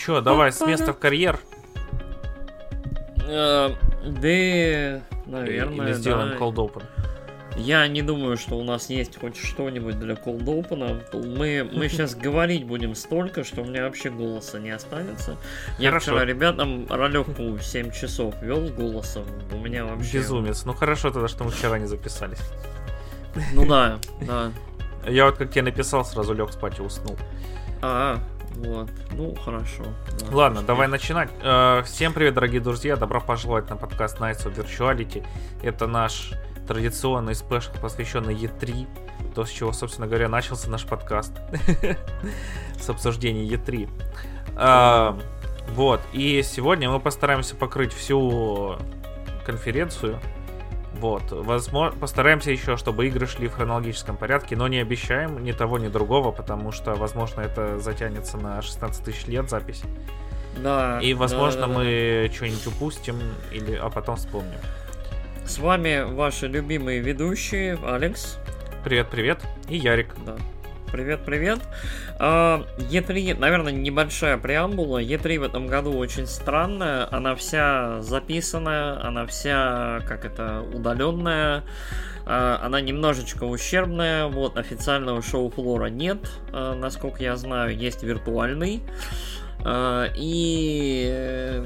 Че, давай с места в карьер. Э, Да, наверное, Или сделаем cold open. Я не думаю, что у нас есть хоть что-нибудь для cold open. Мы, мы сейчас говорить будем столько, что у меня вообще голоса не останется. Я Хорошо. вчера ребятам ролевку 7 часов вел голосом. У меня вообще... Безумец. Ну хорошо тогда, что мы вчера не записались. Ну да, да. Я вот как тебе написал, сразу лег спать и уснул. А, вот. Ну, хорошо. да. Ладно, давай начинать. Э, Всем привет, дорогие друзья. Добро пожаловать на подкаст Nights of Virtuality. Это наш традиционный спешл, посвященный E3. То, с чего, собственно говоря, начался наш подкаст. С обсуждения E3. А, Вот. И сегодня мы постараемся покрыть всю конференцию. Вот. Возможно, постараемся еще, чтобы игры шли в хронологическом порядке, но не обещаем ни того, ни другого, потому что, возможно, это затянется на 16 тысяч лет запись. Да. И, возможно, да, да, да. мы что-нибудь упустим, или, а потом вспомним. С вами ваши любимые ведущие, Алекс. Привет, привет. И Ярик. Да. Привет, привет. А, E3, наверное, небольшая преамбула. E3 в этом году очень странная. Она вся записанная, она вся, как это, удаленная. А, Она немножечко ущербная. Вот, официального шоу-флора нет, а, насколько я знаю, есть виртуальный. И э,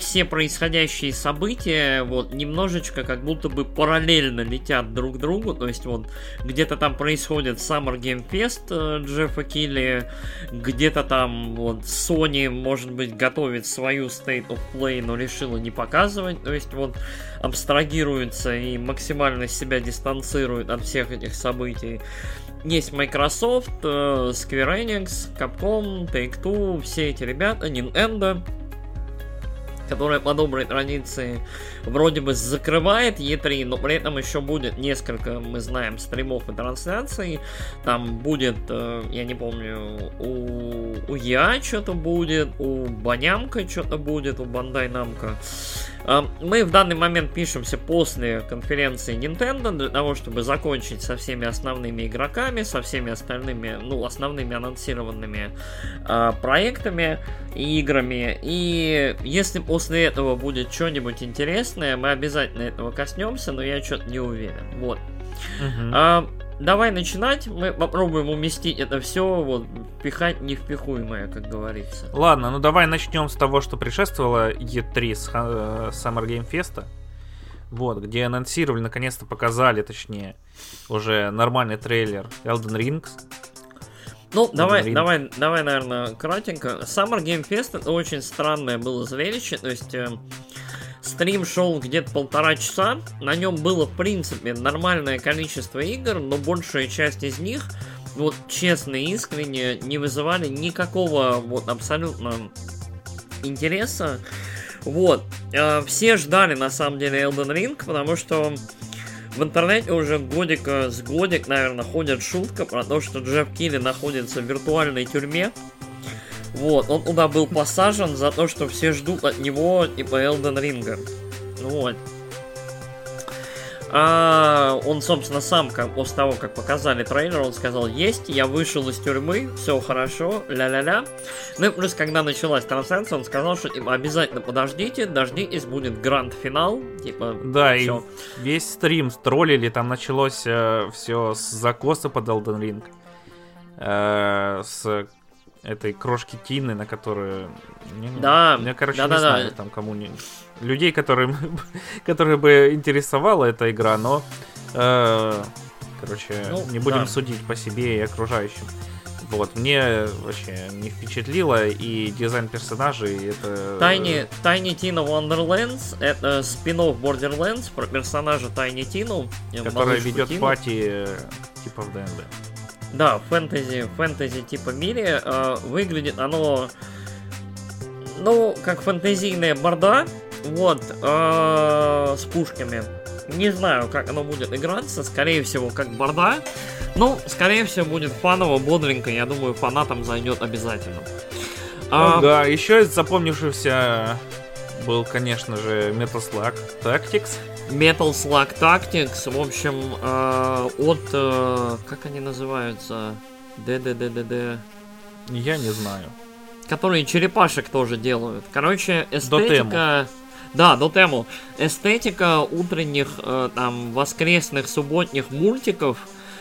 все происходящие события вот немножечко как будто бы параллельно летят друг к другу, то есть вот где-то там происходит Summer Game Fest э, Джеффа Килли, где-то там вот Sony, может быть, готовит свою State of Play, но решила не показывать, то есть вот абстрагируется и максимально себя дистанцирует от всех этих событий. Есть Microsoft, э, Square Enix, Capcom, Take-Two, все эти ребята, Nintendo, которая по доброй традиции вроде бы закрывает E3, но при этом еще будет несколько, мы знаем, стримов и трансляций. Там будет, э, я не помню, у, у Я что-то будет, у Банямка что-то будет, у Бандай Намка. А, Мы в данный момент пишемся после конференции Nintendo для того, чтобы закончить со всеми основными игроками, со всеми остальными, ну, основными анонсированными а, проектами и играми. И если после этого будет что-нибудь интересное, мы обязательно этого коснемся, но я что-то не уверен. Вот. Мгм. А, давай начинать. Мы попробуем уместить это все, вот, впихать невпихуемое, как говорится. Ладно, ну давай начнем с того, что предшествовало E3 с э, Summer Game Fest. Вот, где анонсировали, наконец-то показали, точнее, уже нормальный трейлер Elden Rings. Ну, давай, Ring. давай, давай, наверное, кратенько. Summer Game Fest это очень странное было зрелище, то есть э, стрим шел где-то полтора часа, на нем было, в принципе, нормальное количество игр, но большая часть из них, вот честно и искренне, не вызывали никакого вот абсолютно интереса. Вот. Э, Все ждали, на самом деле, Elden Ring, потому что в интернете уже годика с годик, наверное, ходит шутка про то, что Джефф Килли находится в виртуальной тюрьме. Вот, он туда был посажен за то, что все ждут от него, типа, Элден Ринга. Вот. А он, собственно, сам, как, после того, как показали трейлер, он сказал, есть, я вышел из тюрьмы, все хорошо, ля-ля-ля. Ну и плюс, когда началась трансляция, он сказал, что, типа, обязательно подождите, дождитесь, будет гранд-финал, типа, Да, всё. и весь стрим троллили, там началось все с закоса под Elden Ring. Э, с этой крошки Тины, на которую... не, ну, Да, Я, короче, да-да-да. не знаю, там кому не... Людей, которым, которые бы интересовала эта игра, но... э, короче, Ну, не будем да. судить по себе и окружающим. Вот, мне вообще не впечатлило, и дизайн персонажей, это... Tiny, Tiny Tina Wonderlands это спин Borderlands про персонажа Tiny Тину. э, Которая ведет Тину. пати э, типа в ДНД. Да, фэнтези, фэнтези типа мире. э, выглядит оно, ну, как фэнтезийная борда, вот, э, с пушками. Не знаю, как оно будет играться, скорее всего, как борда. Ну, скорее всего, будет фаново, бодренько, я думаю, фанатам зайдет обязательно. А, Ага, еще из запомнившихся был, конечно же, Metal Slug Tactics. Metal Slug Tactics, в общем, э, от, э, как они называются, ДДДДД, Я не знаю. которые черепашек тоже делают. Короче, эстетика... Дотему. Да, Дотему. Эстетика утренних, э, там, воскресных, субботних мультиков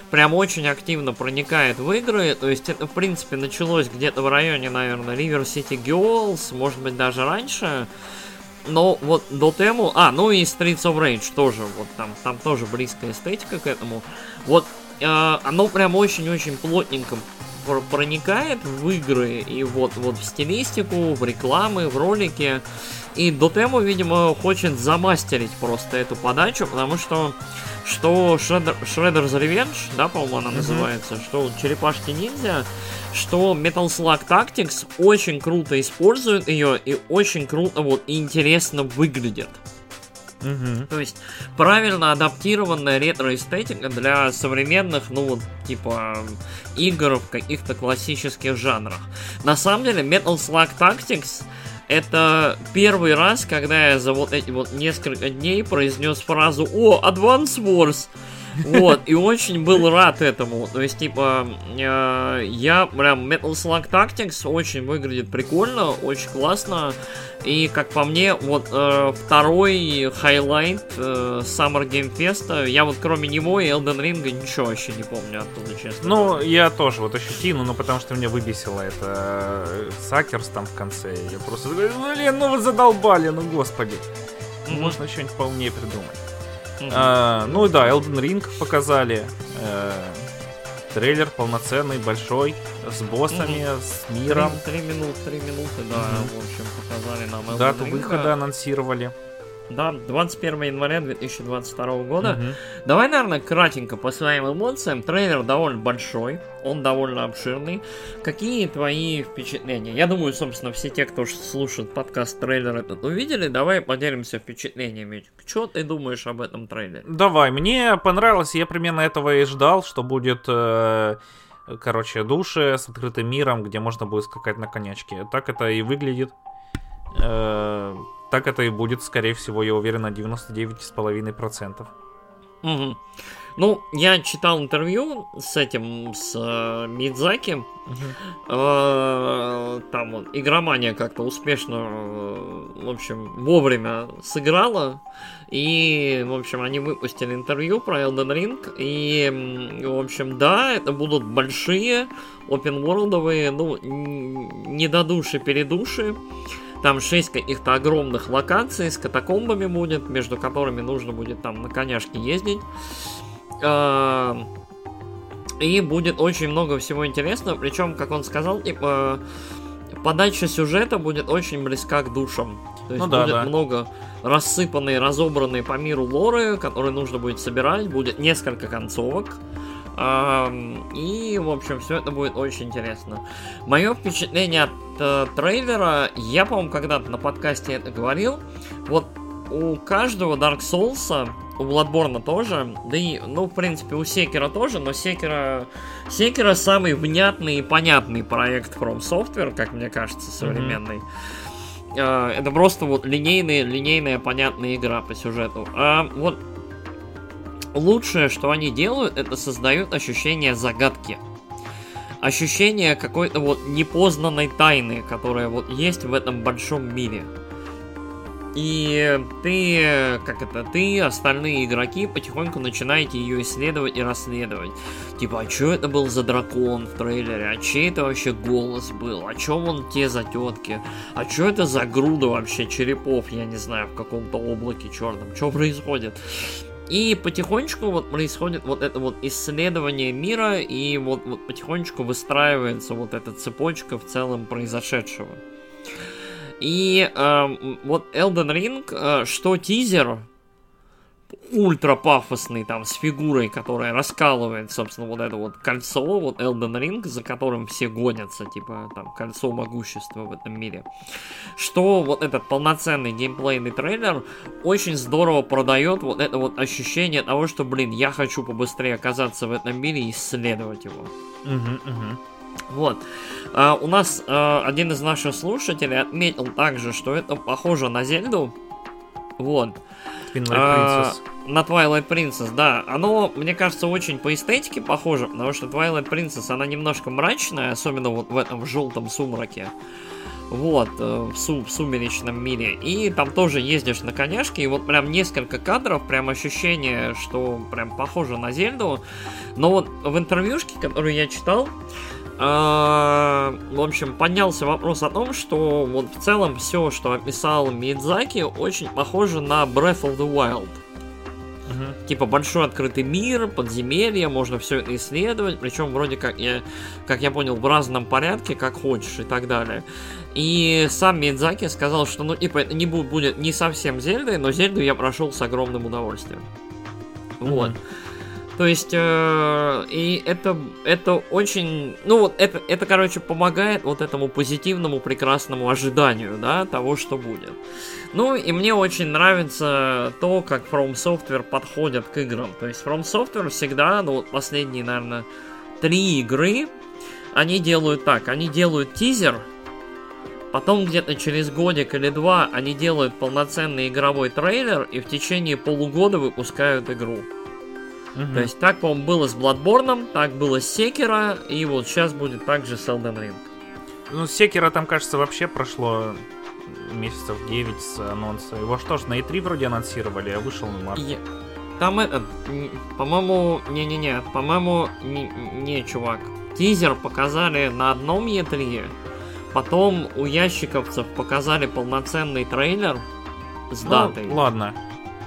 прям очень активно проникает в игры. То есть это, в принципе, началось где-то в районе, наверное, River City Girls, может быть, даже раньше. Но вот Дотему... А, ну и Streets of Rage тоже. Вот там, там тоже близкая эстетика к этому. Вот э, оно прям очень-очень плотненько проникает в игры и вот, вот в стилистику, в рекламы, в ролики. И Дотему, видимо, хочет замастерить просто эту подачу, потому что что Shredder, Shredder's Revenge, да, по-моему, она Мгм. называется, что Черепашки Ниндзя, что Metal Slug Tactics очень круто использует ее и очень круто вот и интересно выглядит. Мгм. То есть правильно адаптированная ретро-эстетика для современных, ну вот, типа, игр в каких-то классических жанрах. На самом деле, Metal Slug Tactics это первый раз, когда я за вот эти вот несколько дней произнес фразу «О, Advance Wars!» Вот, и очень был рад этому. То есть, типа, э, я прям Metal Slug Tactics очень выглядит прикольно, очень классно. И, как по мне, вот э, второй хайлайт э, Summer Game Fest, я вот кроме него и Elden Ring ничего вообще не помню оттуда, честно. Ну, я тоже вот еще кину, ну потому что меня выбесило это Сакерс там в конце. Я просто такой, ну, блин, ну вы задолбали, ну господи. Ну. Можно что-нибудь поумнее придумать. Мгм. А, ну и да, Elden Ring показали. э, трейлер полноценный, большой, с боссами, с Три, миром. три минуты, три минуты, да, Мгм. в общем, показали нам Elden Дату Ring. выхода анонсировали. Да, 21 января 2022 года. Мгм. Давай, наверное, кратенько по своим эмоциям. Трейлер довольно большой, он довольно обширный. Какие твои впечатления? Я думаю, собственно, все те, кто слушает подкаст трейлер этот увидели. Давай поделимся впечатлениями. Что ты думаешь об этом трейлере? Давай, мне понравилось, я примерно этого и ждал, что будет, э, короче, души с открытым миром, где можно будет скакать на конячке. Так это и выглядит. Э, так это и будет, скорее всего, я уверен, на 99,5%. Мгм. Ну, я читал интервью с этим, с э, Мидзаки. Э, Там вот игромания как-то успешно, э, в общем, вовремя сыграла. И, в общем, они выпустили интервью про Elden Ring. И, в общем, да, это будут большие, open-worldовые, ну, не до души, передуши. Там шесть каких-то огромных локаций с катакомбами будет, между которыми нужно будет там на коняшке ездить. А, И будет очень много всего интересного. Причем, как он сказал, типа, подача сюжета будет очень близка к душам. То есть Ну да, будет да. много рассыпанной, разобранной по миру лоры, которые нужно будет собирать. Будет несколько концовок. И, в общем, все это будет очень интересно. Мое впечатление от э, трейлера, я, по-моему, когда-то на подкасте это говорил. Вот у каждого Dark Souls, у Bloodborne тоже, да и, ну, в принципе, у Секера тоже, но Секера, Секера самый внятный и понятный проект From Software, как мне кажется, современный. Э, Это просто вот линейная, линейная, понятная игра по сюжету. А вот лучшее, что они делают, это создают ощущение загадки. Ощущение какой-то вот непознанной тайны, которая вот есть в этом большом мире. И ты, как это, ты, остальные игроки потихоньку начинаете ее исследовать и расследовать. Типа, а что это был за дракон в трейлере? А чей это вообще голос был? А чё вон те за? А что это за груда вообще черепов, я не знаю, в каком-то облаке черном? Что происходит? И потихонечку вот происходит вот это вот исследование мира, и вот, вот потихонечку выстраивается вот эта цепочка в целом произошедшего. И эм, вот Elden Ring, э, что тизер, ультра пафосный там с фигурой, которая раскалывает, собственно, вот это вот кольцо, вот Elden Ring, за которым все гонятся, типа там кольцо могущества в этом мире. Что вот этот полноценный геймплейный трейлер очень здорово продает вот это вот ощущение того, что, блин, я хочу побыстрее оказаться в этом мире и исследовать его. Мгм, мгм. Вот. А, у нас а, один из наших слушателей отметил также, что это похоже на Зельду. Вот. Twilight А, Princess. на Twilight Princess, да. Оно, мне кажется, очень по эстетике похоже, потому что Twilight Princess, она немножко мрачная, особенно вот в этом желтом сумраке. Вот, э, в, су- в сумеречном мире. И там тоже ездишь на коняшке, и вот прям несколько кадров, прям ощущение, что прям похоже на Зельду. Но вот в интервьюшке, которую я читал, а, в общем, поднялся вопрос о том, что вот в целом все, что описал Мидзаки, очень похоже на Breath of the Wild. Мгм. Типа большой открытый мир, подземелья, можно все это исследовать, причем вроде как я, как я понял, в разном порядке, как хочешь и так далее. И сам Мидзаки сказал, что ну типа это не бу- будет не совсем Зельдой, но Зельду я прошел с огромным удовольствием. Вот. Мгм. То есть, э, и это, это очень, ну вот это, это, короче, помогает вот этому позитивному, прекрасному ожиданию, да, того, что будет. Ну, и мне очень нравится то, как From Software подходят к играм. То есть, From Software всегда, ну вот последние, наверное, три игры, они делают так, они делают тизер, Потом где-то через годик или два они делают полноценный игровой трейлер и в течение полугода выпускают игру. Мгм. То есть так, по-моему, было с Bloodborne, так было с Sekiro, и вот сейчас будет также с Elden Ring. Ну, Секера там, кажется, вообще прошло месяцев 9 с анонса. Его что ж, на E3 вроде анонсировали, а вышел на март. И Там это, м, по-моему, не-не-не, по-моему, не, не, чувак. Тизер показали на одном E3, потом у ящиковцев показали полноценный трейлер с Ну, датой. ладно.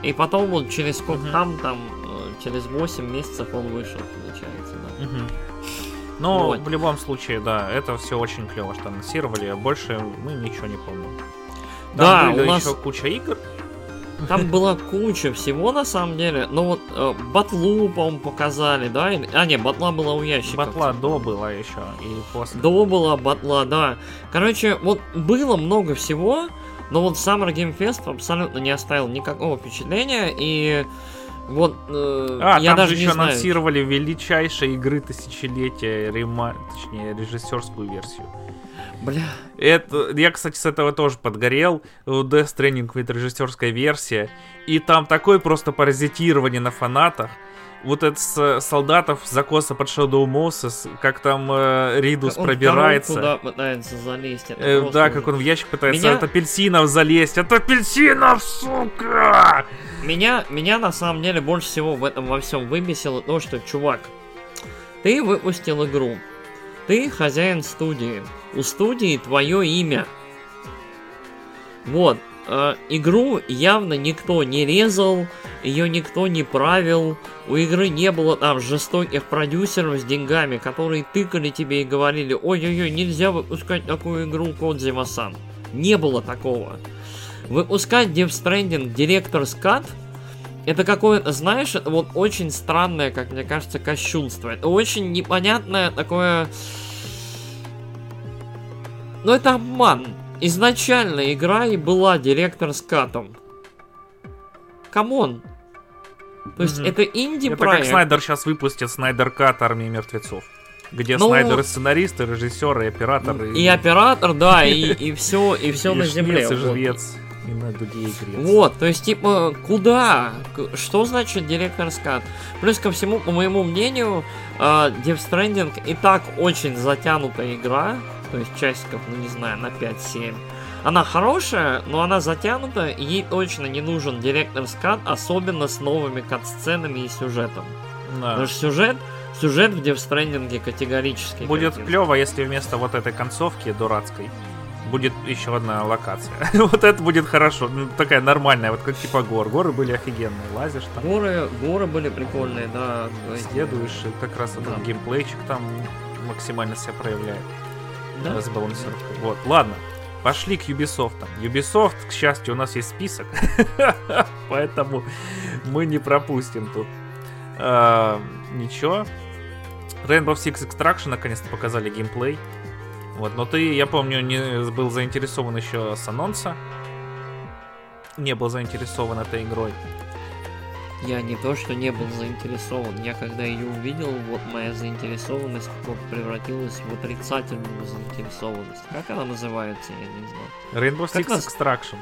И потом вот через сколько Мгм. там, там, э, через 8 месяцев он вышел, получается, да. Мгм. Но Вот. в любом случае, да, это все очень клево, что анонсировали, больше мы ничего не помним. Там Да, были у нас- еще куча игр. Там была куча всего на самом деле. Но вот э, батлу, по-моему, показали, да? А, не, батла была у ящика. Батла до была еще и после. До была батла, да. Короче, вот было много всего, но вот Summer Game Fest абсолютно не оставил никакого впечатления, и вот э, А, я там даже же еще знаю. анонсировали величайшие игры тысячелетия, рема... точнее, режиссерскую версию. Бля, Это, я, кстати, с этого тоже подгорел. Death Stranding ведь режиссерская версия. И там такое просто паразитирование на фанатах. Вот это с солдатов закоса под Shadow Moses, как там э, Ридус он пробирается. коробку, да, пытается залезть. Э, да, ужас. как он в ящик пытается Меня- от апельсинов залезть. От апельсинов, сука! Меня, меня на самом деле больше всего в этом во всем выбесило то, что, чувак, ты выпустил игру, ты хозяин студии, у студии твое имя. Вот, э, игру явно никто не резал, ее никто не правил, у игры не было там жестоких продюсеров с деньгами, которые тыкали тебе и говорили, ой-ой-ой, нельзя выпускать такую игру Кодзима-сан. Не было такого. Выпускать Death Stranding Director's Cut это какое-то, знаешь, это вот очень странное, как мне кажется, кощунство. Это очень непонятное такое... Но это обман. Изначально игра и была director's cut'ом. Come on. То есть Мгм. это инди Это как. Снайдер сейчас выпустит Снайдер Cut Армии мертвецов. Где Ну, Снайдер и сценарист, и режиссер, и оператор, И оператор, да, и, и все, и все и на земле. и жрец, и на дуде и грец. Вот, то есть, типа, куда? Что значит директор скат? Плюс ко всему, по моему мнению, э, Death Stranding и так очень затянутая игра, то есть часиков, ну не знаю, на 5-7. Она хорошая, но она затянута, и ей точно не нужен директор скат, особенно с новыми кат-сценами и сюжетом. Да. Потому что сюжет, сюжет в Death Stranding категорически. Будет кретинский. клево, если вместо вот этой концовки дурацкой будет еще одна локация. вот это будет хорошо. Ну, такая нормальная, вот как типа гор. Горы были офигенные. Лазишь там, Горы, горы были прикольные, да. следуешь, и как раз этот Да. геймплейчик там максимально себя проявляет. Да. с балансировкой. Вот, ладно. Пошли к Ubisoft. Ubisoft, к счастью, у нас есть список, поэтому мы не пропустим тут А, ничего. Rainbow Six Extraction наконец-то показали геймплей. Вот, но ты, я помню, не был заинтересован еще с анонса. Не был заинтересован этой игрой. я не то, что не был заинтересован. Я когда ее увидел, вот моя заинтересованность превратилась в отрицательную заинтересованность. Как она называется, я не знаю. Rainbow Six Как Extraction.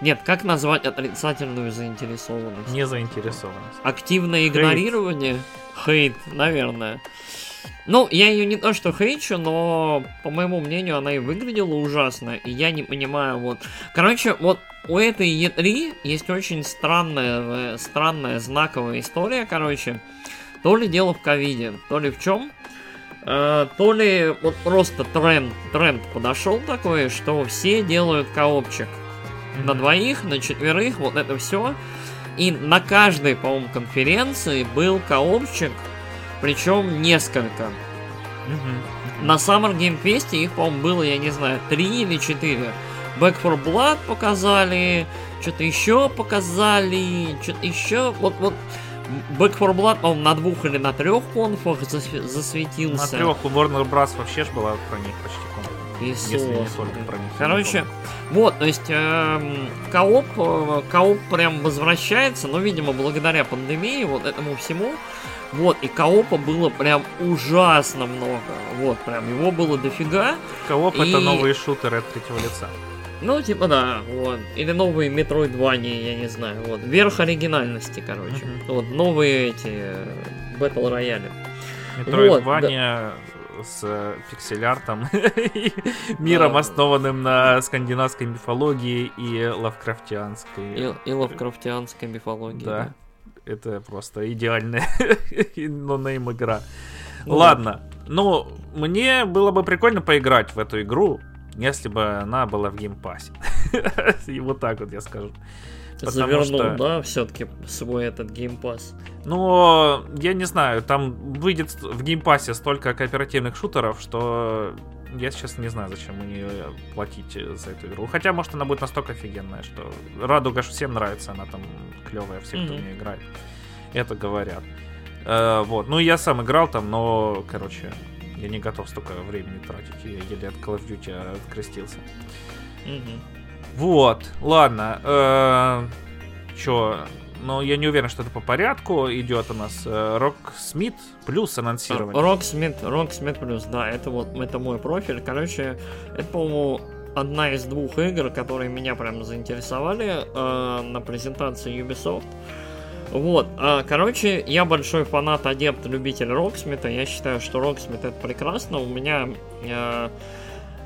Нет, как назвать отрицательную заинтересованность? Не заинтересованность. Активное игнорирование? Хейт, наверное. Ну, я ее не то что хейчу, но, по моему мнению, она и выглядела ужасно, и я не понимаю, вот... Короче, вот у этой E3 есть очень странная, э, странная знаковая история, короче. То ли дело в ковиде, то ли в чем. Э, то ли вот просто тренд, тренд подошел такой, что все делают коопчик. На двоих, на четверых, вот это все. И на каждой, по-моему, конференции был коопчик, причем несколько. На Summer Game Fest их, по-моему, было, я не знаю, три или четыре. Back for Blood показали, что-то еще показали, что-то еще. Вот, вот Back for Blood, по-моему, на двух или на трех конфах На засветился. трех у Warner Bros. вообще ж была про них почти. Иисус, Если не только про них. Короче, вот, то есть эм, кооп, э, кооп прям возвращается, но, видимо, благодаря пандемии, вот этому всему. Вот, и коопа было прям ужасно много. Вот, прям его было дофига. Кооп это И- новые шутеры от третьего лица. Ну, типа, да, вот. Или новые Metroidvania, я не знаю. Вот, верх оригинальности, короче. Мгм. Вот, новые эти э, battle royale'и. Метроидвания с э, пиксель-артом и миром, Да. основанным на скандинавской мифологии и лавкрафтианской. И, и лавкрафтианской мифологии. Да. Это просто идеальная no-name игра. Ну, Ладно. Ну, мне было бы прикольно поиграть в эту игру, если бы она была в Game Pass'е. И вот так вот я скажу. потому Завернул, что- да, все-таки свой этот Game Pass. Но я не знаю, там выйдет в геймпассе столько кооперативных шутеров, что я сейчас не знаю, зачем мне платить за эту игру. Хотя, может, она будет настолько офигенная, что Радуга всем нравится, она там клевая, все, кто в нее играет. Это говорят. Э, вот. Ну, я сам играл там, но, короче, я не готов столько времени тратить. Я еле от Call of Duty открестился. Мгм. Вот, ладно. Э, чё? Ну, я не уверен, что это по порядку идет у нас. Rocksmith Plus анонсирование. Rocksmith, Rocksmith Plus, да, это вот это мой профиль. Короче, это, по-моему, одна из двух игр, которые меня прям заинтересовали э, на презентации Ubisoft. Вот, а, короче, я большой фанат, адепт, любитель Rocksmith'а. Я считаю, что Rocksmith это прекрасно. У меня э,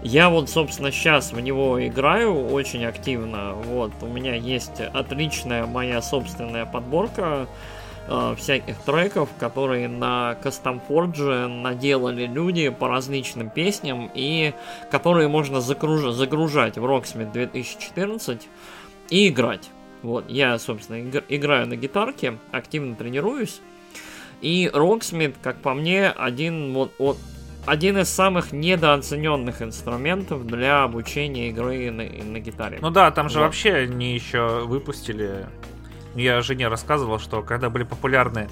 я вот, собственно, сейчас в него играю очень активно. Вот, у меня есть отличная моя собственная подборка э, всяких треков, которые на Custom Forge наделали люди по различным песням и которые можно загруж- загружать в Rocksmith 2014 и играть. Вот, я, собственно, игр- играю на гитарке, активно тренируюсь. И Rocksmith, как по мне, один вот, вот один из самых недооцененных инструментов для обучения игры на, на гитаре. Ну да, там же Вот. вообще они еще выпустили. Я жене рассказывал, что когда были популярны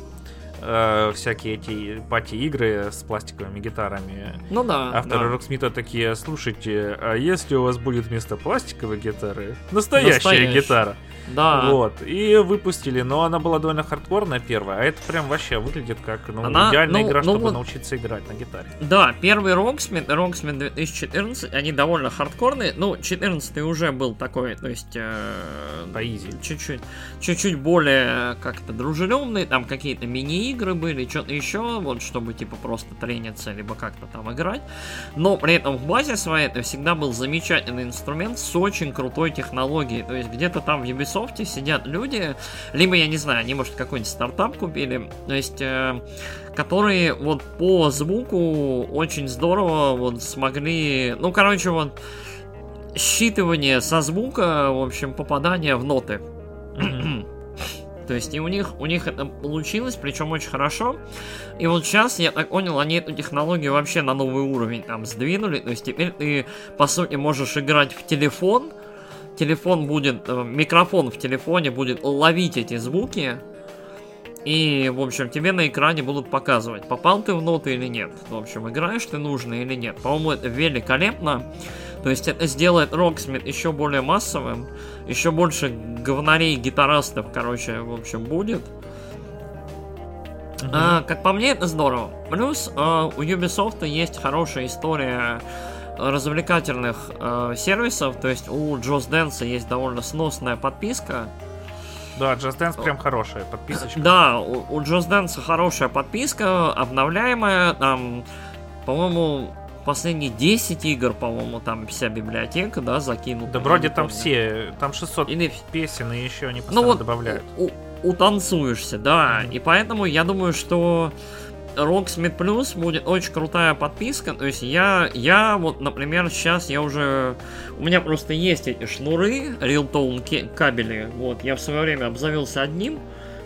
э, всякие эти пати-игры с пластиковыми гитарами, Ну да. авторы да. Роксмита такие, слушайте, а если у вас будет вместо пластиковой гитары настоящая Настоящая. гитара? Да. Вот, и выпустили, но она была довольно хардкорная первая, а это прям вообще выглядит как ну, Она- идеальная ну- игра, ну чтобы вот- научиться играть на гитаре. Да, первый Rocksmith, Rocksmith 2014, они довольно хардкорные. Ну, 14 уже был такой, то есть... э, чуть-чуть, чуть-чуть более как-то дружелюбный, там какие-то мини-игры были, что-то еще, вот, чтобы типа просто трениться, либо как-то там играть. Но при этом в базе своей это всегда был замечательный инструмент с очень крутой технологией. То есть где-то там в Ubisoft сидят люди, либо, я не знаю, они, может, какой-нибудь стартап купили, то есть... э, которые вот по звуку очень здорово вот смогли, ну, короче, вот считывание со звука, в общем, попадание в ноты. То есть и у них, у них это получилось, причем очень хорошо. И вот сейчас, я так понял, они эту технологию вообще на новый уровень там сдвинули. То есть теперь ты, по сути, можешь играть в телефон. Телефон будет, э, микрофон в телефоне будет ловить эти звуки. И, в общем, тебе на экране будут показывать, попал ты в ноты или нет. В общем, играешь ты нужно или нет. По-моему, это великолепно. То есть это сделает Rocksmith еще более массовым, еще больше говнарей, гитаристов, короче, в общем, будет. А, как по мне, это здорово. Плюс а, у Ubisoft есть хорошая история развлекательных э, сервисов, то есть у Just Dance есть довольно сносная подписка. Да, Just Dance прям хорошая подписочка. Да, у, у Just Dance хорошая подписка, обновляемая, там, по-моему, последние 10 игр, по-моему, там вся библиотека, да, закинута. Да вроде там помню. все, там 600 Или... песен и еще они ну постоянно ну, вот добавляют. У, утанцуешься, да, mm-hmm. и поэтому я думаю, что Rocksmith Plus будет очень крутая подписка. То есть я, я вот, например, сейчас я уже... У меня просто есть эти шнуры, Realtone кабели. Вот, я в свое время обзавелся одним,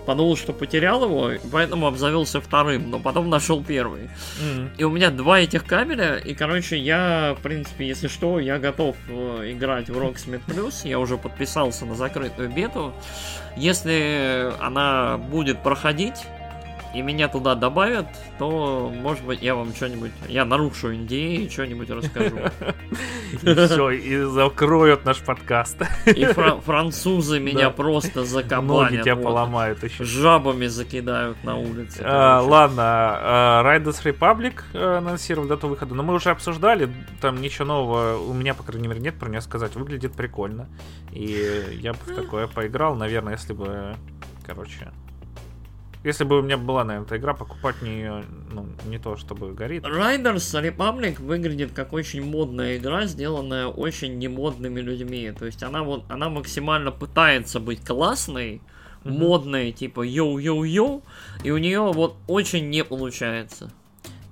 подумал, что потерял его, поэтому обзавелся вторым, но потом нашел первый. Mm-hmm. И у меня два этих кабеля, и, короче, я, в принципе, если что, я готов э, играть в Rocksmith Plus. Я уже подписался на закрытую бету. Если она будет проходить, и меня туда добавят, то, может быть, я вам что-нибудь... Я нарушу NDA и что-нибудь расскажу. И все, и закроют наш подкаст. И французы меня просто закабанят. Ноги тебя поломают еще. Жабами закидают на улице. А, ладно, а, Riders Republic э, анонсировал дату выхода, но мы уже обсуждали, там ничего нового у меня, по крайней мере, нет про нее сказать. Выглядит прикольно. И я бы в такое поиграл, наверное, если бы, короче, если бы у меня была, наверное, эта игра, покупать не ее, ну, не то, чтобы горит. Riders Republic выглядит как очень модная игра, сделанная очень немодными людьми. То есть она вот, она максимально пытается быть классной, mm-hmm. модной, типа йоу-йоу-йоу, и у нее вот очень не получается.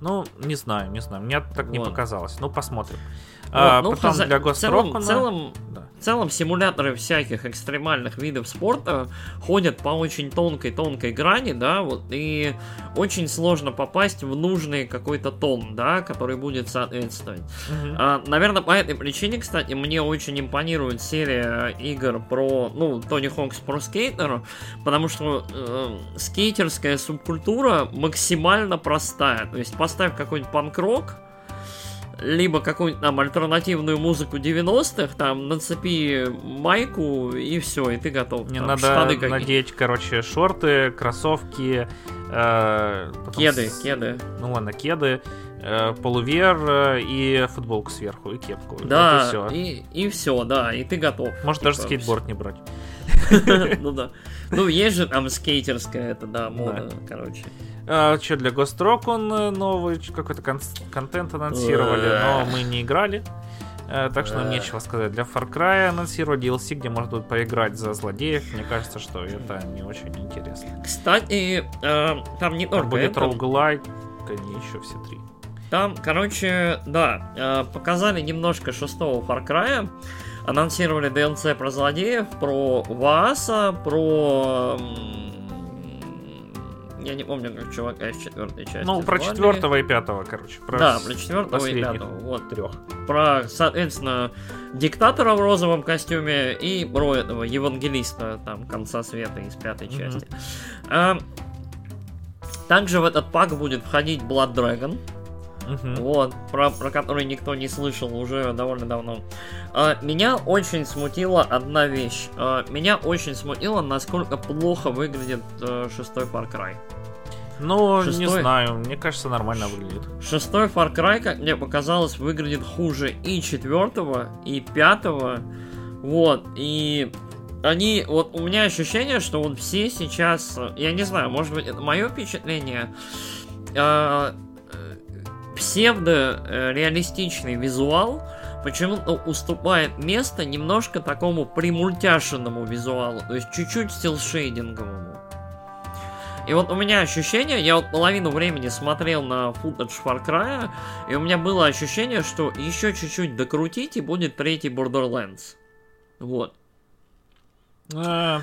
Ну, не знаю, не знаю. Мне так вот. не показалось. Ну, посмотрим. Вот, а, ну, потом для Ghost в целом, целом, да. В целом симуляторы всяких экстремальных видов спорта ходят по очень тонкой-тонкой грани, да, вот, и очень сложно попасть в нужный какой-то тон, да, который будет соответствовать. Угу. А, наверное, по этой причине, кстати, мне очень импонирует серия игр про, ну, Тони Хокс про скейтер, потому что э, скейтерская субкультура максимально простая. То есть поставь какой-нибудь панк-рок, либо какую-нибудь там альтернативную музыку 90-х, там нацепи майку и все, и ты готов. Не там, надо надеть, короче, шорты, кроссовки, э, кеды, с... кеды. Ну ладно, кеды, э, полувер э, и футболку сверху и кепку. Да, вот и все. И, и все, да, и ты готов. Может типа, даже скейтборд не брать. Ну да. Ну, есть же там скейтерская, это да, мода, короче. А, что, для Гострок он э, новый какой-то кон- контент анонсировали, но мы не играли. Э, так что нам нечего сказать. Для Far Cry анонсировали DLC, где можно будет поиграть за злодеев. Мне кажется, что это не очень интересно. Кстати, э, там не только будет это... роуглайк, они еще все три. Там, короче, да, показали немножко шестого Far Cry. Анонсировали DLC про злодеев, про Вааса, про я не помню, как чувака из четвертой части. Ну, про четвертого и пятого, короче. Про да, про четвертого и пятого. Вот. Трех. Про, соответственно, диктатора в розовом костюме и про этого евангелиста там конца света из пятой mm-hmm. части. А, также в этот пак будет входить Blood Dragon. Uh-huh. Вот, про, про который никто не слышал уже довольно давно. А, меня очень смутила одна вещь. А, меня очень смутило, насколько плохо выглядит а, шестой Far Cry. Ну, шестой... не знаю, мне кажется, нормально выглядит. Шестой Far Cry, как мне показалось, выглядит хуже и четвертого, и пятого. Вот, и они, вот у меня ощущение, что вот все сейчас, я не знаю, может быть, это мое впечатление, э, псевдо-реалистичный визуал почему-то уступает место немножко такому примультяшенному визуалу, то есть чуть-чуть стилшейдинговому. И вот у меня ощущение, я вот половину времени смотрел на футаж Cry, и у меня было ощущение, что еще чуть-чуть докрутить, и будет третий Borderlands. Вот. А,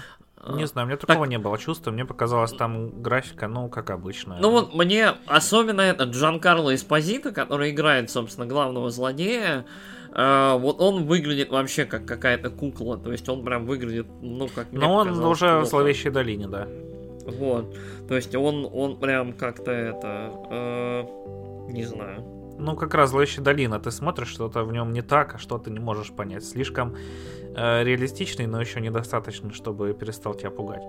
не знаю, у меня такого так... не было чувства. Мне показалось, там графика, ну, как обычно. Ну вот мне особенно этот Джан Карло Эспозито, который играет, собственно, главного злодея, Uh, вот он выглядит вообще как какая-то кукла, то есть он прям выглядит, ну, как Но он уже плохо. в зловещей долине, да. Вот. То есть он, он прям как-то это... Э, не знаю. Ну, как раз «Зловещая долина», ты смотришь, что-то в нем не так, а что ты не можешь понять. Слишком э, реалистичный, но еще недостаточно, чтобы перестал тебя пугать.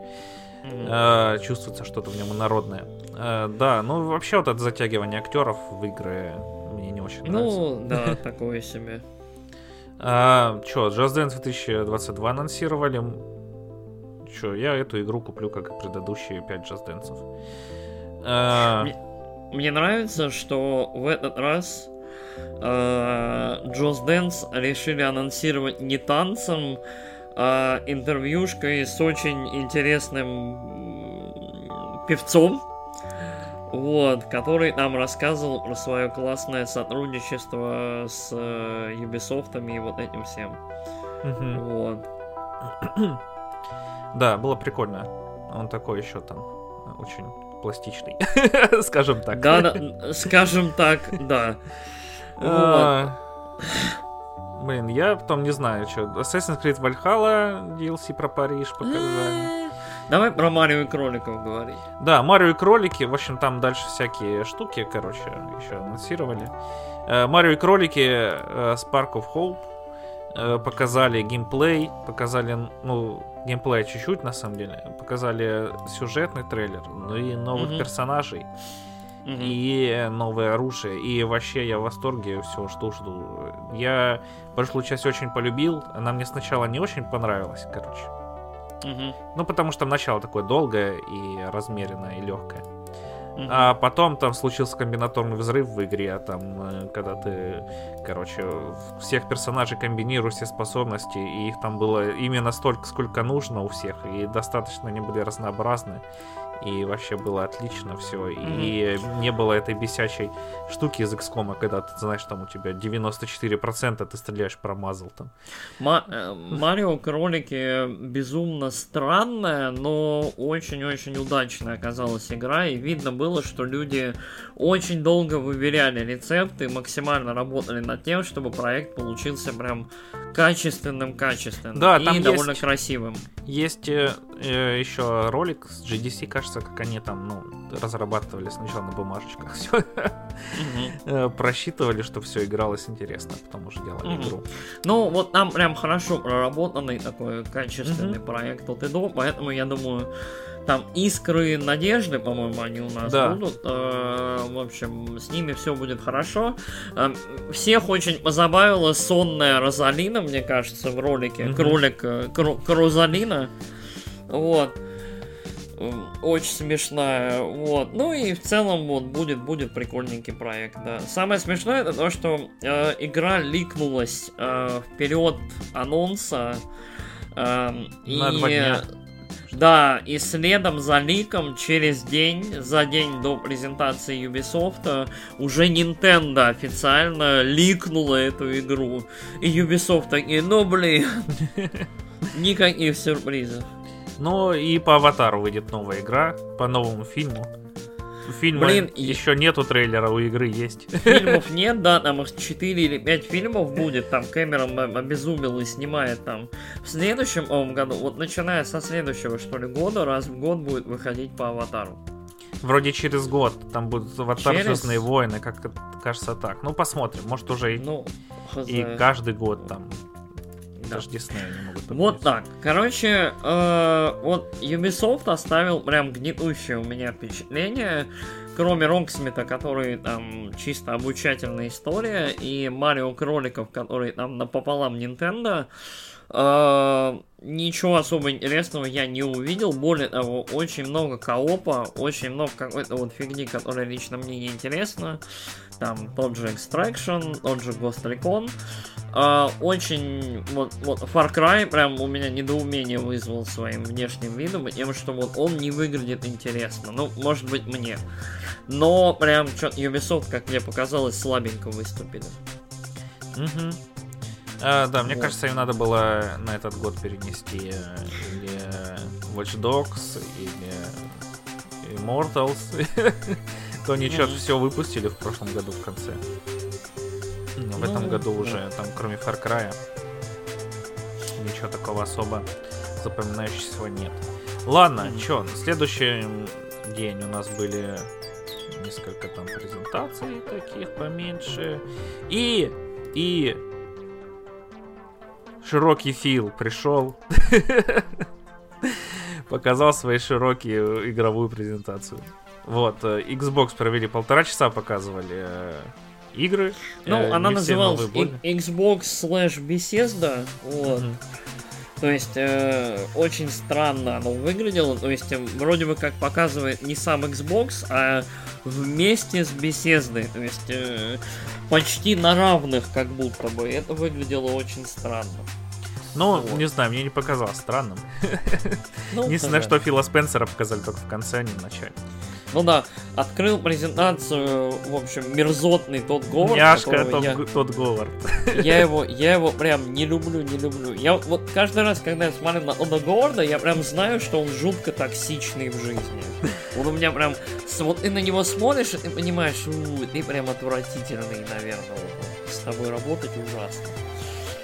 Mm-hmm. Э, чувствуется что-то в нем инородное. Э, да, ну, вообще вот это затягивание актеров в игры мне не очень нравится. Ну, да, такое себе. А, чё, Just Dance 2022 анонсировали. Чё, я эту игру куплю, как и предыдущие 5 Just Dance. А... Мне, мне нравится, что в этот раз uh, Just Dance решили анонсировать не танцем, а интервьюшкой с очень интересным певцом, вот, который нам рассказывал про свое классное сотрудничество с э, Ubisoft и вот этим всем. Угу. Вот. Да, было прикольно. Он такой еще там очень пластичный, скажем так. Да, да, скажем так, да. А, блин, я потом не знаю, что. Assassin's Creed Valhalla, DLC про Париж показали. Давай про Марио и кроликов говорить. Да, Марио и кролики, в общем, там дальше всякие штуки, короче, еще анонсировали. Э, Марио и кролики э, Spark of Hope э, показали геймплей, показали, ну, геймплей чуть-чуть, на самом деле, показали сюжетный трейлер, ну и новых mm-hmm. персонажей. Mm-hmm. И новое оружие. И вообще я в восторге, все жду, жду. Я прошлую часть очень полюбил. Она мне сначала не очень понравилась, короче. Угу. Ну, потому что начало такое долгое и размеренное, и легкое. А потом там случился комбинаторный взрыв в игре, там, э, когда ты, короче, всех персонажей комбинируешь, все способности, и их там было именно столько, сколько нужно у всех, и достаточно они были разнообразны и вообще было отлично все. Mm-hmm. И не было этой бесячей штуки из XCOM, когда ты знаешь, там у тебя 94% ты стреляешь промазал там. Э, Марио кролики безумно странная, но очень-очень удачная оказалась игра, и видно было, что люди очень долго выверяли рецепты, максимально работали над тем, чтобы проект получился прям качественным, качественным да, и там довольно есть, красивым. Есть э, э еще ролик с GDC, кажется, как они там, ну, разрабатывали сначала на бумажечках все, mm просчитывали, что все игралось интересно, а потом уже делали игру. Ну, вот там прям хорошо проработанный такой качественный проект от Edo, поэтому я думаю, там искры надежды, по-моему, они у нас да. будут. Э, в общем, с ними все будет хорошо. Э, всех очень позабавила сонная Розалина, мне кажется, в ролике. Mm-hmm. Кролик э, Кру- Крузалина. Вот. Очень смешная, вот. Ну и в целом вот будет будет прикольненький проект, да. Самое смешное это то, что э, игра ликнулась э, вперед анонса. Э, На и... два дня да, и следом за ликом через день, за день до презентации Ubisoft, уже Nintendo официально ликнула эту игру. И Ubisoft такие, ну блин, никаких сюрпризов. Ну и по Аватару выйдет новая игра, по новому фильму. Фильма Блин, еще нету трейлера, у игры есть. Фильмов нет, да, там их 4 или 5 фильмов будет, там Кэмерон обезумел и снимает там в следующем овом году, вот начиная со следующего, что ли, года, раз в год будет выходить по Аватару. Вроде через год, там будут Аватар через... Звездные войны, как кажется так. Ну, посмотрим, может уже ну, и каждый год там да. Даже Disney не могут победить. Вот так. Короче, э, вот Ubisoft оставил прям гнетущее у меня впечатление. Кроме Роксмита, который там чисто обучательная история, и Марио Кроликов, который там напополам Nintendo. Uh, ничего особо интересного я не увидел. Более того, очень много коопа, очень много какой-то вот фигни, которая лично мне не интересна. Там тот же Extraction, тот же Ghost Recon. Uh, очень вот, вот Far Cry прям у меня недоумение вызвал своим внешним видом, тем, что вот он не выглядит интересно. Ну, может быть, мне. Но прям что-то Ubisoft, как мне показалось, слабенько выступили. Угу. А, да, мне вот. кажется, им надо было на этот год перенести э, или Watch Dogs, или Immortals. То они что-то все выпустили в прошлом году в конце. Но в ну, этом году уже, там, кроме Far Cry, ничего такого особо запоминающегося нет. Ладно, mm. чё, на следующий день у нас были несколько там презентаций таких поменьше. И, и широкий Фил пришел, показал свои широкие игровую презентацию. Вот, э, Xbox провели полтора часа, показывали э, игры. Ну, Э, она называлась Xbox slash Bethesda, вот. То есть э, очень странно оно выглядело. То есть э, вроде бы как показывает не сам Xbox, а вместе с Bethesda. То есть э, почти на равных как будто бы. Это выглядело очень странно. Ну, Вот. не знаю, мне не показалось странным. Ну, Единственное, что Фила Спенсера показали только в конце, а не в начале. Ну да, открыл презентацию, в общем, мерзотный тот Говард, Няшка тот, я- тот Говард. Я его, я его прям не люблю, не люблю. Я вот каждый раз, когда я смотрю на Ода Говарда, я прям знаю, что он жутко токсичный в жизни. Он у меня прям... Вот ты на него смотришь, и ты понимаешь, «У, ты прям отвратительный, наверное. вот. С тобой работать ужасно.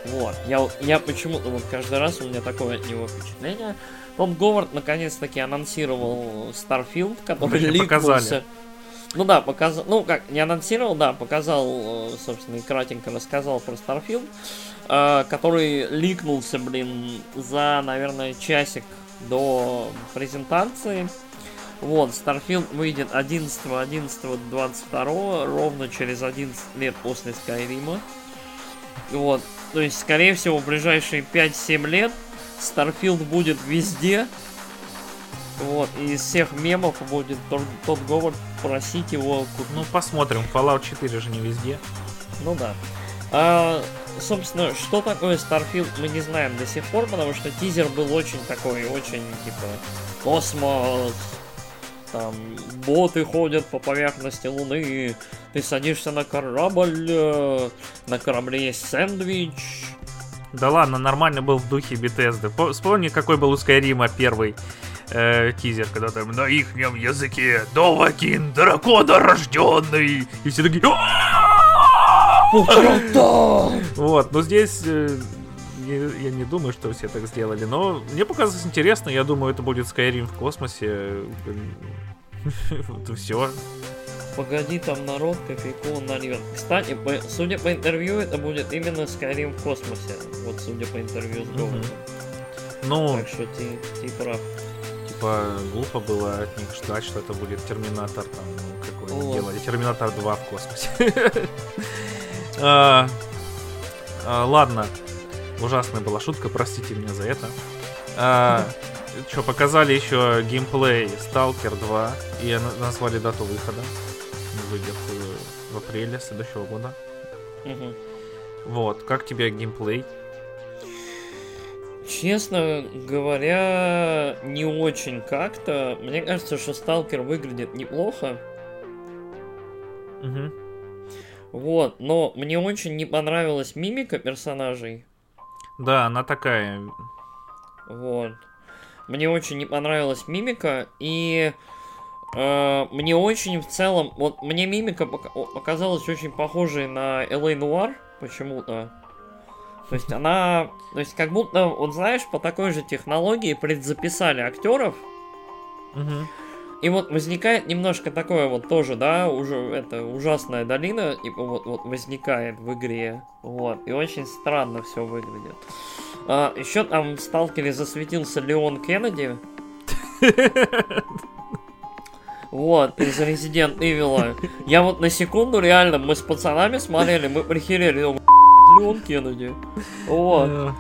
Вот. Я, я почему-то вот каждый раз у меня такое от него впечатление. Том Говард наконец-таки анонсировал Starfield, который Точнее, ликнулся. показали. Ну да, показал, ну как, не анонсировал, да, показал, э, собственно, и кратенько рассказал про Starfield, э, который ликнулся, блин, за, наверное, часик до презентации. Вот, Starfield выйдет 11 11 22 ровно через 11 лет после Скайрима. Вот, то есть, скорее всего, в ближайшие 5-7 лет Starfield будет везде. Вот, и из всех мемов будет тот, тот Говард просить его купить. Ну, посмотрим. Fallout 4 же не везде. Ну да. А, собственно, что такое Starfield, мы не знаем до сих пор, потому что тизер был очень такой, очень типа космос, там боты ходят по поверхности Луны, ты садишься на корабль, э, на корабле есть сэндвич. Да ладно, нормально был в духе. По- Вспомни, какой был у Скайрима первый э, тизер, когда там на ихнем языке Довакин, драконорожденный. И все такие... Вот, но здесь не- я не думаю, что все так сделали. Но мне показалось интересно. Я думаю, это будет Skyrim в космосе. И все. Погоди, там народ кофейку нальет. Кстати, по- судя по интервью, это будет именно Skyrim в космосе. Вот судя по интервью с. Говардом. Ну, Так что ты, ты прав. типа, глупо было от них ждать, что это будет Терминатор, там, ну, какой они делали. Терминатор 2 в космосе. А, а, Ладно. Ужасная была шутка, простите меня за это. Что, показали еще геймплей Stalker 2 и на- назвали дату выхода. Выйдет э, в апреле следующего года. Мгм. Вот, как тебе геймплей? Честно говоря, не очень как-то. Мне кажется, что Сталкер выглядит неплохо. Мгм. Вот, но мне очень не понравилась мимика персонажей. Да, она такая. Вот. Мне очень не понравилась мимика, и э, мне очень в целом... Вот мне мимика показалась очень похожей на L.A. Noir почему-то. То есть она... То есть как будто, вот знаешь, по такой же технологии предзаписали актеров, Мгм. и вот возникает немножко такое вот тоже, да, уже это ужасная долина, типа вот, вот возникает в игре, вот, и очень странно все выглядит. еще там в Сталкере засветился Леон Кеннеди. Вот, из Resident Evil. Я вот на секунду реально, мы с пацанами смотрели, мы прихерели, думаю, Леон Кеннеди. Вот. Э,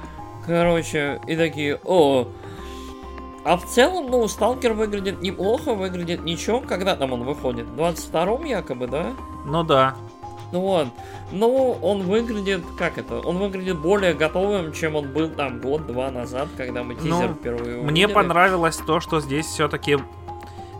Короче, и такие, о. А в целом, ну, Сталкер выглядит неплохо, выглядит ничего. Когда там он выходит? В 22-м якобы, да? Ну да. Ну вот. Ну, он выглядит, как это? Он выглядит более готовым, чем он был там год-два назад, когда мы тизер Ну, впервые Мне увидели. понравилось то, что здесь все-таки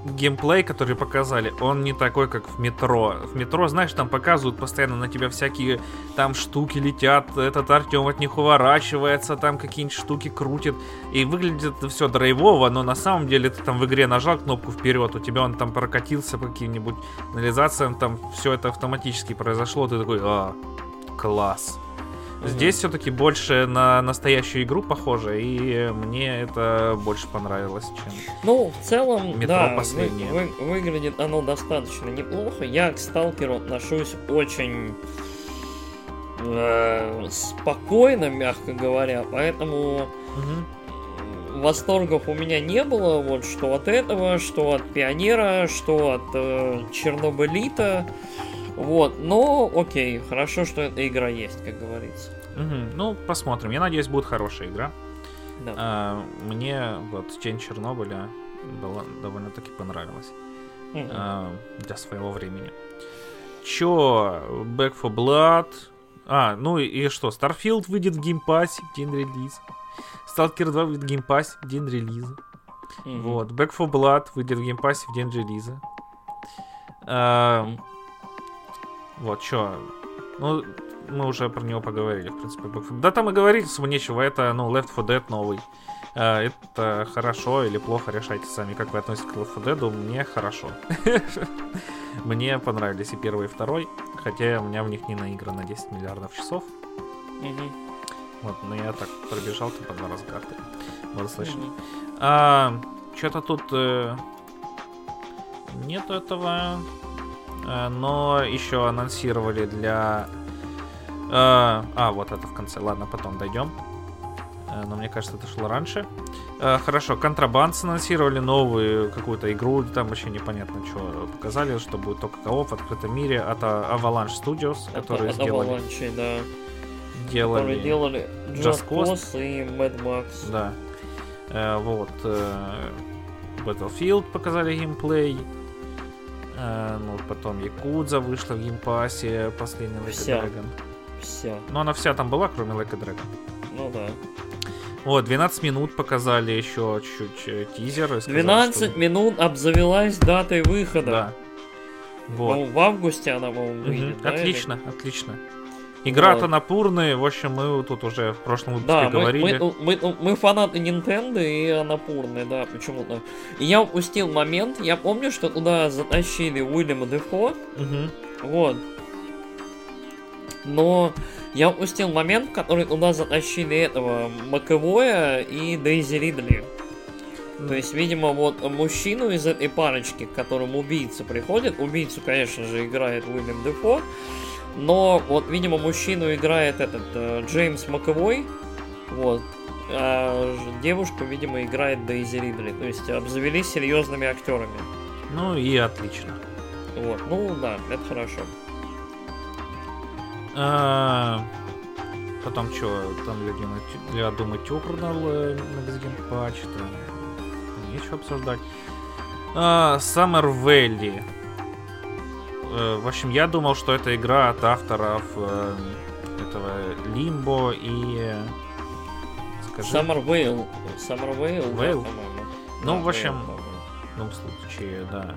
геймплей, который показали, он не такой, как в метро. В метро, знаешь, там показывают постоянно на тебя всякие там штуки летят, этот Артем от них уворачивается, там какие-нибудь штуки крутит. И выглядит все драйвово, но на самом деле ты там в игре нажал кнопку вперед, у тебя он там прокатился по каким-нибудь канализациям, там все это автоматически произошло, ты такой, а, класс. Здесь все-таки больше на настоящую игру похоже, и мне это больше понравилось, чем. Ну, в целом, Метро да, вы- последнее. вы- выглядит оно достаточно неплохо. Я к сталкеру отношусь очень э, спокойно, мягко говоря, поэтому Мгм. восторгов у меня не было, вот что от этого, что от Пионера, что от э, Чернобылита. Вот, но окей, хорошо, что эта игра есть, как говорится. Мгм. Ну, посмотрим. Я надеюсь, будет хорошая игра. Да. А, мне вот Тень Чернобыля была- довольно-таки понравилась Мгм. а, для своего времени. Чё, Back for Blood. А, ну и, что, Starfield выйдет в геймпассе в день релиза. Stalker 2 выйдет в геймпассе в день релиза. Мгм. Вот, Back for Blood выйдет в геймпассе в день релиза. А, вот, чё. Ну, мы уже про него поговорили, в принципе. Да там и говорить особо нечего, это, ну, Left 4 Dead новый. А, это хорошо или плохо, решайте сами, как вы относитесь к Left 4 Dead. Мне хорошо. Мне понравились и первый, и второй, хотя у меня в них не наиграно 10 миллиардов часов. Вот, но я так пробежал там по два раза карты. Было слышно. А, что-то тут э, нету этого. Э, но еще анонсировали для... э, а, вот это в конце. Ладно, потом дойдем. Э, но мне кажется, это шло раньше. Хорошо, Контрабанд анонсировали новую какую-то игру. Там вообще непонятно, что показали, что будет только кооп в открытом мире. Это Avalanche Studios, Это которые от сделали, Avalanche, да. делали... Которые делали Just Just Cause. Cause и Mad Max. Да. Вот. Battlefield показали геймплей. Э, ну, потом Якудза вышла в геймпассе, последний Like Вся. Dragon. Вся. Ну, она вся там была, кроме Like Dragon. Ну да. Вот, 12 минут показали еще чуть-чуть э, тизер. сказали, 12 что- минут обзавелась датой выхода. Да. Вот. Ну, в августе она, по-моему, выйдет. да, или- Отлично, отлично. Игра-то Вот. кооперная. В общем, мы тут уже в прошлом выпуске Да, мы, говорили. мы, мы- мы фанаты Nintendo и Анапурны, да, почему-то. И я упустил момент, я помню, что туда затащили Уильяма Дефо, Мгм. вот. Но я упустил момент, в который туда затащили этого Маковоя и Дейзи Ридли. То есть, видимо, вот мужчину из этой парочки, к которому убийца приходит, убийцу, конечно же, играет Уильям Дефо, но вот, видимо, мужчину играет этот э, Джеймс Маковой, вот, а девушку, видимо, играет Дейзи Ридли. То есть обзавелись серьезными актерами. Ну и отлично. Вот, ну да, это хорошо. А, Потом что, там для, Дома- для Дома Eternal э, Gen Patch, там нечего обсуждать. А, Summer Valley. Э, В общем, я думал, что это игра от авторов э, этого Limbo и... Скажи, Summer Vale. Summer Vale, да, Vale? по-моему. Ну, Да, в общем, по-моему. в любом случае, да.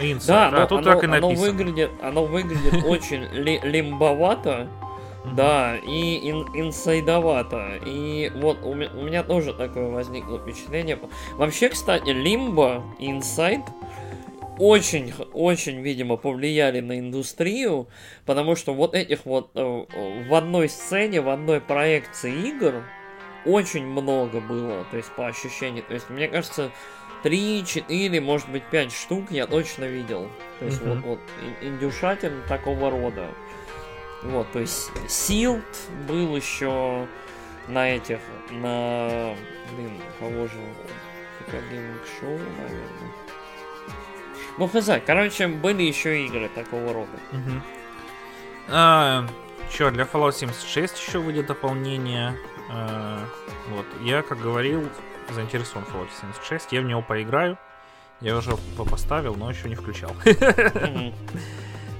Inside. Да, А тут оно, так и оно написано. выглядит, оно выглядит очень ли- лимбовато, да, и ин- инсайдовато. И вот у, у меня тоже такое возникло впечатление. Вообще, кстати, Лимбо и Инсайд очень, очень, видимо, повлияли на индустрию, потому что вот этих вот э, в одной сцене, в одной проекции игр очень много было, то есть по ощущению. То есть, мне кажется, 3, 4, может быть, 5 штук я точно видел. То есть, Мгм. вот, вот ин- индюшатин такого рода. Вот, то есть, Силд был еще на этих, на, блин, кого же, Гейминг Шоу, наверное. Ну, хз, короче, были еще игры такого рода. Мгм. А, чё, для Fallout 76 еще выйдет дополнение. А, вот, я, как говорил, заинтересован Fallout 76. Я в него поиграю. Я уже по- поставил, но еще не включал.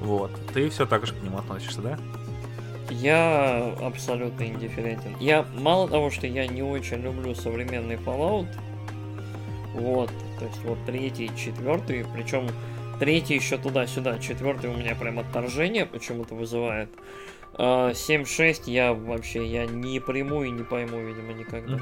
Вот. Ты все так же к нему относишься, да? Я абсолютно индифферентен. Я мало того, что я не очень люблю современный Fallout, вот, то есть вот третий, четвертый, причем третий еще туда-сюда, четвертый у меня прям отторжение почему-то вызывает. А 7.6 я вообще я не приму и не пойму, видимо, никогда.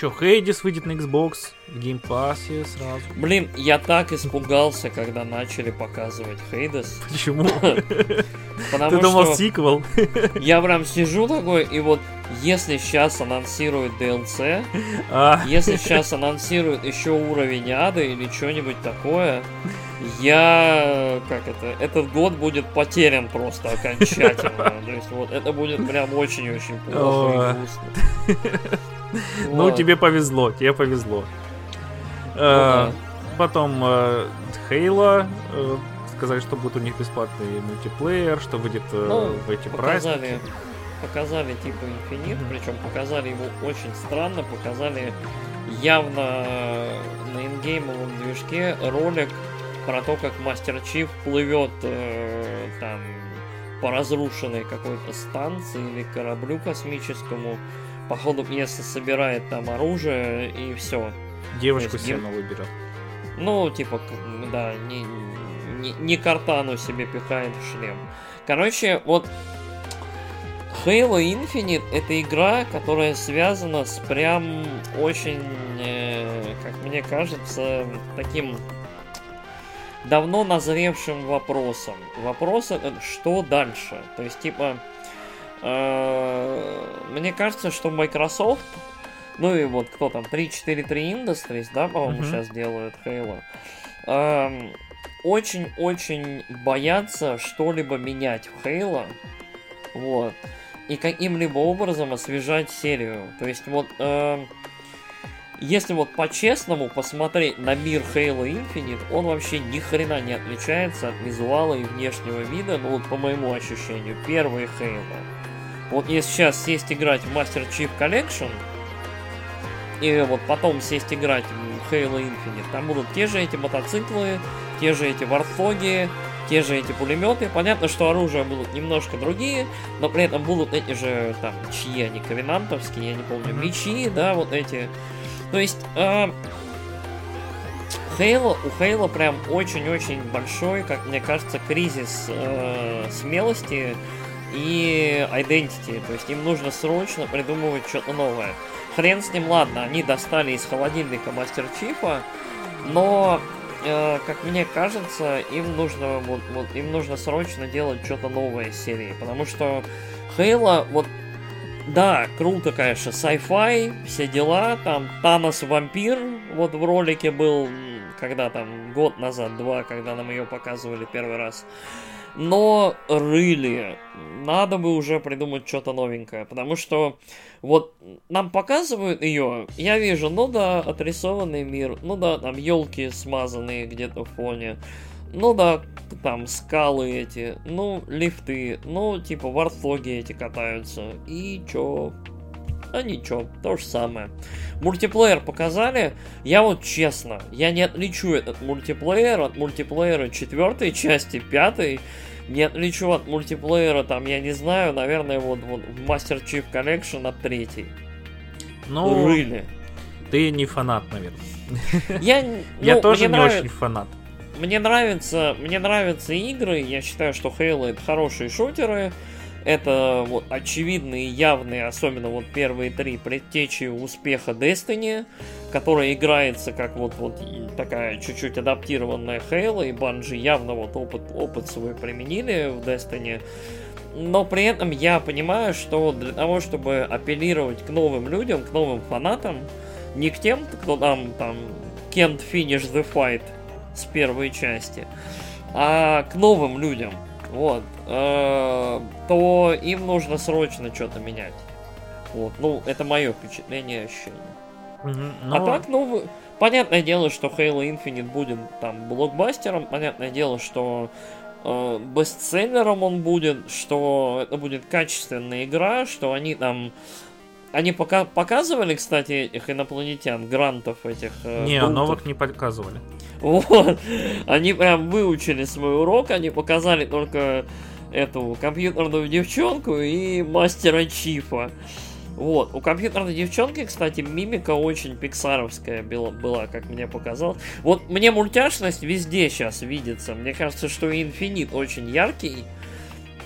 Че, Хейдис выйдет на Xbox в Game Pass сразу. Блин, я так испугался, когда начали показывать Хейдес. Почему? Ты думал сиквел? я прям сижу такой, и вот если сейчас анонсируют DLC, А, если сейчас анонсируют еще уровень ада или что-нибудь такое, я, как это, этот год будет потерян просто окончательно. То есть вот это будет прям очень-очень плохо и грустно. Ну, тебе повезло, тебе повезло. Э. Потом э, Хейла э, сказали, что будет у них бесплатный мультиплеер, что выйдет э, Ну, в эти показали, праздники. показали типа Инфинит, Мгм. причем показали его очень странно, показали явно на ингеймовом движке ролик про то, как Мастер Чиф плывет э, там по разрушенной какой-то станции или кораблю космическому, по ходу пьесы собирает там оружие и все. Девушку есть себе новую берет. Ну, типа, да, не, не, не картану себе пихает в шлем. Короче, вот Halo Infinite это игра, которая связана с прям очень, э, как мне кажется, таким давно назревшим вопросом. Вопрос это, что дальше? То есть, типа, мне кажется, что Microsoft, ну и вот кто там, 343 Industries, да, по-моему, Мгм. сейчас делают Halo, эм, очень-очень боятся что-либо менять в Halo, вот, и каким-либо образом освежать серию. То есть вот, эм, если вот по-честному посмотреть на мир Halo Infinite, он вообще ни хрена не отличается от визуала и внешнего вида, ну вот по моему ощущению, первый Halo. Вот если сейчас сесть играть в Master Chief Collection, и вот потом сесть играть в Halo Infinite, там будут те же эти мотоциклы, те же эти вартфоги, те же эти пулеметы. Понятно, что оружия будут немножко другие, но при этом будут эти же, там, чьи они, ковенантовские, я не помню, мечи, да, вот эти. То есть, а, Хейла, у Хейла прям очень-очень большой, как мне кажется, кризис э, смелости и identity. То есть им нужно срочно придумывать что-то новое. Хрен с ним, ладно, они достали из холодильника Мастер Чифа, но, э, как мне кажется, им нужно вот, вот им нужно срочно делать что-то новое из серии, потому что Хейла, вот да, круто, конечно, sci-fi, все дела, там Танос вампир, вот в ролике был, когда там, год назад, два, когда нам ее показывали первый раз. Но рыли, надо бы уже придумать что-то новенькое, потому что вот нам показывают ее, я вижу, ну да, отрисованный мир, ну да, там елки смазанные где-то в фоне, ну да, там скалы эти, ну лифты, ну типа вартфоги эти катаются, и чё? А ничего, то же самое. Мультиплеер показали. Я вот честно, я не отличу этот мультиплеер от мультиплеера четвертой части, пятой. Не отличу от мультиплеера, там, я не знаю, наверное, вот, вот в Master Chief Collection от третьей. Ну, Рыли. ты не фанат, наверное. Я, н- Я ну, тоже не нрав- очень фанат. Мне нравятся, мне нравятся игры. Я считаю, что Halo это хорошие шутеры. Это вот очевидные, явные, особенно вот первые три предтечи успеха Destiny, которая играется как вот, вот такая чуть-чуть адаптированная Halo, и Bungie явно вот опыт, опыт свой применили в Destiny. Но при этом я понимаю, что для того, чтобы апеллировать к новым людям, к новым фанатам, не к тем, кто там, там, can't finish the fight с первой части, а к новым людям, вот, э, то им нужно срочно что-то менять. Вот, ну, это мое впечатление и ощущение. Мгм, А но- так, ну, понятное дело, что Halo Infinite будет там блокбастером, понятное дело, что э, бестселлером он будет, что это будет качественная игра, что они там... Они пока показывали, кстати, этих инопланетян, грантов этих. э, Не, брутов? новых не показывали. Вот. Они прям выучили свой урок, они показали только эту компьютерную девчонку и мастера Чифа. Вот. У компьютерной девчонки, кстати, мимика очень пиксаровская была, была, как мне показалось. Вот мне мультяшность везде сейчас видится. Мне кажется, что Инфинит очень яркий,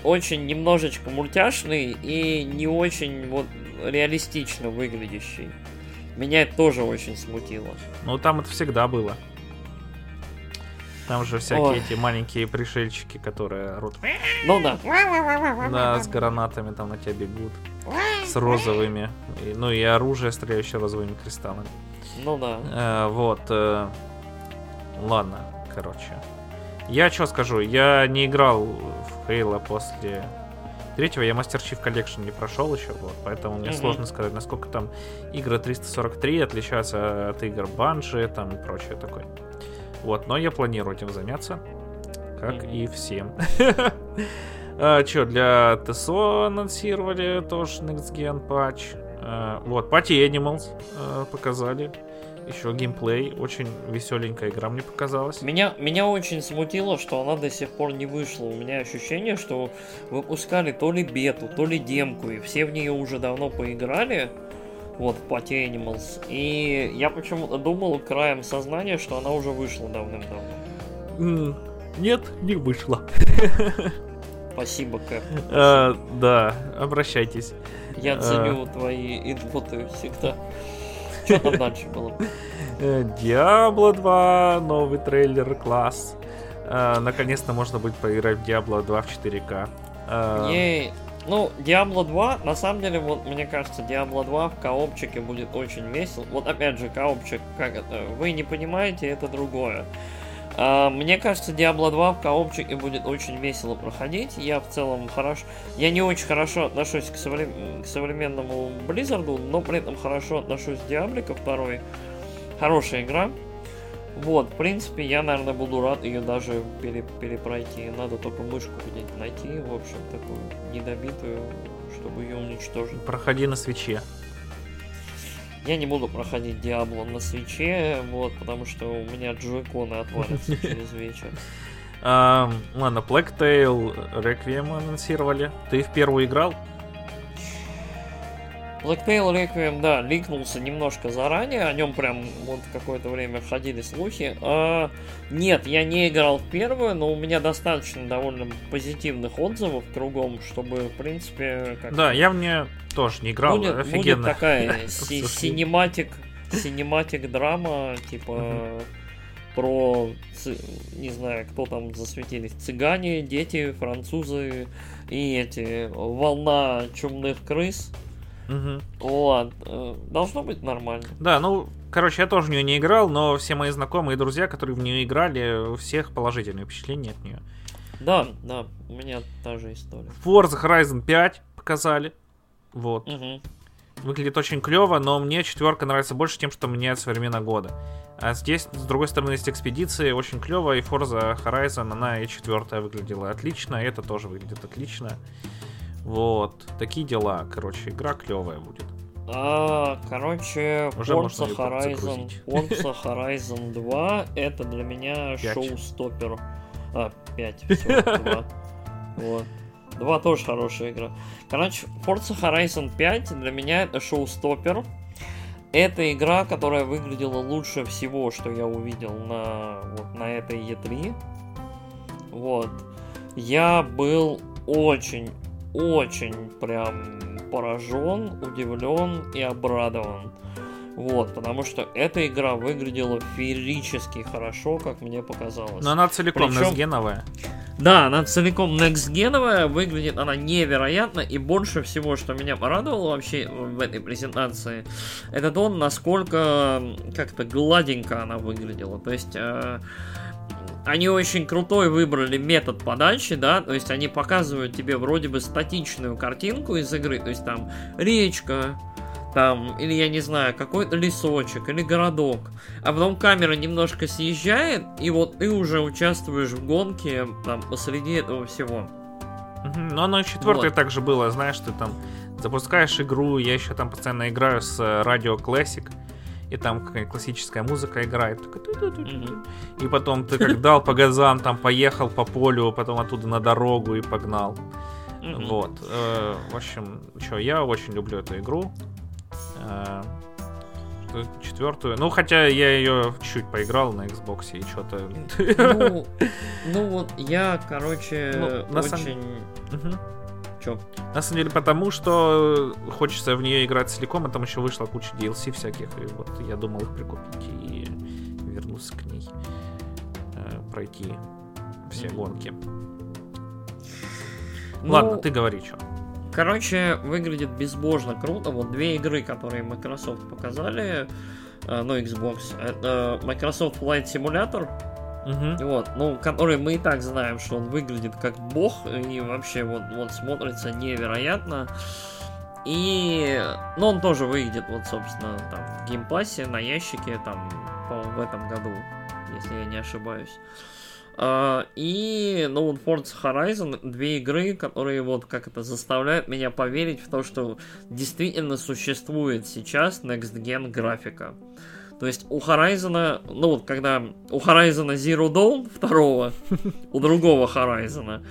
очень немножечко мультяшный и не очень вот реалистично выглядящий. Меня это тоже очень смутило. Ну, там это всегда было. Там же всякие Ой. эти маленькие пришельчики, которые орут. Ну да. Да, с гранатами там на тебя бегут. С розовыми. И, ну и оружие, стреляющее розовыми кристаллами. Ну да. Э, вот. Э, ладно, короче. Я что скажу, я не играл Хейла после третьего, я Master Chief Collection не прошел еще, вот, поэтому мне mm-hmm. сложно сказать, насколько там игры 343 отличаются от игр Банжи там и прочее такое. Вот, но я планирую этим заняться, как mm-hmm. и всем. а, что, для ТСО анонсировали тоже Next Gen патч. А, вот, Party Animals а, показали. Еще геймплей, очень веселенькая игра мне показалась. Меня, меня очень смутило, что она до сих пор не вышла. У меня ощущение, что выпускали то ли бету, то ли демку, и все в нее уже давно поиграли, вот, в Party Animals. И я почему-то думал краем сознания, что она уже вышла давным-давно. нет, не вышла. Спасибо, Кэп. А, да, обращайтесь. Я ценю а... твои инпуты всегда. Что там дальше было? Diablo 2, новый трейлер, класс. А, наконец-то можно будет поиграть в Diablo 2 в 4К. Ей, ну, Diablo 2, на самом деле, вот мне кажется, Diablo 2 в коопчике будет очень весело. Вот опять же, коопчик, как это, вы не понимаете, это другое. А, мне кажется, Diablo 2 в коопчике будет очень весело проходить. Я в целом хорошо... Я не очень хорошо отношусь к, совре... к современному Blizzard, но при этом хорошо отношусь к Диаблико 2. Хорошая игра. Вот, в принципе, я, наверное, буду рад ее даже пере, перепройти. Надо только мышку где-нибудь найти, в общем, такую недобитую, чтобы ее уничтожить. Проходи на свече. Я не буду проходить Диабло на свече, вот, потому что у меня джойконы отвалятся через вечер. ладно, Tale Requiem анонсировали. Ты в первую играл? Blacktail Requiem, да, ликнулся немножко заранее, о нем прям вот какое-то время ходили слухи. А, нет, я не играл в первую, но у меня достаточно довольно позитивных отзывов кругом, чтобы, в принципе... Как да, я мне тоже не играл, будет, офигенно. Будет такая синематик, синематик драма, типа про, не знаю, кто там засветились, цыгане, дети, французы и эти, волна чумных крыс. Угу. Вот. Э, должно быть нормально. Да, ну, короче, я тоже в нее не играл, но все мои знакомые и друзья, которые в нее играли, у всех положительные впечатления от нее. Да, да, у меня та же история. Forza Horizon 5 показали. Вот. Угу. Выглядит очень клево, но мне четверка нравится больше тем, что меняется время года. А здесь, с другой стороны, есть экспедиции, очень клево, и Forza Horizon, она и четвертая выглядела отлично, и это тоже выглядит отлично. Вот, такие дела. Короче, игра клевая будет. А, короче, Уже Forza Horizon, Forza Horizon 2 это для меня шоу-стоппер. А, 5, все, 2. Вот. 2 тоже хорошая игра. Короче, Forza Horizon 5 для меня это шоу-стоппер. Это игра, которая выглядела лучше всего, что я увидел на, вот, на этой E3. Вот. Я был очень очень прям поражен, удивлен и обрадован. Вот, потому что эта игра выглядела феерически хорошо, как мне показалось. Но она целиком Причем... next Да, она целиком next выглядит она невероятно, и больше всего, что меня порадовало вообще в этой презентации, это то, насколько как-то гладенько она выглядела. То есть... Э они очень крутой выбрали метод подачи, да, то есть они показывают тебе вроде бы статичную картинку из игры, то есть там речка, там, или я не знаю, какой-то лесочек, или городок, а потом камера немножко съезжает, и вот ты уже участвуешь в гонке там посреди этого всего. Ну, оно и четвертое вот. также было, знаешь, ты там запускаешь игру, я еще там постоянно играю с Radio Classic, и там какая классическая музыка играет. И потом ты как дал по газам, там поехал по полю, потом оттуда на дорогу и погнал. Вот. Э, в общем, что, я очень люблю эту игру. Э, четвертую. Ну, хотя я ее чуть поиграл на Xbox и что-то. Ну, ну вот я, короче, ну, на очень. Сам... Чё? На самом деле потому, что хочется в нее играть целиком, а там еще вышла куча DLC всяких, и вот я думал их прикупить и вернуться к ней, э, пройти все гонки. Ну, Ладно, ты говори, что. Короче, выглядит безбожно круто. Вот две игры, которые Microsoft показали, э, ну, Xbox, это Microsoft Flight Simulator, Угу. вот, ну, который мы и так знаем, что он выглядит как бог, и вообще вот, вот смотрится невероятно. И, ну, он тоже выйдет, вот, собственно, там, в геймпассе, на ящике, там, в этом году, если я не ошибаюсь. А, и, ну, вот Forza Horizon, две игры, которые вот как это заставляют меня поверить в то, что действительно существует сейчас Next Gen графика. То есть у Horizon, ну вот когда у Horizon Zero Dawn второго, у другого Horizon,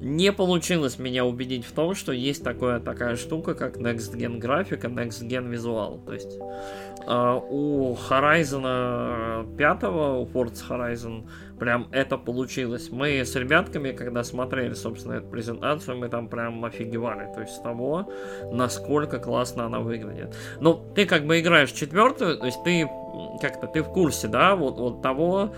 не получилось меня убедить в том, что есть такое, такая штука, как Next Gen графика, Next Gen визуал. То есть э, у Horizon 5, у Forza Horizon прям это получилось. Мы с ребятками, когда смотрели, собственно, эту презентацию, мы там прям офигевали. То есть с того, насколько классно она выглядит. Ну, ты как бы играешь четвертую, то есть ты как-то ты в курсе, да, вот, вот того,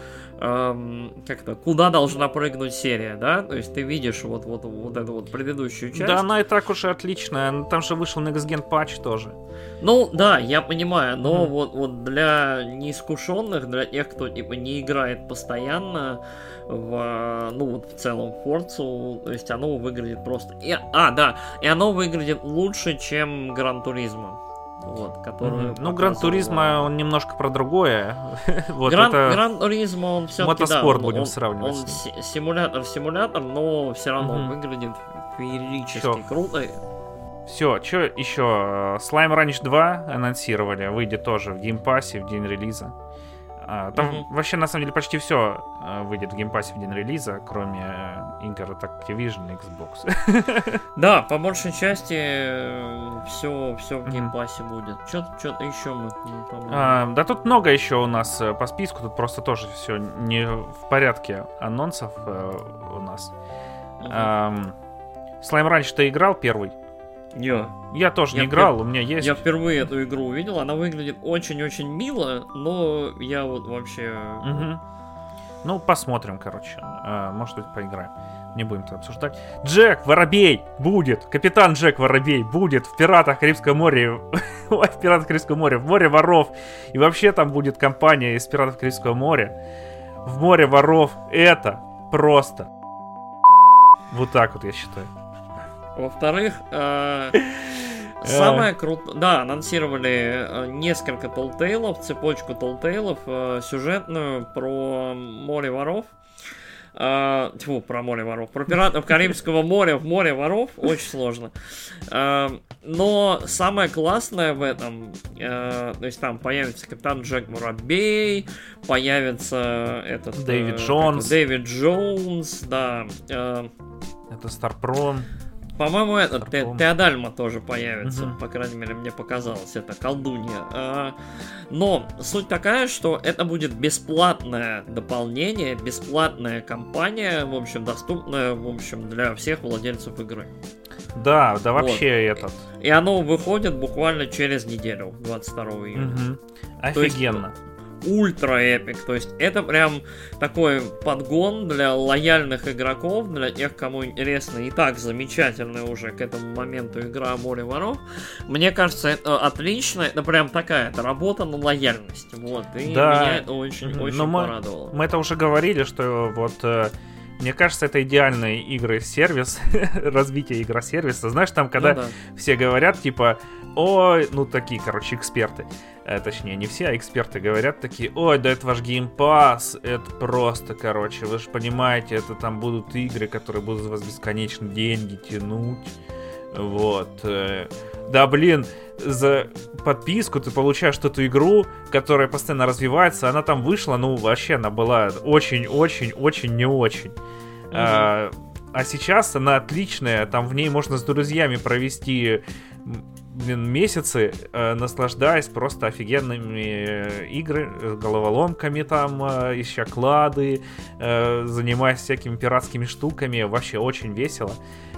эм, как-то, куда должна прыгнуть серия, да, то есть ты видишь вот, вот, вот эту вот предыдущую часть. Да, она и так уж и отличная. Там же вышел Next Gen патч тоже. Ну, да, я понимаю, но Мгм. вот, вот для неискушенных, для тех, кто типа не играет постоянно в, ну вот в целом Forza'у, то есть оно выглядит просто... И, а, да, и оно выглядит лучше, чем Gran Turismo. Вот, которую. Ну, Gran показывала- Turismo, он немножко про другое. Вот Gran, это... Gran Turismo, он все-таки, мотоспорт да, он- будем он, сравнивать Он с си- симулятор-симулятор, но все равно Мгм. выглядит феерически Всё. круто. Все, что еще? Slime Rancher 2 анонсировали, выйдет тоже в геймпассе в день релиза. А, Там Мгм. вообще, на самом деле, почти все выйдет в геймпассе в день релиза, кроме э, игр от Activision и Xbox. Да, по большей части все, все в геймпассе будет. Что-то еще мы. А, Да тут много еще у нас э, по списку, тут просто тоже все не в порядке анонсов э, у нас. Slime Rancher ты играл первый? Не, Я тоже Я не играл, у меня есть. Я впервые эту игру увидел, она выглядит очень-очень мило, но я вот вообще... Мгм. Ну, посмотрим, короче. А, может быть, поиграем. Не будем это обсуждать. Джек Воробей будет. Капитан Джек Воробей будет в Пиратах Карибского моря. Ой, в Пиратах Карибского моря. В море воров. И вообще там будет компания из Пиратов Карибского моря. В море воров. Это просто. Вот так вот я считаю. Во-вторых, э, самое крутое... Да, анонсировали э, несколько толтейлов, цепочку толтейлов, э, сюжетную про море воров. Э, Тьфу, про море воров. Про пиратов Карибского моря в море воров. Очень сложно. Э, Но самое классное в этом, э, то есть там появится капитан Джек Воробей, появится этот... Дэвид Джонс. Дэвид Джонс, да. Это Старпром. По-моему, этот Те-. Теодальма тоже появится, Мгм. по крайней мере, мне показалось, это колдунья. А, Но суть такая, что это будет бесплатное дополнение, бесплатная кампания, в общем, доступная, в общем, для всех владельцев игры. Да, да вообще этот. И оно выходит буквально через неделю, 22 июня. Мгм. То есть, Офигенно. Ультра эпик, то есть это прям такой подгон для лояльных игроков, для тех, кому интересна и так замечательная уже к этому моменту игра Море воров. Мне кажется, это отлично, это прям такая, это работа на лояльность, вот, и Да. меня это очень, Мгм. очень Но мы- порадовало. Мы это уже говорили, что вот э, мне кажется, это идеальный игры-сервис, развитие игросервиса. Знаешь, там, когда Ну да. все говорят, типа, ой, ну такие, короче, эксперты, э, точнее, не все, а эксперты говорят такие, ой, да это ваш геймпас, это просто, короче, вы же понимаете, это там будут игры, которые будут с вас бесконечно деньги тянуть, вот. э, Да, блин, за подписку ты получаешь эту игру, которая постоянно развивается, она там вышла, ну, вообще она была очень-очень-очень не очень. А, а сейчас она отличная, там в ней можно с друзьями провести месяцы, э, наслаждаясь просто офигенными э, игры, э, головоломками там, э, ища клады, э, занимаясь всякими пиратскими штуками. Вообще очень весело.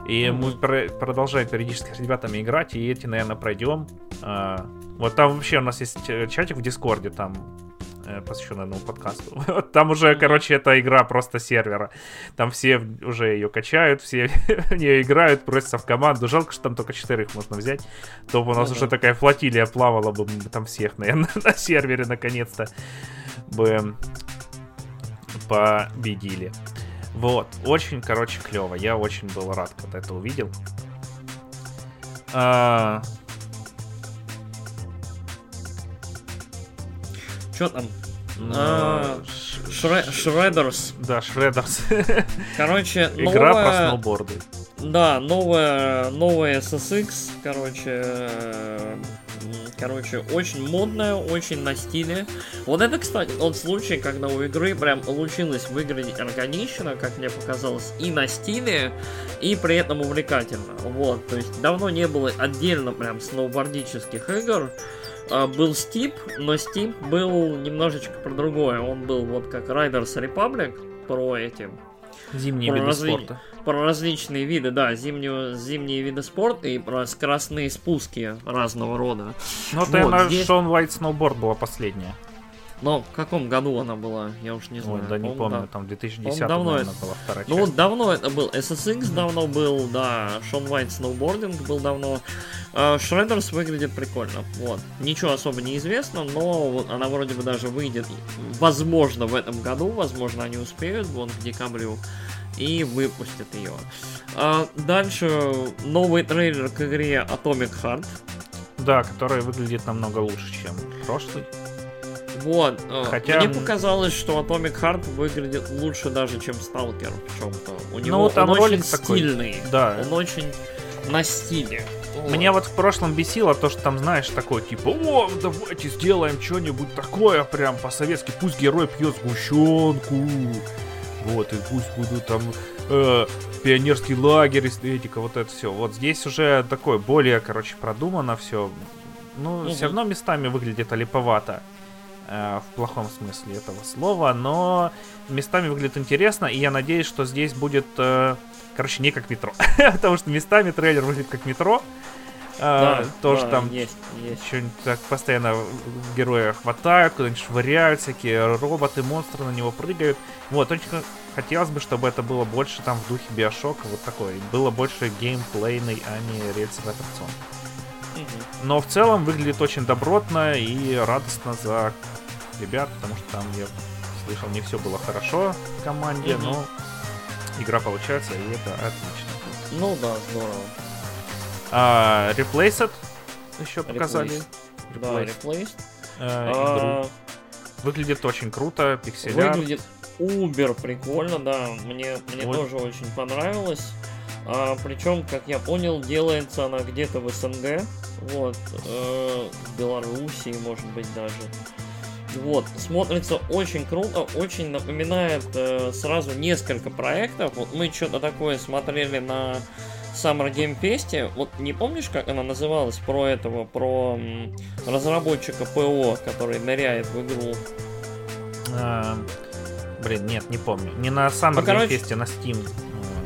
И мы про- продолжаем периодически с ребятами играть, и эти, наверное, пройдем. А, вот там вообще у нас есть э, чатик в Дискорде, там э, посвященный этому подкасту. Там уже, короче, эта игра просто сервера. Там все уже ее качают, все в нее играют, просятся в команду. Жалко, что там только четырех можно взять. То бы у нас Ну уже да. такая флотилия плавала бы там всех, наверное, на сервере наконец-то бы победили. Вот, очень, короче, клево. Я очень был рад, когда это увидел. А, Что там? ну, А, Шре- Shredders. Да, Шреддерс. Короче, Игра про новая... сноуборды. Да, новая, новая SSX, короче, э, короче, очень модная, очень на стиле. Вот это, кстати, тот случай, когда у игры прям получилось выглядеть органично, как мне показалось, и на стиле, и при этом увлекательно. Вот, то есть давно не было отдельно прям сноубордических игр. А, Был Стип, но Стип был немножечко про другое. Он был вот как Riders Republic про эти Зимние Про виды разли- спорта. про различные виды, да, зимнюю, зимние виды спорта и про скоростные спуски разного рода. Ну, Вот, наверное, здесь- Шон Уайт Сноуборд была последняя. Но в каком году она была, я уж не знаю. Ой, да не помню, да. там 2010 Он давно наверное, это- была вторая Ну часть. вот давно это был. SSX давно был, да. Шон Уайт сноубординг был давно. А, Shredders выглядит прикольно. Вот. Ничего особо не известно, но вот она вроде бы даже выйдет, возможно, в этом году. Возможно, они успеют, вон к декабрю. И выпустят ее. А, дальше новый трейлер к игре Atomic Heart. Да, который выглядит намного лучше, чем прошлый. Вот. э, Хотя- Мне показалось, что Atomic Heart выглядит лучше даже, чем Stalker в чем-то. У него Ну, там он ролик очень такой, стильный. Да. Он очень на стиле. Меня вот в прошлом бесило то, что там, знаешь, такое, типа, о, давайте сделаем что-нибудь такое прям по-советски, пусть герой пьет сгущенку, вот, и пусть будут там э, пионерский лагерь, эстетика, вот это все. Вот здесь уже такое более, короче, продумано все. Ну, Мгм. все равно местами выглядит олиповато. Э, в плохом смысле этого слова, но местами выглядит интересно, и я надеюсь, что здесь будет, э, короче, не как метро. Потому что местами трейлер выглядит как метро. А, Да, тоже да, там есть, есть. что-нибудь так постоянно героя хватают, куда-нибудь швыряют, всякие роботы, монстры на него прыгают. Вот, очень хотелось бы, чтобы это было больше там в духе Биошока, вот такой. Было больше геймплейный, а не рельсовый аттракцион. Но в целом выглядит очень добротно и радостно за ребят, потому что там я слышал, не все было хорошо в команде, Мгм. но игра получается, и это отлично. Ну да, здорово. А, Replaced еще показали. Replaced. Да, Replaced, э, А, игру. Выглядит очень круто, пикселяр. Выглядит убер прикольно, да. Мне, мне Ой. тоже очень понравилось. А, причем, как я понял, делается она где-то в СНГ. Вот. э, в Белоруссии, может быть, даже. Вот, смотрится очень круто, очень напоминает э, сразу несколько проектов. Вот мы что-то такое смотрели на Summer Game Fest. Вот не помнишь, как она называлась про этого, про м, разработчика ПО, который ныряет в игру? А, блин, нет, не помню. Не на Summer Ну, Game короче, Fest, а на Steam.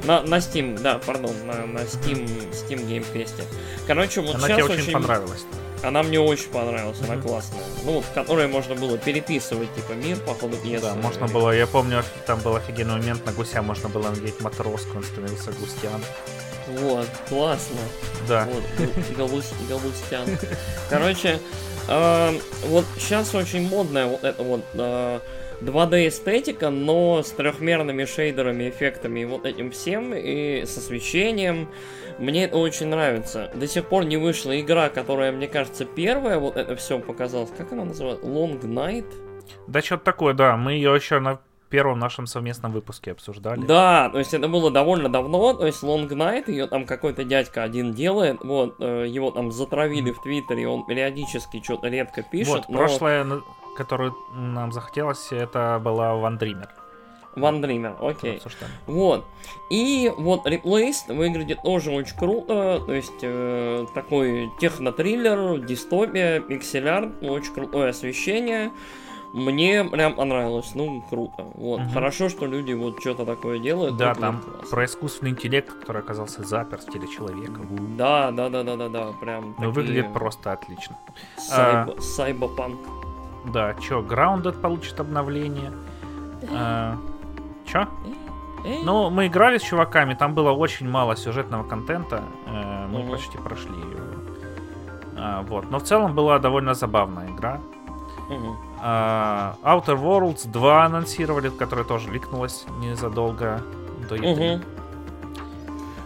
На, на Steam, да, пардон, на, на Steam, Steam Game Fest. Короче, вот Она сейчас тебе очень понравилась. Она мне очень понравилась, она классная. Ну, вот, в которой можно было переписывать, типа, мир по ходу пьесы. Да, можно было, я помню, там был офигенный момент, на гуся можно было надеть матроску, он становился густян. Вот, классно. Да. Вот, Галу- Галус- Галустян. Короче, э, вот сейчас очень модная вот эта вот э, 2D эстетика, но с трехмерными шейдерами, эффектами и вот этим всем, и с освещением. Мне это очень нравится. До сих пор не вышла игра, которая, мне кажется, первая вот это все показалась. Как она называется? Long Night? Да, что-то такое, да. Мы ее еще на первом нашем совместном выпуске обсуждали. Да, то есть это было довольно давно, то есть Long Night, ее там какой-то дядька один делает, вот, э, его там затравили в Твиттере, он периодически что-то редко пишет, вот, но- прошлое, которую нам захотелось, это была Ван Дример. One Dreamer, окей. Вот. И вот Replaced выглядит тоже очень круто. То есть э, такой технотриллер, дистопия, пикселяр, очень крутое освещение. Мне прям понравилось, ну, круто. Вот. Угу. Хорошо, что люди вот что-то такое делают. Да, там про искусственный интеллект, который оказался запер в теле человека. Да, да, да, да, да, да. Прям. Ну, такие... выглядит просто отлично. Сайб... А... Сайбопанк. Да, чё, Grounded получит обновление. А... Чё? Ну, мы играли с чуваками, там было очень мало сюжетного контента. Э, мы угу. почти прошли ее. А, вот. Но в целом была довольно забавная игра. Угу. Uh, Outer Worlds 2 анонсировали, которая тоже ликнулась незадолго до E3. Угу.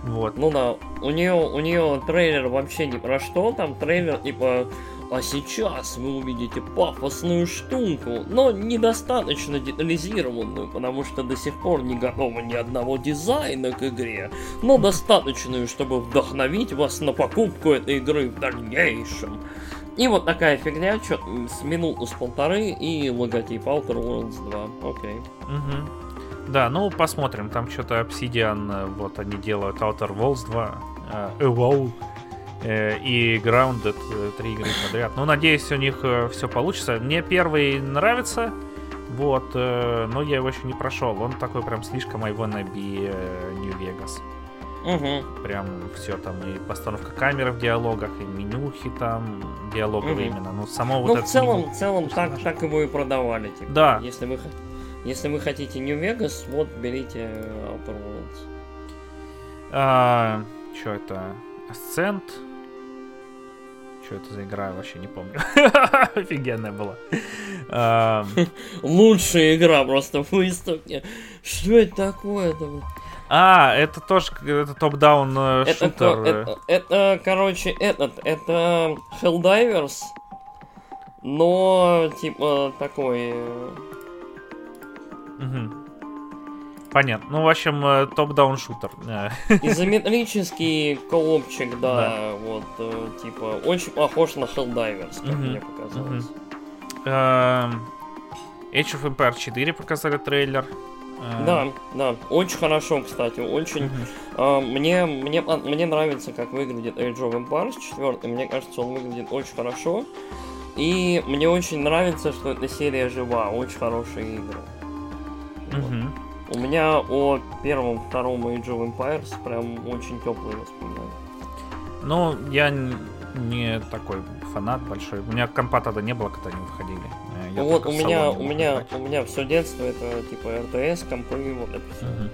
Вот. Ну да, у нее, у нее трейлер вообще ни про что, там трейлер типа а сейчас вы увидите пафосную штуку, но недостаточно детализированную, потому что до сих пор не готово ни одного дизайна к игре, но достаточную, чтобы вдохновить вас на покупку этой игры в дальнейшем. И вот такая фигня, что с минуту с полторы и логотип Outer Worlds 2. Окей. Угу. Да, ну посмотрим. Там что-то Obsidian, э, вот они делают Outer Worlds 2, э, э, и Grounded, э, три игры подряд. Ну, надеюсь, у них э, все получится. Мне первый нравится, вот, э, но я его еще не прошел. Он такой прям слишком I wanna be э, New Vegas. Угу. Прям все там, и постановка камеры в диалогах, и менюхи там, диалоговые угу. именно. Ну, само ну, вот в целом, меню, в целом так, так его и продавали. Типа. Да. Если вы, если вы хотите New Vegas, вот берите Outer Worlds. А, что это? Ascent? Что это за игра, я вообще не помню. Офигенная была. Лучшая игра просто в выставке. Что это такое-то? А, это тоже это топ-даун э, шутер. Это, это, короче, этот, это Helldivers, но типа такой. Угу. Понятно. Ну, в общем, э, топ-даун шутер. Изометрический коопчик, да, да, вот, типа, очень похож на Helldivers, как угу. мне показалось. Угу. Age of Empires 4 показали трейлер. А. Да, да, очень хорошо, кстати, очень. Uh-huh. мне, мне, мне нравится, как выглядит Age of Empires 4, мне кажется, он выглядит очень хорошо. И мне очень нравится, что эта серия жива, очень хорошие игры. Uh-huh. Вот. У меня о первом, втором Age of Empires прям очень теплые воспоминания. Ну, я не такой фанат большой. У меня компа тогда не было, когда они выходили. Я вот у меня, у меня, у меня все детство это типа РТС, компы, вот это все. Угу.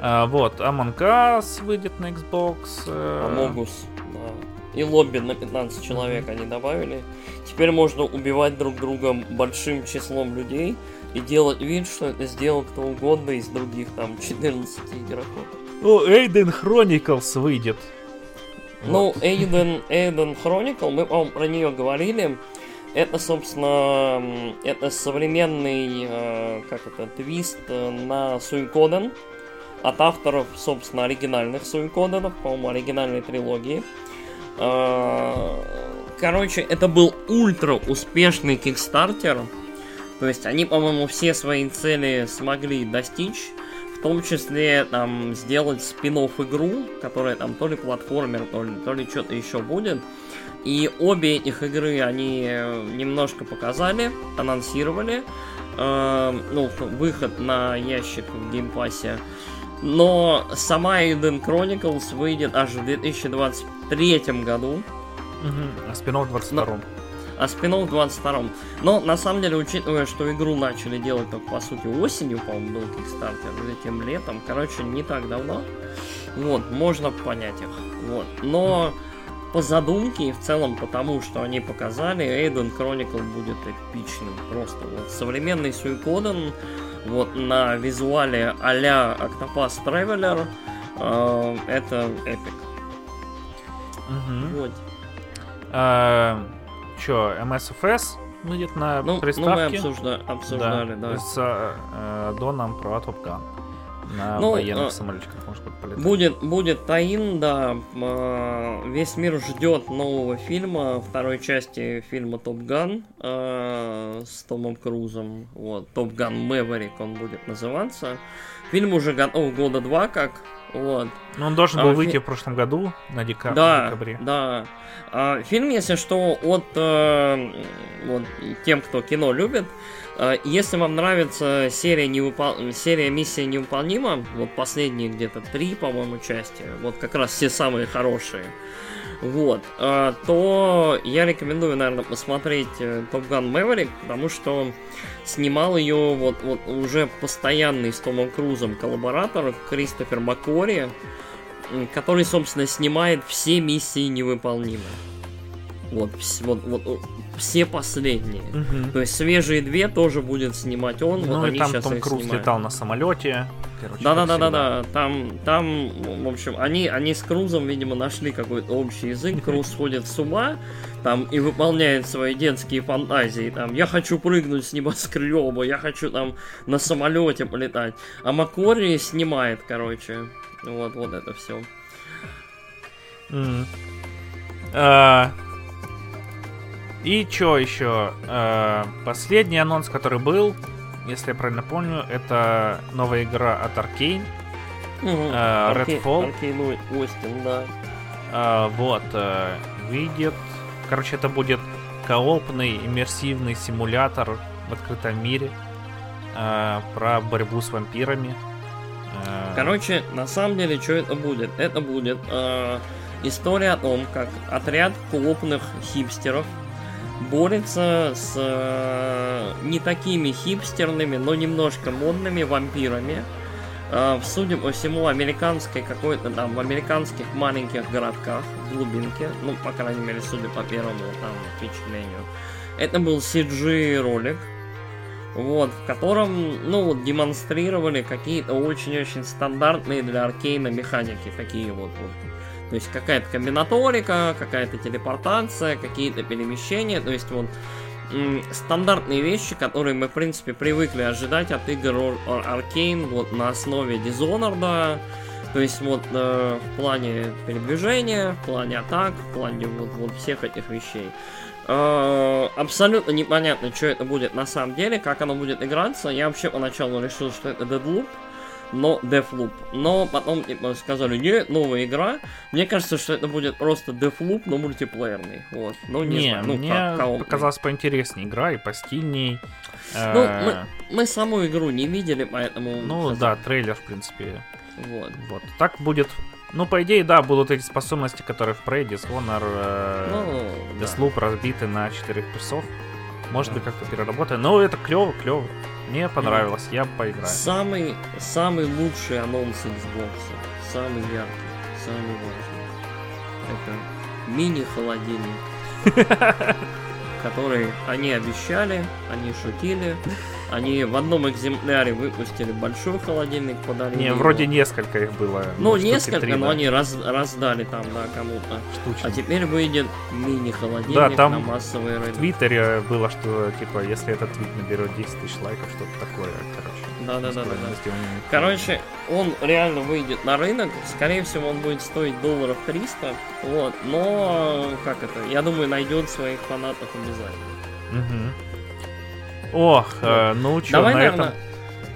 А, вот, Among Us выйдет на Xbox. Амогус, да. И лобби на 15 человек они добавили. Теперь можно убивать друг друга большим числом людей и делать вид, что это сделал кто угодно из других там 14 игроков. Ну, Эйден Chronicles выйдет. Ну, Эйден, Эйден Chronicle, мы, по про нее говорили. Это, собственно, это современный, э, как это, твист э, на Суикоден от авторов, собственно, оригинальных Суикоденов, по-моему, оригинальной трилогии. Э, короче, это был ультра успешный кикстартер. То есть они, по-моему, все свои цели смогли достичь. В том числе там сделать спин игру, которая там то ли платформер, то ли, то ли что-то еще будет. И обе этих игры они немножко показали, анонсировали. Э, ну, выход на ящик в геймпассе. Но сама Eiyuden Chronicle выйдет аж в 2023 году. Угу, а спин в 22 Но, а спин в 22 Но на самом деле, учитывая, что игру начали делать только по сути осенью, по-моему, был Kickstarter, или тем летом, короче, не так давно. Вот, можно понять их. Вот. Но по задумке и в целом потому, что они показали, Эйден Chronicle будет эпичным. Просто вот современный Суикоден, вот на визуале а-ля Octopus Traveler, э, это эпик. Угу. Вот. А, чё, MSFS будет на ну, приставке? Ну, мы обсужда- обсуждали, да. да. С э, Доном про Top Gun. на Ну, военных а, самолетиках, может быть, полетать. Будет, будет Таин, да. а, Весь мир ждет нового фильма, второй части фильма Топ Ган а, с Томом Крузом. Вот, Топ Ган Мэверик он будет называться. Фильм уже готов года два как. Вот. Ну, он должен а, был фи- выйти в прошлом году, на дека- Да, декабре. да. А, фильм, если что, от э, вот, тем, кто кино любит, э, если вам нравится серия, невыпол... серия «Миссия невыполнима», вот последние где-то три, по-моему, части, вот как раз все самые хорошие, вот, э, то я рекомендую, наверное, посмотреть э, Top Gun Maverick, потому что снимал ее вот, вот уже постоянный с Томом Крузом коллаборатор Кристофер Маккори, который, собственно, снимает все миссии невыполнимы. Вот, вот, вот, все последние. Мгм. То есть свежие две тоже будет снимать он. Ну вот и они там Том Круз снимают. летал на самолете. Короче, Да, да, как да, да, всегда. да. Там, там, в общем, они, они с Крузом, видимо, нашли какой-то общий язык. Круз сходит с ума, там и выполняет свои детские фантазии. Там, я хочу прыгнуть с небоскреба, я хочу там на самолете полетать. А Маккори снимает, короче. Вот, вот это все. М. А, И чё еще? А, Последний анонс, который был, если я правильно помню, это новая игра от Arkane. А, Redfall. Аркейн Остин, да. А, Вот, э, выйдет. Короче, это будет коопный иммерсивный симулятор в открытом мире про борьбу с вампирами. Короче, на самом деле, что это будет? Это будет э, история о том, как отряд клопных хипстеров борется с э, не такими хипстерными, но немножко модными вампирами. э, судя по всему, американской какой-то там, в американских маленьких городках, в глубинке, ну, по крайней мере, судя по первому там впечатлению. Это был CG ролик, вот, в котором, ну, вот, демонстрировали какие-то очень-очень стандартные для аркейна механики, такие вот, вот. То есть какая-то комбинаторика, какая-то телепортация, какие-то перемещения, то есть вот м, стандартные вещи, которые мы, в принципе, привыкли ожидать от игр Arcane вот на основе Dishonored, то есть вот э, в плане передвижения, в плане атак, в плане вот, вот всех этих вещей. Э, абсолютно непонятно, что это будет на самом деле, как оно будет играться. Я вообще поначалу решил, что это Deadloop, но Deathloop. Но потом типа, сказали, нет, новая игра. Мне кажется, что это будет просто Deathloop, но мультиплеерный. Вот. Ну, не, Не, знаю, ну, мне ко- коопный. показалось поинтереснее игра и постильней. Ну, Э, мы, мы саму игру не видели, поэтому... ну да, трейлер, в принципе. Вот. Вот. Так будет. Ну, по идее, да, будут эти способности, которые в Prey, Dishonor, э, Ну, да. Deathloop разбиты на 4 плюсов. Может Да. быть, как-то переработаем. Но это клево, клево. Мне понравилось, я поиграю. Самый, самый лучший анонс Xbox. Самый яркий, самый важный. Это мини-холодильник. Который они обещали, они шутили. Они в одном экземпляре выпустили большой холодильник, подарили. Не, его. вроде несколько их было. Ну, несколько, три, но да, они раз- раздали там, да, кому-то. штучно. А теперь выйдет мини-холодильник Да, там на массовые В рынки. Твиттере было, что, типа, если этот твит наберет 10 тысяч лайков, что-то такое, короче. Да-да-да-да-да. стоимость его не- Короче, он реально выйдет на рынок. Скорее всего, он будет стоить долларов 300. Вот. Но, как это, я думаю, найдет своих фанатов обязательно. Мгм. Ох, э, ну чё, давай, на наверное, этом...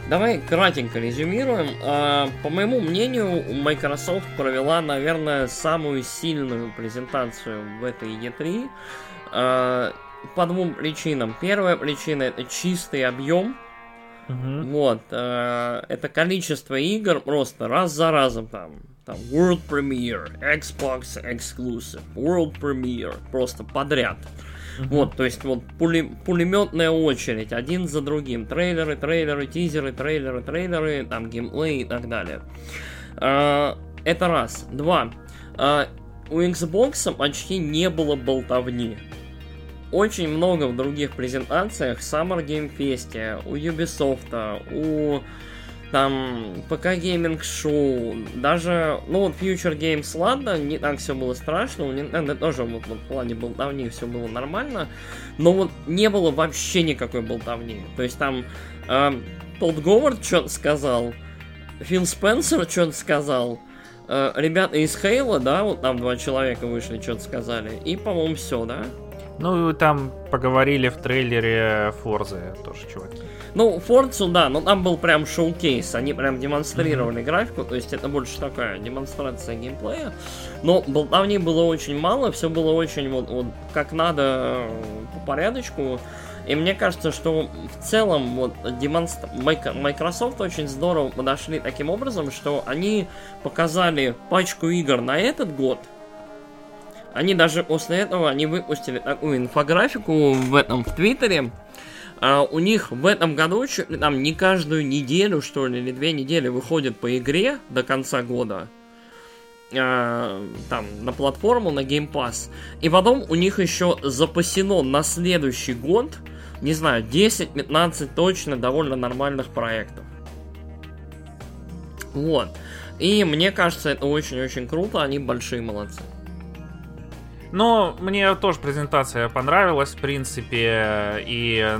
давай кратенько резюмируем. А, по моему мнению, Microsoft провела, наверное, самую сильную презентацию в этой E3. а, по двум причинам. Первая причина это чистый объем. Мгм. Вот, э, это количество игр просто раз за разом там. Там World Premiere, Xbox Exclusive, World Premiere, просто подряд. Мгм. Вот, то есть вот пули- пулеметная очередь, один за другим. Трейлеры, трейлеры, тизеры, трейлеры, трейлеры, там геймплей и так далее. Э, это раз. Два. Э, у Xbox почти не было болтовни. Очень много в других презентациях, Summer Game Fest, у Ubisoft, у там ПК Gaming Show, даже, ну вот Future Games, ладно, не так все было страшно, у Nintendo тоже вот, вот в плане болтовни все было нормально, но вот не было вообще никакой болтовни. То есть там э, Тодд Говард что-то сказал, Фил Спенсер что-то сказал. Э, ребята из Хейла, да, вот там два человека вышли, что-то сказали. И, по-моему, все, да? Ну, там поговорили в трейлере Форзы тоже, чуваки. Ну, Форцу, да, но там был прям шоу-кейс, они прям демонстрировали mm-hmm. графику, то есть это больше такая демонстрация геймплея. Но болтовни было очень мало, все было очень вот, вот как надо э, по порядочку. И мне кажется, что в целом вот демонстр... Microsoft очень здорово подошли таким образом, что они показали пачку игр на этот год. Они даже после этого они выпустили такую инфографику в этом в Твиттере, а у них в этом году там не каждую неделю, что ли, или две недели выходит по игре до конца года. А, там, на платформу, на Game Pass. И потом у них еще запасено на следующий год, не знаю, 10-15 точно довольно нормальных проектов. Вот. И мне кажется, это очень-очень круто, они большие молодцы. Но мне тоже презентация понравилась, в принципе, и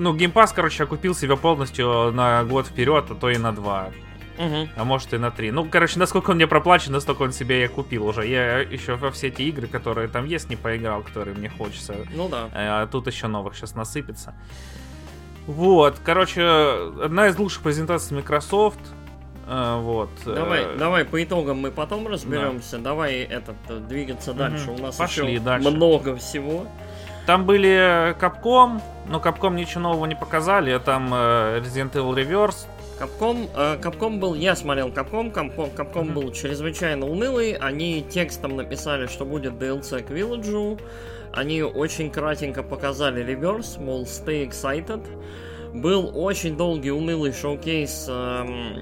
ну, Game Pass, короче, окупил себя полностью на год вперед, а то и на два. Угу. А может и на три. Ну, короче, насколько он мне проплачен, настолько он себе и купил уже. Я еще во все эти игры, которые там есть, не поиграл, которые мне хочется. Ну да. А тут еще новых сейчас насыпется. Вот, короче, одна из лучших презентаций Microsoft. А, вот. Давай, э, давай по итогам мы потом разберемся. Да. Давай этот двигаться дальше. Угу. У нас Пошли еще дальше. много всего. Там были Capcom, но Capcom ничего нового не показали. Там э, Resident Evil Reverse. Capcom, э, Capcom был, я смотрел Capcom mm-hmm. был чрезвычайно унылый. Они текстом написали, что будет DLC к Village. Они очень кратенько показали Reverse, мол, stay excited. Был очень долгий унылый шоу-кейс э,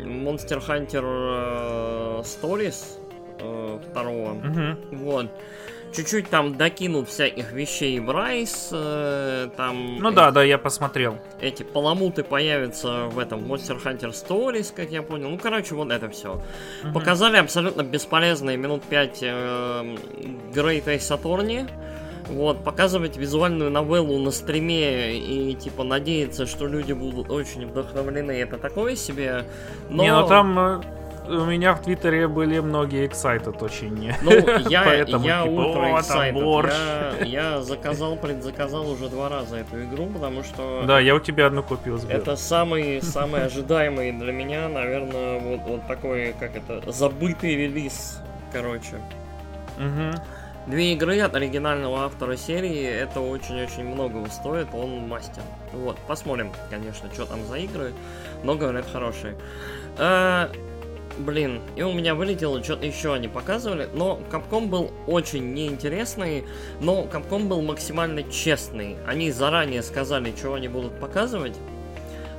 Monster Hunter э, Stories э, второго. Mm-hmm. Вот чуть-чуть там докинут всяких вещей в Райс, э, там... Ну эти, да, да, я посмотрел. Эти поломуты появятся в этом Monster Hunter Stories, как я понял. Ну, короче, вот это все. Угу. Показали абсолютно бесполезные минут 5 э, Great Ace Attorney. Вот, показывать визуальную новеллу на стриме и, типа, надеяться, что люди будут очень вдохновлены, это такое себе. Но... Не, ну там э, у меня в Твиттере были многие excited очень. Ну, я, Поэтому, я типа, ультра excited. Я, я заказал, предзаказал уже два раза эту игру, потому что... Да, я у тебя одну купил. Сбер. Это самый, самый ожидаемый для меня, наверное, вот, вот такой, как это, забытый релиз, короче. Угу. Две игры от оригинального автора серии, это очень-очень многого стоит, он мастер. Вот, посмотрим, конечно, что там за игры, но говорят хорошие. А, Блин, и у меня вылетело, что-то еще они показывали, но Capcom был очень неинтересный, но Capcom был максимально честный. Они заранее сказали, что они будут показывать.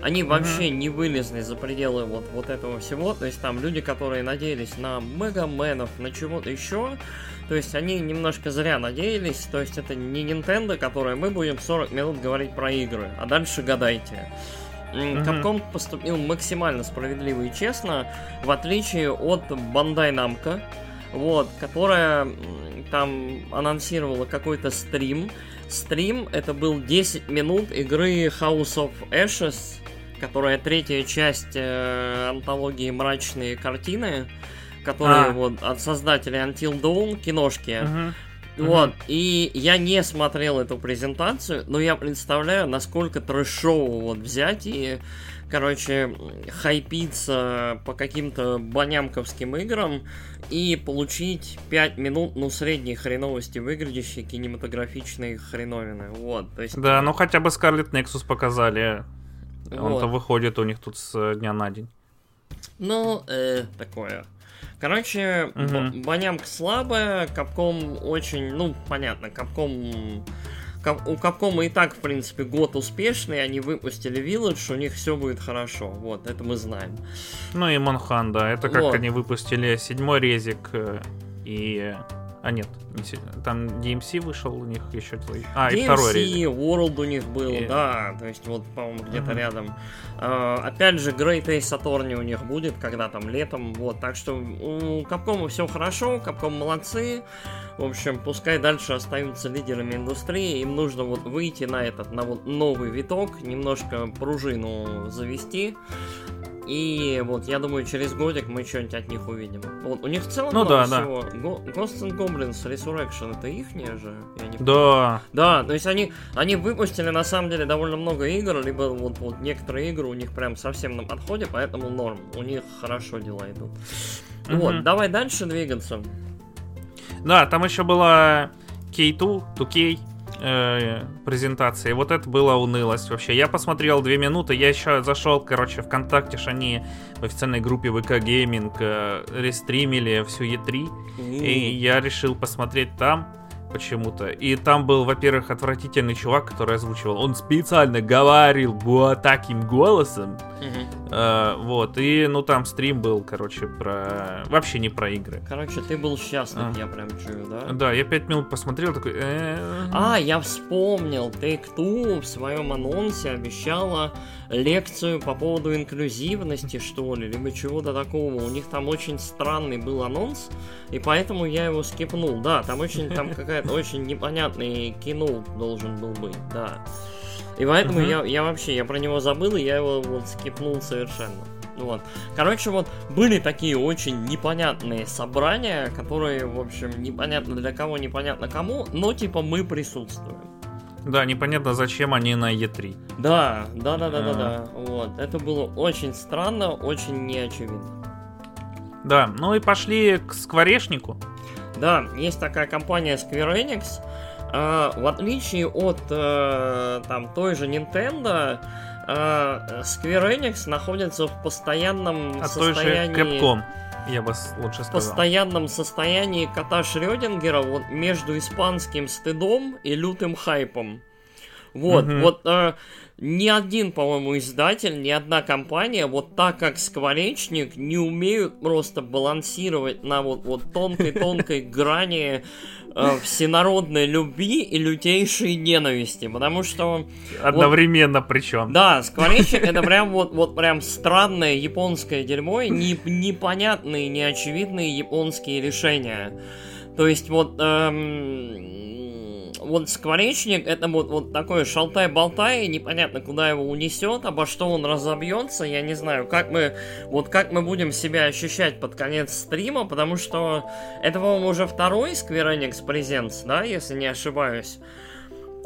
Они mm-hmm. вообще не вылезли за пределы вот, вот этого всего. То есть там люди, которые надеялись на Мегаменов, на чего-то еще. То есть они немножко зря надеялись. То есть это не Nintendo, которая мы будем 40 минут говорить про игры, а дальше гадайте. Capcom поступил максимально справедливо и честно, в отличие от Bandai Namco, вот, которая там анонсировала какой-то стрим. Стрим это был 10 минут игры House of Ashes, которая третья часть э, антологии «Мрачные картины», которые а. вот от создателей Until Dawn киношки. Угу. Вот, и я не смотрел эту презентацию, но я представляю, насколько трэшово вот взять и, короче, хайпиться по каким-то банямковским играм и получить 5 минут, ну, средней хреновости выглядящей кинематографичной хреновины. Вот, то есть... Да, ну хотя бы Scarlet Nexus показали. Вот. Он-то выходит у них тут с дня на день. Ну, э, такое. Короче, угу. Банямка слабая, Капком очень, ну, понятно, Капком... У Капкома и так, в принципе, год успешный, они выпустили Village, у них все будет хорошо, вот, это мы знаем. Ну и Монхан, да, это как вот. они выпустили седьмой резик э, и а нет, не там DMC вышел у них еще. А, DMC, и второй резик. World у них был, и... да, то есть вот, по-моему, где-то uh-huh. рядом. Uh, опять же, Great Ace Attorney у них будет, когда там летом, вот, так что у Capcom все хорошо, Capcom молодцы. В общем, пускай дальше остаются лидерами индустрии, им нужно вот выйти на этот, на вот новый виток, немножко пружину завести и вот я думаю, через годик мы что-нибудь от них увидим. Вот, у них в целом ну, да, всего. Да. Ghosts and Goblins Resurrection это их же? Я не да. Да, то есть они, они выпустили на самом деле довольно много игр, либо вот, вот некоторые игры у них прям совсем на подходе, поэтому норм. У них хорошо дела идут. Mm-hmm. Вот, давай дальше двигаться. Да, там еще была K2, 2K, э, презентации. Вот это была унылость вообще. Я посмотрел две минуты, я еще зашел, короче, ВКонтакте, ж они в официальной группе ВК Гейминг э, рестримили всю E3. Mm. И я решил посмотреть там почему-то. И там был, во-первых, отвратительный чувак, который озвучивал. Он специально говорил вот таким голосом. Угу. Uh, вот. И, ну, там стрим был, короче, про... Вообще не про игры. Короче, ты был счастлив, а. я прям чую, да? Да, я пять минут посмотрел, такой... А, я вспомнил. Take-Two в своем анонсе обещала лекцию по поводу инклюзивности, что ли, либо чего-то такого. У них там очень странный был анонс, и поэтому я его скипнул. Да, там очень, там какая-то очень непонятный кино должен был быть, да. И поэтому я, я вообще, я про него забыл, и я его вот скипнул совершенно. Вот. Короче, вот были такие очень непонятные собрания, которые, в общем, непонятно для кого, непонятно кому, но типа мы присутствуем. Да, непонятно, зачем они на Е3. Да, да, да, да, да, да. Вот. Это было очень странно, очень неочевидно. Да, ну и пошли к скворечнику. Да, есть такая компания Square Enix. Э, в отличие от э, там той же Nintendo, э, Square Enix находится в постоянном от состоянии... Той же Capcom я бы лучше сказал. В постоянном состоянии кота Шрёдингера вот между испанским стыдом и лютым хайпом. Вот, угу. вот э, ни один, по-моему, издатель, ни одна компания, вот так как Скворечник, не умеют просто балансировать на вот, вот тонкой-тонкой грани всенародной любви и лютейшей ненависти, потому что... Одновременно вот, причем. Да, скворечник это прям вот, вот прям странное японское дерьмо, не, непонятные, неочевидные японские решения. То есть вот... Эм, вот скворечник это вот, вот такой шалтай-болтай, непонятно куда его унесет, обо что он разобьется, я не знаю, как мы, вот как мы будем себя ощущать под конец стрима, потому что это, по-моему, уже второй Square Enix Presents, да, если не ошибаюсь.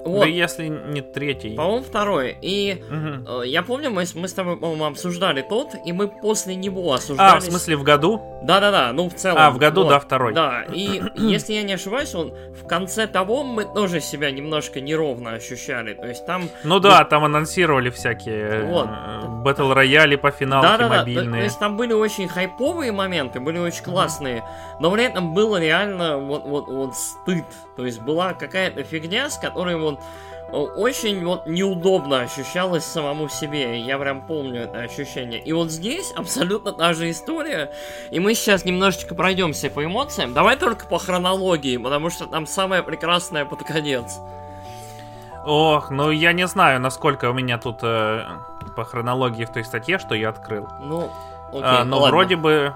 Вот. Да если не третий. По-моему, второй. И угу. э, я помню, мы, мы с тобой, по-моему, обсуждали тот, и мы после него осуждали. А, в смысле в году? Да-да-да, ну в целом. А, в году, вот, да, второй. Да, и если я не ошибаюсь, он в конце того мы тоже себя немножко неровно ощущали. То есть там... Ну да, там анонсировали всякие вот. батл э, рояли по финалке да, да, мобильные. Да, то, то есть там были очень хайповые моменты, были очень классные, но при этом было реально вот, вот, вот стыд. То есть была какая-то фигня, с которой вот очень вот неудобно ощущалось самому себе. Я прям помню это ощущение. И вот здесь абсолютно та же история. И мы сейчас немножечко пройдемся по эмоциям. Давай только по хронологии, потому что там самое прекрасное под конец. Ох, ну я не знаю, насколько у меня тут э, по хронологии в той статье, что я открыл. Ну, окей, а, но ладно. вроде бы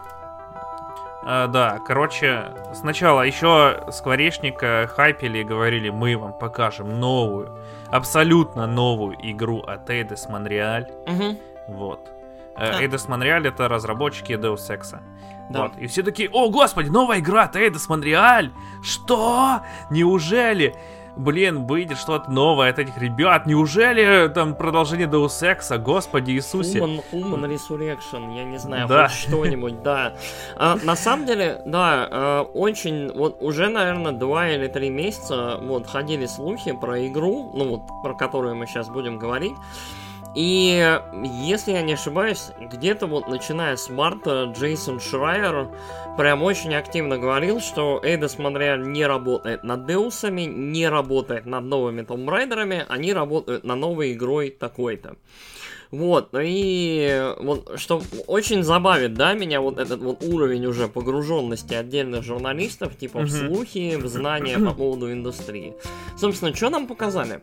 а, да, короче, сначала еще скворечника хайпели и говорили, мы вам покажем новую, абсолютно новую игру от Eidos Montreal. Угу. Вот. А. Eidos Montreal это разработчики Deus Ex. Да. Вот. И все такие, о, господи, новая игра от Eidos Montreal! Что? Неужели? Блин, выйдет что-то новое от этих ребят. Неужели там продолжение Deus Ex, господи Иисусе? Human, Human Resurrection, я не знаю, да. хоть что-нибудь, да. А, на самом деле, да, а, очень, вот уже, наверное, два или три месяца вот ходили слухи про игру, ну вот, про которую мы сейчас будем говорить. И если я не ошибаюсь, где-то вот начиная с марта Джейсон Шрайер прям очень активно говорил, что Эйдос Монреаль не работает над Деусами, не работает над новыми Том Райдерами, они работают над новой игрой такой-то. Вот, и вот, что очень забавит, да, меня вот этот вот уровень уже погруженности отдельных журналистов, типа в слухи, в знания по поводу индустрии. Собственно, что нам показали?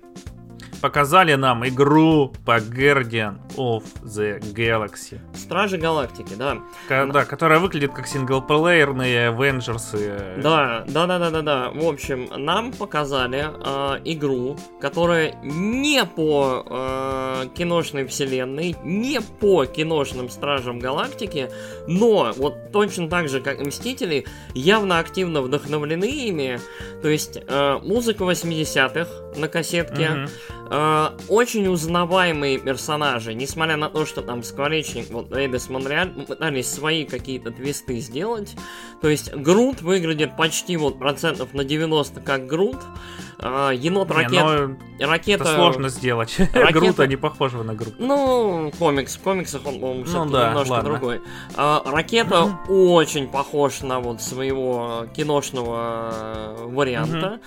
Показали нам игру по Guardian of the Galaxy. Стражи Галактики, да. Ка- да, которая выглядит как синглплеерные Avengers. Да, да, да, да, да, да. В общем, нам показали э, игру, которая не по э, киношной вселенной, не по киношным Стражам Галактики, но вот точно так же, как Мстители, явно активно вдохновлены ими. То есть э, музыка 80-х на кассетке, Мгм. Э, очень узнаваемые персонажи, несмотря на то, что там Скворечник, вот Эйдес Монреаль пытались свои какие-то твисты сделать. То есть Грут выглядит почти вот процентов на 90 как Грут. Э, енот Не, ракет, ну, ракета... это сложно сделать. Ракета- Грута не похожего на Грута. Ну, комикс. В комиксах он, по-моему, всё-таки да, немножко ладно. другой. А, ракета очень похож на вот своего киношного э, варианта.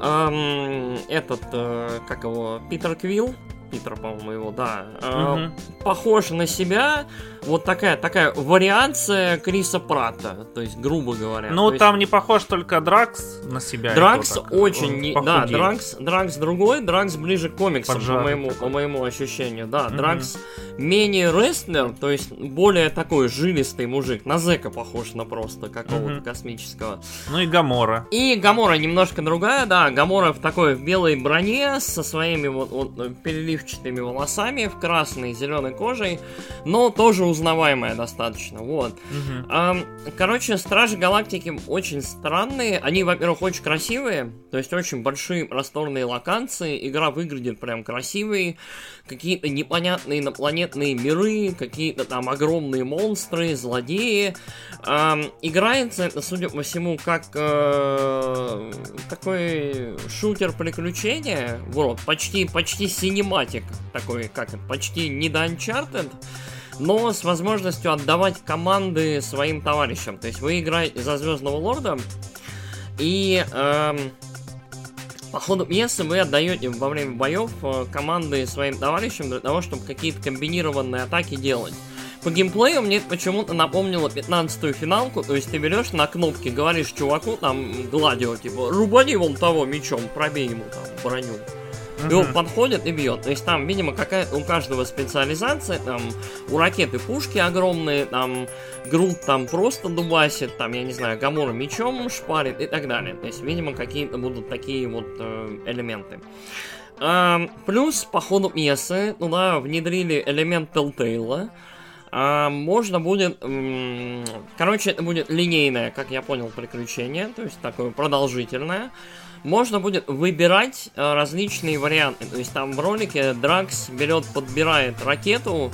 Ам, этот, э, как его, Питер Квилл. Питер, по-моему, его, да. Мгм. Похож на себя. Вот такая, такая вариация Криса Пратта. То есть, грубо говоря. Ну, То есть- там не похож только Дракс на себя. Дракс очень не... Да. Дракс, Дракс другой, Дракс ближе к комиксам, по моему, такой. по моему ощущению. Да, Мгм. Дракс менее рестлер, то есть более такой жилистый мужик. На Зека похож на просто какого-то Мгм. космического. Ну и Гамора. И Гамора немножко другая, да. Гамора в такой в белой броне со своими вот, вот переливчатыми волосами, в красной зеленой кожей, но тоже узнаваемая достаточно. Вот. Мгм. Ам, Короче, Стражи Галактики очень странные. Они, во-первых, очень красивые. То есть очень большие просторные локации. Игра выглядит прям красивой. Какие-то непонятные инопланетные миры, какие-то там огромные монстры, злодеи. Ам, играется это, судя по всему, как э, такой шутер приключения. Вот, почти, почти синематик. Такой, как почти не до Uncharted но с возможностью отдавать команды своим товарищам. То есть вы играете за Звездного Лорда, и эм, по ходу пьесы вы отдаете во время боев э, команды своим товарищам для того, чтобы какие-то комбинированные атаки делать. По геймплею мне почему-то напомнило 15-ю финалку, то есть ты берешь на кнопки, говоришь чуваку, там, гладио, типа, рубани вон того мечом, пробей ему там броню. И он подходит и бьет. То есть там, видимо, какая у каждого специализация, там у ракеты пушки огромные, там Грут там просто дубасит, там, я не знаю, Гамора мечом шпарит и так далее. То есть, видимо, какие-то будут такие вот э, элементы. Ам, плюс, по ходу пьесы туда внедрили элемент Telltale. А, можно будет... Короче, это будет линейное, как я понял, приключение, то есть такое продолжительное. Можно будет выбирать э, различные варианты. То есть там в ролике Дракс берет, подбирает ракету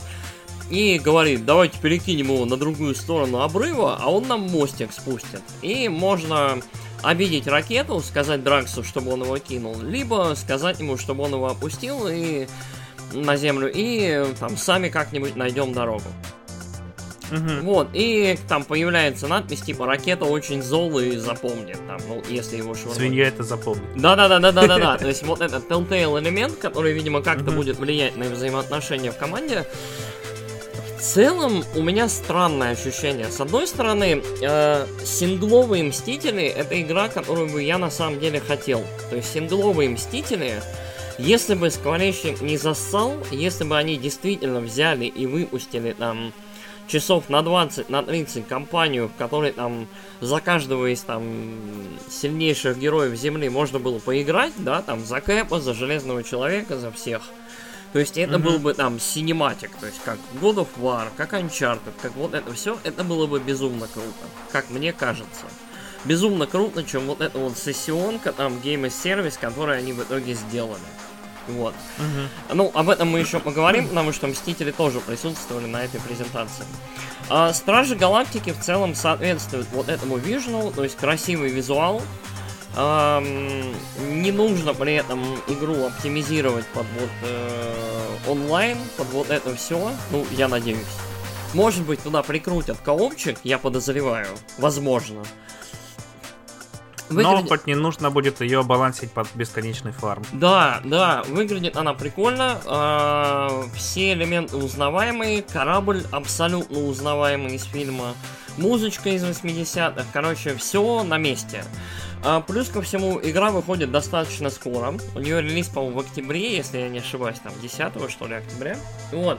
и говорит, давайте перекинем его на другую сторону обрыва, а он нам мостик спустит. И можно обидеть ракету, сказать Драксу, чтобы он его кинул, либо сказать ему, чтобы он его опустил и на землю, и там сами как-нибудь найдем дорогу. Мгм. Вот, и там появляется надпись типа ракета очень золы запомнит, там, ну, если его швырнуть. Свинья это запомнит. Да, да, да, да, да, да, да. То есть вот этот Telltale элемент, который, видимо, как-то будет влиять на взаимоотношения в команде. В целом, у меня странное ощущение. С одной стороны, э, сингловые Мстители — это игра, которую бы я на самом деле хотел. То есть сингловые Мстители, если бы Скворечник не зассал, если бы они действительно взяли и выпустили там часов на 20, на 30 компанию, в которой там за каждого из там сильнейших героев Земли можно было поиграть, да, там за Кэпа, за Железного Человека, за всех. То есть это Мгм. был бы там синематик, то есть как God of War, как Uncharted, как вот это все, это было бы безумно круто, как мне кажется. Безумно круто, чем вот эта вот сессионка, там, Service, который они в итоге сделали. Вот. Мгм. Ну, об этом мы еще поговорим, потому что Мстители тоже присутствовали на этой презентации. А, Стражи Галактики в целом соответствуют вот этому вижену, то есть красивый визуал. Ам, не нужно при этом игру оптимизировать под вот э, онлайн, под вот это все. Ну, я надеюсь. Может быть, туда прикрутят коопчик, я подозреваю. Возможно. Но Выглядит- хоть не нужно будет ее балансить под бесконечный фарм. Да, да, выглядит она прикольно. а, все элементы узнаваемые, корабль абсолютно узнаваемый из фильма, музычка из 80-х, короче, все на месте. А, плюс ко всему, игра выходит достаточно скоро. У нее релиз, по-моему, в октябре, если я не ошибаюсь, там 10 что ли октября. Вот.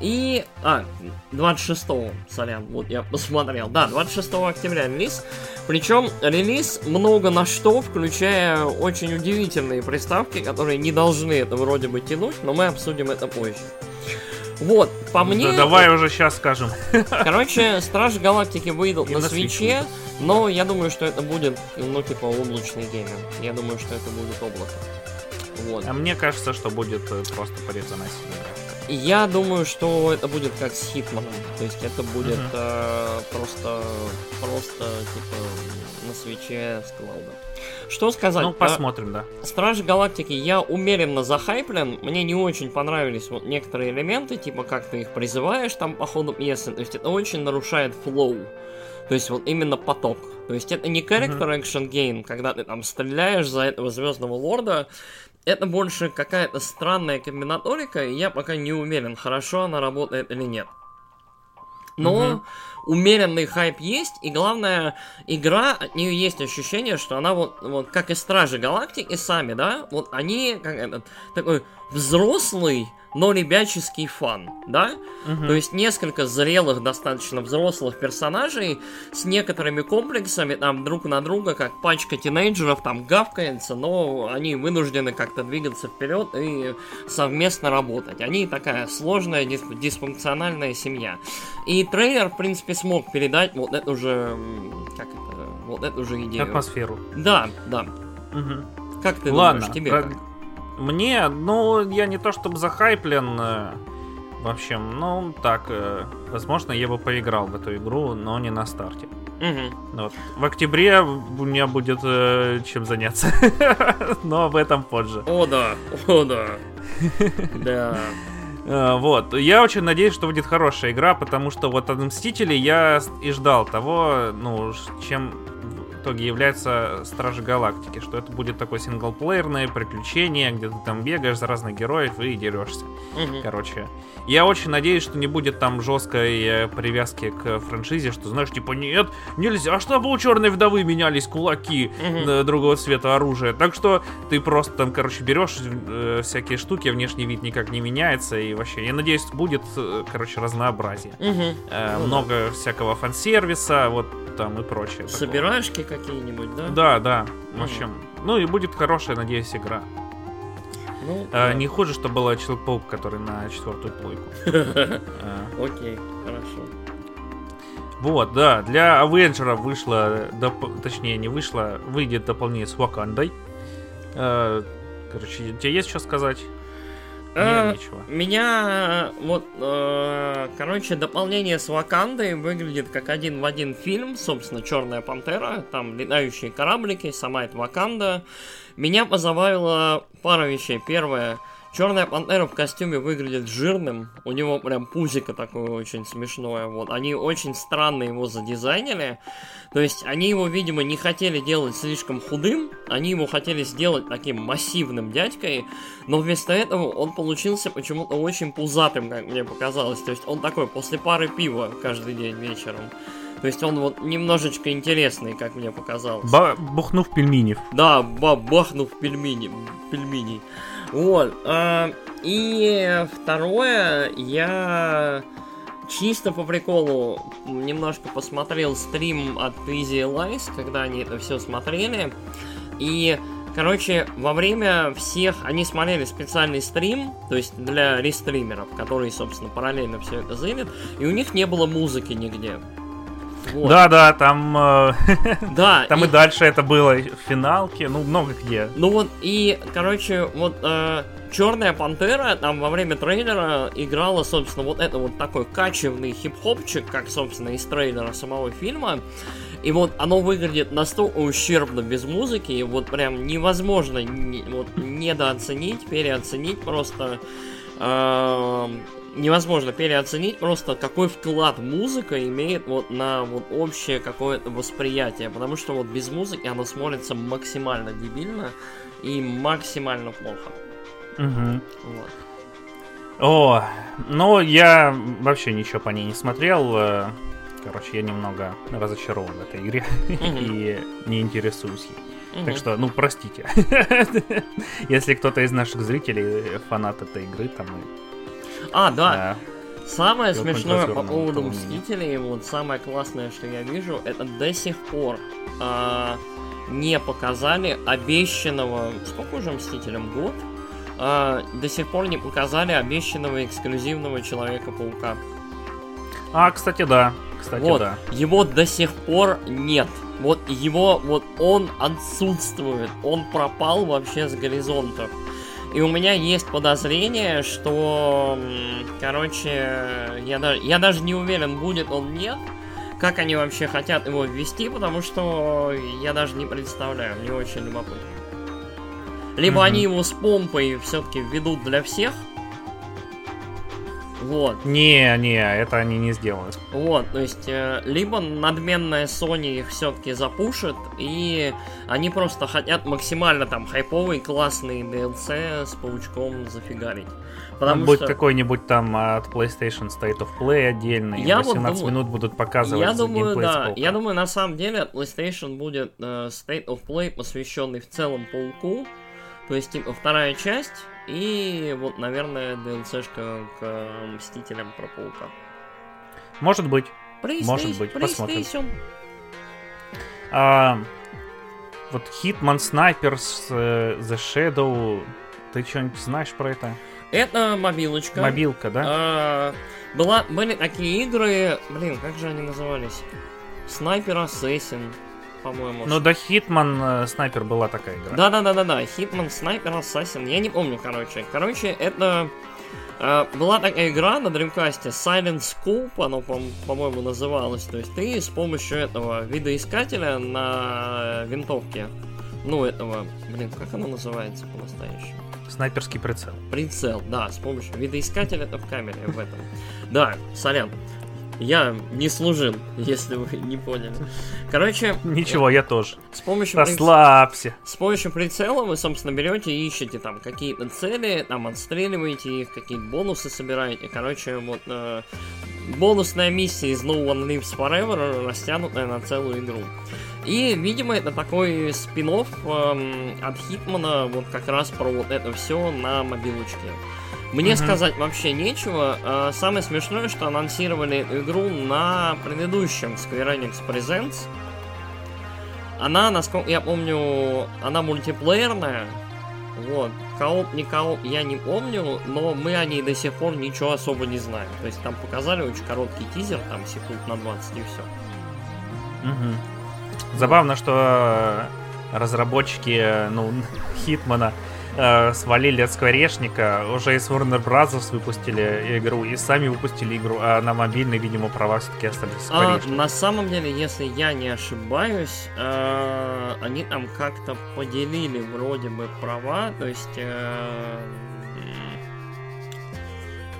И... А, 26 сорян, вот я посмотрел. Да, 26 октября релиз. Причем релиз много на что, включая очень удивительные приставки, которые не должны это вроде бы тянуть, но мы обсудим это позже. Вот, по мне... Да, давай уже сейчас скажем. Короче, Стражи Галактики выйдут на, на свече, но я думаю, что это будет, ну, типа, облачный гейминг. Я думаю, что это будет облако. Вот. А мне кажется, что будет э, просто порезанная я думаю, что это будет как с Хитманом. То есть это будет uh-huh. э, просто, просто типа на свече с клауда. Что сказать? Ну, посмотрим, да. Стражи Галактики я умеренно захайплен. Мне не очень понравились вот некоторые элементы, типа как ты их призываешь там по ходу пьесы. То есть это очень нарушает флоу. То есть вот именно поток. То есть это не character action game, когда ты там стреляешь за этого звездного лорда. Это больше какая-то странная комбинаторика, и я пока не уверен, хорошо она работает или нет. Но угу умеренный хайп есть, и главное, игра, от нее есть ощущение, что она вот, вот как и Стражи Галактики сами, да, вот они как этот, такой взрослый, но ребяческий фан, да? Угу. То есть несколько зрелых, достаточно взрослых персонажей с некоторыми комплексами там друг на друга, как пачка тинейджеров там гавкается, но они вынуждены как-то двигаться вперед и совместно работать. Они такая сложная, дисп- дисфункциональная семья. И трейлер, в принципе, смог передать вот эту же, как это, вот эту же идею. Атмосферу. Да, да. Угу. Как ты Ладно, думаешь, тебе про... как? Мне, ну, я не то чтобы захайплен, э, в общем, ну, так, э, возможно, я бы поиграл в эту игру, но не на старте. Угу. Вот. В октябре у меня будет э, чем заняться, но об этом позже. О да, о да. Да. Э, вот. Я очень надеюсь, что будет хорошая игра, потому что вот от Мстители я и ждал того, ну, чем итоге является Стражи Галактики, что это будет такое синглплеерное приключение, где ты там бегаешь за разных героев и дерешься. Угу. Короче, я очень надеюсь, что не будет там жесткой э, привязки к франшизе, что знаешь, типа, нет, нельзя, чтобы у Черной Вдовы менялись кулаки угу. другого цвета оружия. Так что ты просто там, короче, берешь э, всякие штуки, внешний вид никак не меняется, и вообще, я надеюсь, будет, э, короче, разнообразие. Угу. Э, ну, много да. всякого фан-сервиса, вот там и прочее. Собираешки какие-нибудь, да? Да, да. В общем, ну и будет хорошая, надеюсь, игра. Ну, а, да. Не хуже, что был Человек-паук, который на четвертую плойку. А. Окей, хорошо. Вот, да, для Авенджера вышло, точнее, не вышло, выйдет дополнение с Вакандой. А, короче, тебе есть что сказать? Нет, ничего. Меня вот, э, короче, дополнение с Вакандой выглядит как один в один фильм, собственно, Черная пантера, там летающие кораблики, сама эта Ваканда. Меня позабавила пара вещей. Первое, Черная пантера в костюме выглядит жирным. У него прям пузико такое очень смешное. Вот. Они очень странно его задизайнили. То есть они его, видимо, не хотели делать слишком худым. Они его хотели сделать таким массивным дядькой. Но вместо этого он получился почему-то очень пузатым, как мне показалось. То есть он такой после пары пива каждый день вечером. То есть он вот немножечко интересный, как мне показалось. Ба бухнув пельменев. Да, ба бахнув пельмени. Пельменей. Вот. Э, и второе, я чисто по приколу немножко посмотрел стрим от Easy Lies, когда они это все смотрели. И, короче, во время всех они смотрели специальный стрим, то есть для рестримеров, которые, собственно, параллельно все это зырят, и у них не было музыки нигде. Вот. Да, да, там, э, да, там и... и дальше это было в финалке, ну много где. Ну вот и, короче, вот э, Черная Пантера там во время трейлера играла, собственно, вот это вот такой качевный хип-хопчик, как, собственно, из трейлера самого фильма. И вот оно выглядит настолько ущербно без музыки, и вот прям невозможно не, вот, недооценить, переоценить просто. Э, невозможно переоценить просто какой вклад музыка имеет вот на вот общее какое-то восприятие, потому что вот без музыки оно смотрится максимально дебильно и максимально плохо. Угу. Вот. О, ну я вообще ничего по ней не смотрел. Короче, я немного разочарован в этой игре и не интересуюсь ей. Так что, ну, простите. Если кто-то из наших зрителей фанат этой игры, там... А, да. Самое Всё смешное по поводу. Мстителей, вот самое классное, что я вижу, это до сих пор а, не показали обещанного... Сколько уже Мстителям? Год? А, до сих пор не показали обещанного эксклюзивного Человека-паука. А, кстати, да. Кстати, вот, да. его до сих пор нет. Вот его, вот он отсутствует. Он пропал вообще с горизонта. И у меня есть подозрение, что, короче, я, даже, я даже не уверен, будет он нет. Как они вообще хотят его ввести, потому что я даже не представляю, мне очень любопытно. Либо Мгм. они его с помпой все-таки введут для всех. Вот. Не, не, это они не сделают. Вот, то есть, э, либо надменная Sony их все-таки запушит, и они просто хотят максимально там хайповый, классный DLC с паучком зафигарить. Потому Будет что какой-нибудь там от PlayStation State of Play отдельный. Я вот 18 думаю- минут будут показывать я думаю, да, я думаю, на самом деле от PlayStation будет э, State of Play, посвященный в целом пауку, то есть, типа, вторая часть, и вот, наверное, DLC-шка к э, Мстителям про паука. Может быть. Может быть, посмотрим. А, вот Hitman Snipers э, The Shadow. Ты что-нибудь знаешь про это? Это мобилочка. Мобилка, да? А, была, были такие игры, блин, как же они назывались? Снайпер Ассасин, по-моему. Ну, да, Hitman э, Снайпер была такая игра. Да-да-да-да-да, Hitman Снайпер Ассасин, я не помню, короче. Короче, это а, была такая игра на Dreamcast, Silent Scope, оно, по- по-моему, называлось. То есть ты с помощью этого видоискателя на винтовке, ну, этого, блин, как оно называется по-настоящему? Снайперский прицел. Прицел, да, с помощью видоискателя это в камере в этом. Да, сорян. Я не служил, если вы не поняли. Короче, Ничего, я тоже. с помощью, приц- Расслабься. с помощью прицела вы, собственно, берете и ищете там какие-то цели, там отстреливаете их, какие-то бонусы собираете. Короче, вот э, бонусная миссия из No One Lives Forever растянутая на целую игру. И, видимо, это такой спин от Hitman'а, вот как раз про вот это все на мобилочке. Мне Мгм. сказать вообще нечего. Э, Самое смешное, что анонсировали игру на предыдущем Square Enix Presents. Она, насколько я помню, она мультиплеерная. Вот. Co-op, не co-op, я не помню, но мы о ней до сих пор ничего особо не знаем. То есть там показали очень короткий тизер, там секунд на 20 и все. Мгм. Забавно, что э, разработчики, э, ну, Хитмана э, свалили от скворечника, уже из Warner Bros. выпустили игру и сами выпустили игру, а на мобильный, видимо, права все-таки остались А, на самом деле, если я не ошибаюсь, э, они там как-то поделили вроде бы права, то есть... э,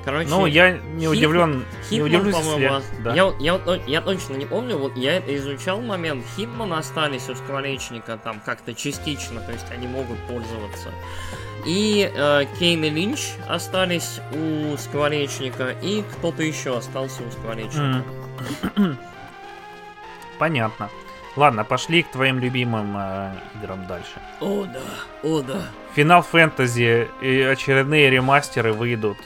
короче, Ну, я не Хитман- удивлен, не Хитман, удивлюсь, если... по-моему, да. я, я, то- я точно не помню, вот я изучал момент, Хитман остались у скворечника там как-то частично, то есть они могут пользоваться. И э, Кейн и Линч остались у скворечника, и кто-то еще остался у скворечника. Понятно. Ладно, пошли к твоим любимым э, играм дальше. О да, о да. Final Fantasy и очередные ремастеры выйдут.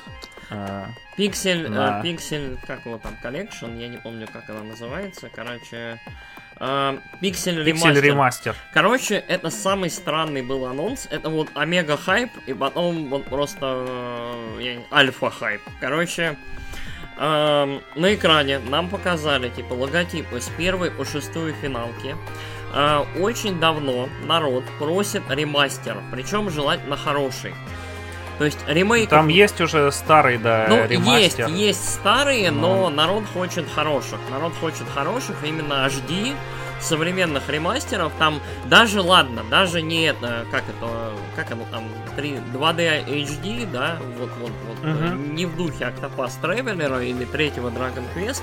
Э, Пиксель, э, Да. Пиксель, как его там, collection, я не помню, как она называется, короче... э, Pixel Remaster. Remaster. Короче, это самый странный был анонс. Это вот omega hype, и потом вот просто э, alpha hype. Короче, эм, на экране нам показали типа логотипы с первой по шестую финалки. Э, очень давно народ просит ремастер, причем желательно хороший. То есть ремейк. Там есть уже старый, да, Ну, есть, ремастер. есть старые, но Но- народ хочет хороших. Народ хочет хороших, именно HD, современных ремастеров. Там даже, ладно, даже не это, как это, как оно там, 3, 2D HD, да, вот, вот, вот, э, не в духе Octopath Traveler или третьего Dragon Quest,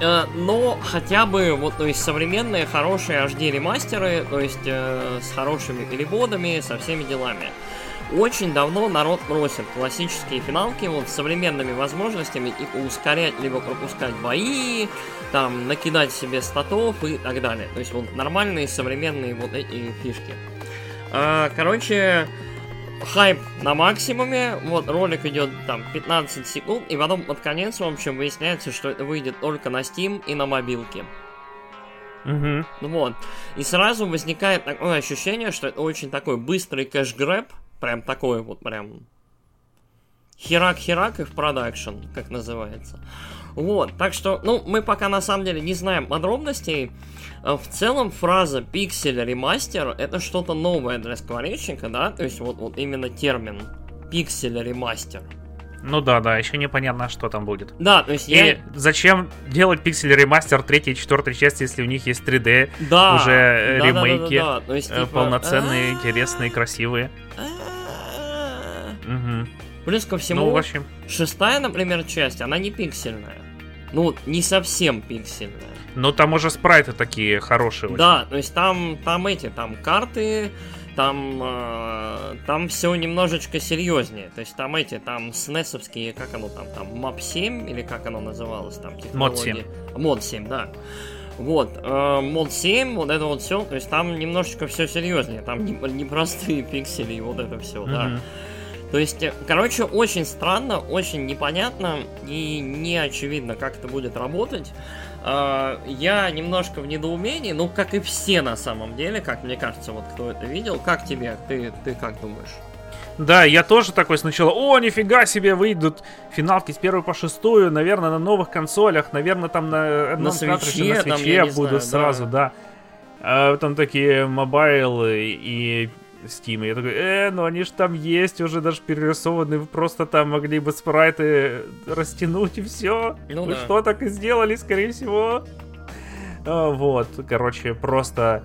э, но хотя бы, вот, то есть современные хорошие HD ремастеры, то есть э, с хорошими переводами, со всеми делами. Очень давно народ просит классические финалки вот с современными возможностями типа ускорять либо пропускать бои, там накидать себе статов и так далее. То есть вот нормальные современные вот эти фишки. А, короче, хайп на максимуме, вот ролик идет там 15 секунд, и потом под конец, в общем, выясняется, что это выйдет только на Steam и на мобилке. Угу. Вот. И сразу возникает такое ощущение, что это очень такой быстрый кэш-грэб, прям такой вот прям херак-херак и в продакшн, как называется. Вот, так что, ну, мы пока на самом деле не знаем подробностей. А в целом фраза пиксель ремастер это что-то новое для скворечника, да? То есть вот, вот именно термин пиксель ремастер. Ну да, да, еще непонятно, что там будет. Да, то есть И я... зачем делать пиксель ремастер третьей и четвертой части, если у них есть 3D, Да, уже э, да, да, да, да, ремейки, да, то есть, э, типа, полноценные, интересные, красивые. Мгм. Плюс ко всему, Ну, в общем, шестая, например, часть, она не пиксельная. Ну, не совсем пиксельная. ну там уже спрайты такие хорошие. очень. Да, то есть там, там эти, там карты, там, э, там все немножечко серьезнее. То есть там эти, там снесовские, как оно там, там, мап 7, или как оно называлось там, Мод технологии. Мод 7, да. Вот, э, мод 7, вот это вот все, то есть там немножечко все серьезнее, там не, не пиксели и вот это все, да. То есть, э, короче, очень странно, очень непонятно и не очевидно, как это будет работать. А, Я немножко в недоумении, ну, как и все на самом деле, как мне кажется, вот кто это видел. Как тебе? Ты, ты как думаешь? Да, я тоже такой сначала, о, нифига себе, выйдут финалки с первой по шестую, наверное, на новых консолях, наверное, там на одном Switch'е, на там, Switch'е я не будут знаю, сразу, да. А потом такие mobile и Steam. Я такой, э, ну они же там есть, уже даже перерисованы, вы просто там могли бы спрайты растянуть и все. Ну Вы да. что, так и сделали, скорее всего. А, вот, короче, просто...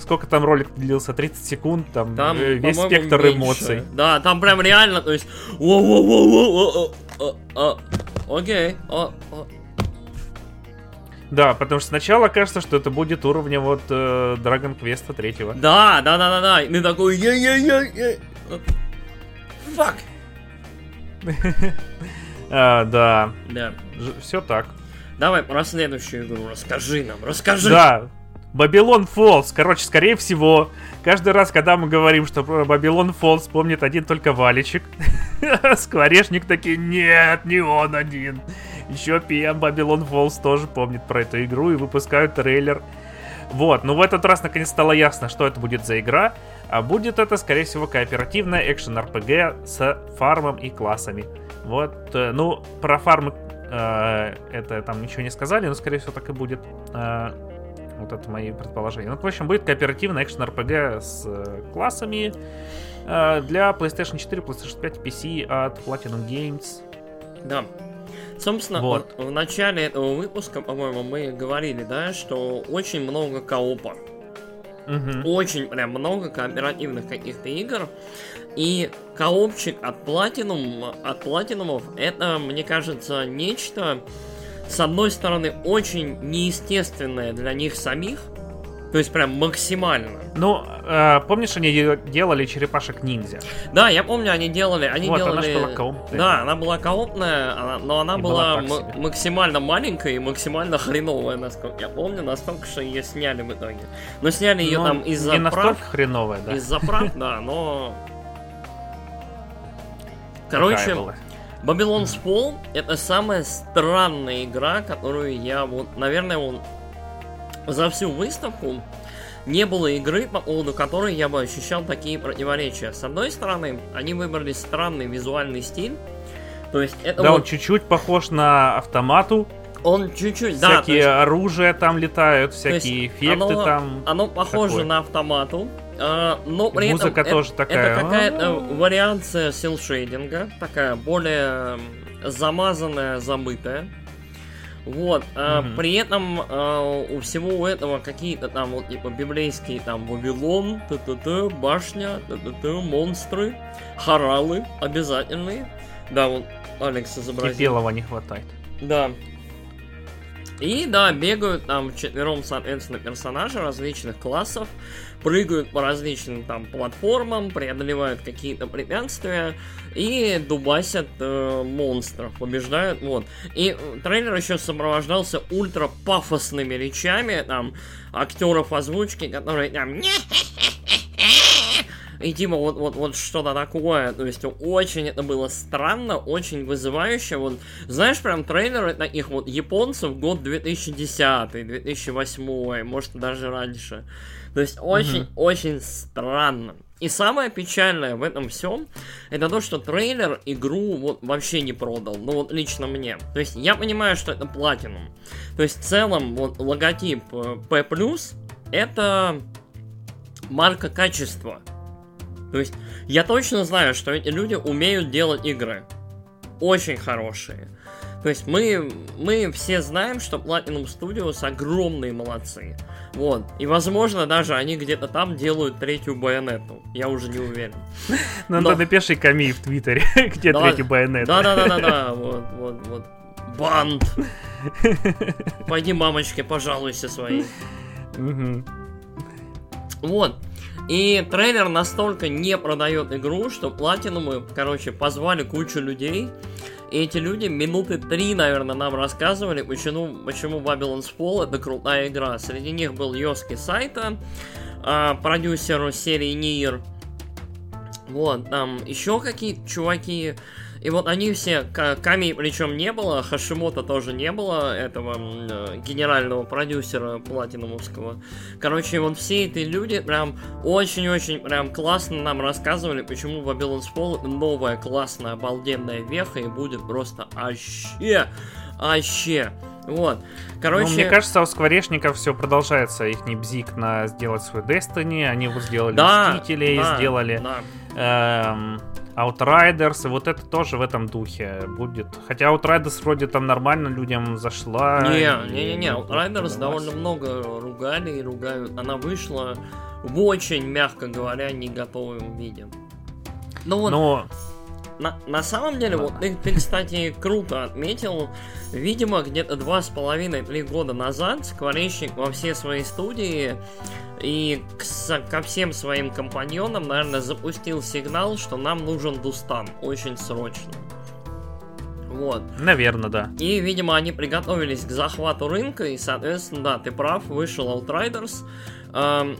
Сколько там ролик длился? 30 секунд, там, Там, э, весь спектр меньше. эмоций. Да, там прям реально, то есть... Окей. Да, потому что сначала кажется, что это будет уровня вот э, Dragon Quest 3. Да, да, да, да, да. И ты такой. Фак. А, да, Да. все так. Давай про следующую игру расскажи нам, расскажи. Да, Babylon Falls. Короче, скорее всего, каждый раз, когда мы говорим, что про Babylon Falls помнит один только Валичик, Скворечник такие, нет, не он один. Еще PM Babylon Falls тоже помнит про эту игру и выпускают трейлер. Вот, ну в этот раз наконец стало ясно, что это будет за игра. А будет это, скорее всего, кооперативная экшен RPG с фармом и классами. Вот, э, ну, про фармы э, это там ничего не сказали, но, скорее всего, так и будет. Э, вот это мои предположения. Ну, в общем, будет кооперативная экшен RPG с э, классами э, для PlayStation 4, PlayStation 5, PC от Platinum Games. Да. Собственно, Вот. в начале этого выпуска, по-моему, мы говорили, да, что очень много коопа. Мгм. Очень прям много кооперативных каких-то игр. И коопчик от Platinum, от Platinumов, это, мне кажется, нечто, с одной стороны, очень неестественное для них самих. То есть прям максимально. Ну, э, помнишь, они де- делали черепашек ниндзя? Да, я помню, они делали, они Вот, она делали. ж была коопная. Да, она была коопная, она- но она И была, была максимально маленькая и максимально хреновая, насколько я помню, настолько, что ее сняли в итоге. Но сняли ее Ну, там из-за Не настолько хреновая, да. из-за прав, да, но. Короче. Babylon's Fall это самая странная игра, которую я вот, наверное, вот за всю выставку не было игры, по поводу которой я бы ощущал такие противоречия. С одной стороны, они выбрали странный визуальный стиль. То есть это Да, он вот чуть-чуть похож на автомату. он чуть-чуть, да, то всякие есть оружия там летают, всякие эффекты оно- там. оно похоже такое. на автомату, а, но при Музыка этом тоже это, такая. это какая-то вариация силшейдинга, такая более замазанная, забытая. Вот, а, при этом а, у всего у этого какие-то там вот типа библейские там Вавилон, т-т-т, башня, т-т-т, монстры, хоралы обязательные. Да, вот Алекс изобразил. Кипелова не хватает. Да. И да, бегают там четвером, соответственно, персонажи различных классов, прыгают по различным там платформам, преодолевают какие-то препятствия и дубасят э, монстров, побеждают, вот. И трейлер еще сопровождался ультра пафосными речами, там, актеров озвучки, которые там и типа вот, вот, вот что-то такое. То есть очень это было странно, очень вызывающе. Вот, знаешь, прям трейлеры таких вот японцев год 2010, 2008, может даже раньше. То есть очень, mm-hmm. очень странно. И самое печальное в этом всем, это то, что трейлер игру вот вообще не продал. Ну вот лично мне. То есть я понимаю, что это платинум. То есть в целом вот логотип э, P+, это марка качества. То есть я точно знаю, что эти люди умеют делать игры. Очень хорошие. То есть мы, мы все знаем, что Platinum Studios огромные молодцы. Вот. И, возможно, даже они где-то там делают третью байонету. Я уже не уверен. Ну, Но... напиши коми в Твиттере, где третью байонету. Да-да-да-да, вот, вот, вот. Банд! Пойди мамочке пожалуйся своей. Вот. И трейлер настолько не продает игру, что Платинумы, короче, позвали кучу людей. И эти люди минуты три, наверное, нам рассказывали, почему, почему Babylon's Fall это крутая игра. Среди них был Йоски Сайта, э, продюсер серии Нир. Вот, там еще какие-то чуваки. И вот они все, Ками причем не было, Хашимота тоже не было, этого э, генерального продюсера платинумовского. Короче, вот все эти люди прям очень-очень прям классно нам рассказывали, почему Babylon's Fall это новая классная обалденная веха и будет просто аще, аще. Вот. Короче... Ну, мне кажется, у скворечников все продолжается. Их не бзик на сделать свой Destiny. Они вот сделали да, Мстителей, да, сделали... Да. Эм, Outriders, и вот это тоже в этом духе будет. Хотя Outriders вроде там нормально людям зашла. Не, не, не, не, Outriders довольно много ругали и ругают. Она вышла в очень, мягко говоря, не готовом виде. Ну вот. Но... На, на самом деле, вот ты, ты, кстати, круто отметил. Видимо, где-то два с половиной-три года назад Скворечник во все свои студии и к, ко всем своим компаньонам, наверное, запустил сигнал, что нам нужен Дустан очень срочно. Вот. Наверное, да. И, видимо, они приготовились к захвату рынка, и, соответственно, да, ты прав, вышел Outriders. Эм,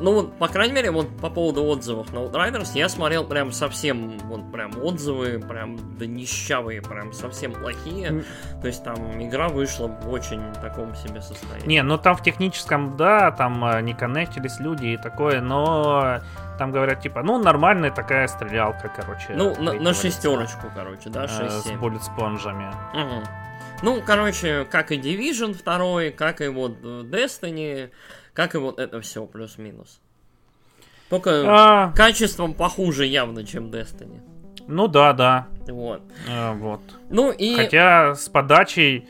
ну, вот, по крайней мере, вот по поводу отзывов на Outriders, я смотрел прям совсем, вот прям отзывы, прям да нищавые, прям совсем плохие. То есть там игра вышла в очень таком себе состоянии. Не, ну там в техническом, да, там э, не коннектились люди и такое, но там говорят, типа, ну, нормальная такая стрелялка, короче. Ну, на, на шестерочку, короче, да, 6 э, С буллет спонжами. Угу. Ну, короче, как и Division 2, как и вот э, Destiny, как и вот это все плюс-минус. Только а... качеством похуже явно, чем Destiny. Ну да, да. Вот. А, вот. Ну и... Хотя с подачей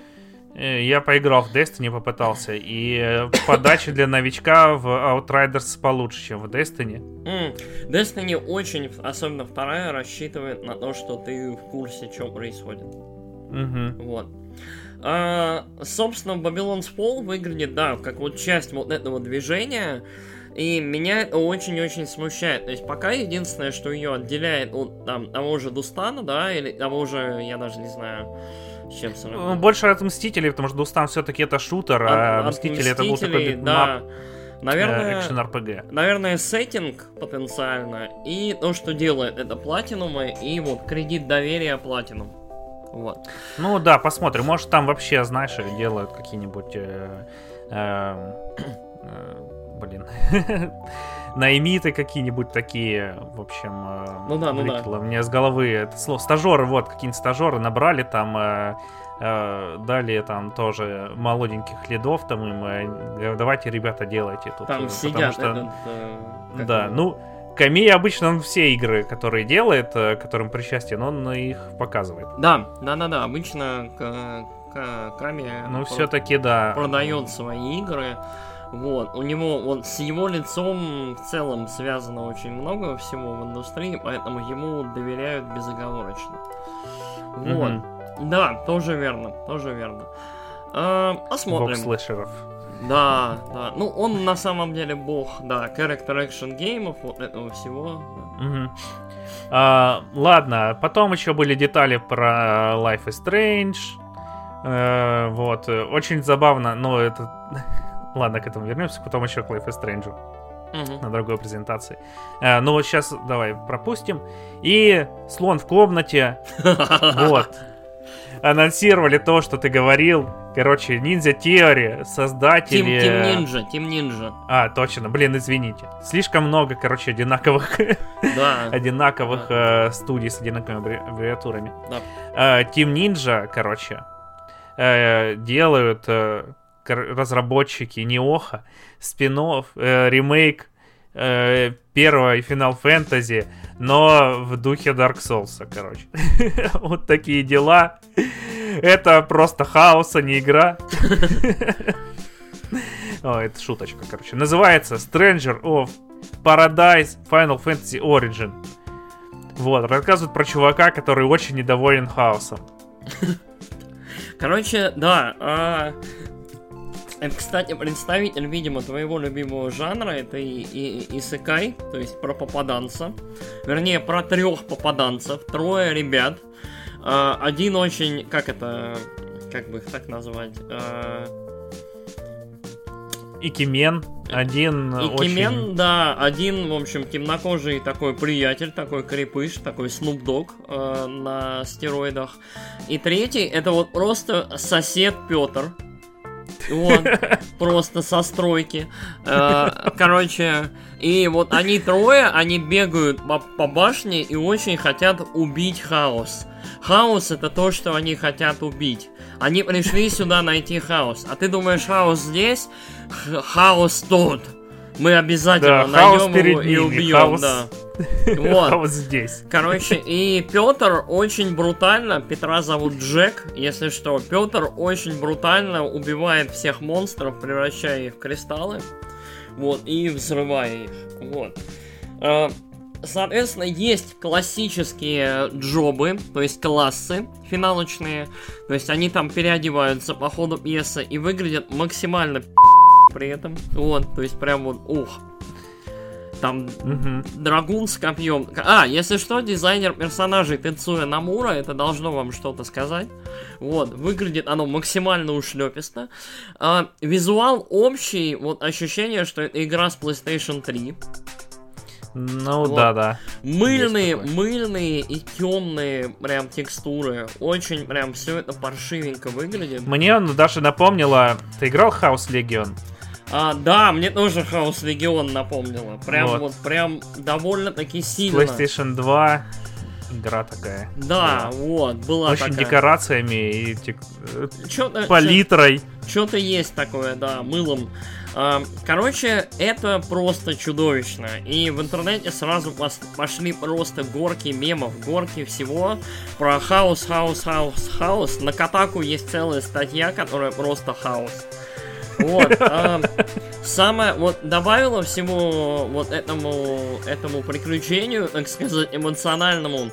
э, я поиграл в Destiny, попытался, и э, подача для новичка в Outriders получше, чем в Destiny. Mm. Destiny очень, особенно вторая, рассчитывает на то, что ты в курсе, что происходит. Угу. Вот. А, собственно, Babylon's Fall выглядит, да, как вот часть вот этого движения, и меня это очень-очень смущает. То есть пока единственное, что ее отделяет от там, того же Дустана, да, или того же, я даже не знаю, с чем сравнивать. Ну, больше от Мстителей, потому что Дустан все-таки это шутер, а Мстители, это был такой да. Наверное, экшен RPG. Наверное, сеттинг потенциально и то, что делает это платинумы и вот кредит доверия платинум. Вот. Ну да, посмотрим. Может там вообще, знаешь, делают какие-нибудь... Э, э, э, блин. Наймиты какие-нибудь такие, в общем, э, ну да, ну да. мне с головы это слово. Стажеры, вот, какие-нибудь стажеры набрали там, э, э, дали там тоже молоденьких лидов, там им, э, давайте, ребята, делайте тут. Там сидят что, этот, э, Да, ну, Камей обычно он все игры, которые делает, э, которым причастен, он их показывает. Да, да, да, да. Обычно Ками ну, все-таки да. продает свои игры. Вот, у него, вот с его лицом в целом связано очень много всего в индустрии, поэтому ему доверяют безоговорочно. Вот. Mm-hmm. Да, тоже верно, тоже верно. Э, Бог посмотрим. слэшеров. Да, да. Ну, он на самом деле бог, да, character action геймов, вот этого всего. да. А, ладно, потом еще были детали про Life is Strange. Э, вот, очень забавно, но это... Ладно, к этому вернемся, потом еще к Life is Strange Мгм. на другой презентации. Э, ну вот сейчас давай пропустим. И слон в комнате. Вот. Анонсировали то, что ты говорил. Короче, Theory, Тим, создатели... Тим Нинджа, Тим Нинджа. А, точно, блин, извините. Слишком много, короче, одинаковых, Да. одинаковых э, студий с одинаковыми аббре- аббревиатурами. Да. Э, Team Ninja, короче, э, делают э, разработчики Неоха спин ремейк э, первой Final Fantasy, но в духе Dark Souls, короче. вот такие дела. Это просто хаос, а не игра. О, это шуточка, короче. Называется Stranger of Paradise Final Fantasy Origin. Вот, рассказывают про чувака, который очень недоволен хаосом. Короче, да. Это, кстати, представитель, видимо, твоего любимого жанра, это и, и, исекай, то есть про попаданца. Вернее, про трех попаданцев, трое ребят. А, Один очень, как это, как бы их так назвать? А, Икимен, один И очень... Да, один, в общем, темнокожий такой приятель, такой крепыш, такой Snoop Dogg э, на стероидах. И третий, это вот просто сосед Петр. Вот, просто со стройки. Э, Короче, и вот они трое, они бегают по, башне и очень хотят убить хаос. Хаос это то, что они хотят убить. Они пришли сюда найти хаос. А ты думаешь, хаос здесь? Хаос тут. Мы обязательно Да, найдем перед его и ними, убьем, хаос- да. Вот. Хаос здесь. Короче, и Петр очень брутально, Петра зовут Джек, если что, Петр очень брутально убивает всех монстров, превращая их в кристаллы, вот, и взрывая их, вот. Э, Соответственно, есть классические джобы, то есть классы финалочные, то есть они там переодеваются по ходу пьесы и выглядят максимально при этом, вот, то есть прям вот, ух, там Мгм. Драгун с копьем. А, если что, дизайнер персонажей Тецуя Намура, это должно вам что-то сказать. Вот, выглядит оно максимально ушлеписто. А, визуал общий, вот ощущение, что это игра с PlayStation 3. Ну Вот. да, да. Мыльные, мыльные и темные прям текстуры. Очень прям все это паршивенько выглядит. Мне он даже напомнило... Ты играл House Legion? А, да, мне тоже Хаус Легион напомнило. Прям Вот. вот, прям довольно-таки сильно. PlayStation 2. Игра такая. Да, вот, была Очень такая. декорациями и тек- Чё-то, палитрой. Что-то есть такое, да, мылом. А, Короче, это просто чудовищно. И в интернете сразу пошли просто горки мемов, горки всего про хаос, хаос, хаос, хаос. На Катаку есть целая статья, которая просто хаос. Вот. Самое, вот, добавило всему вот этому, этому приключению, так сказать, эмоциональному,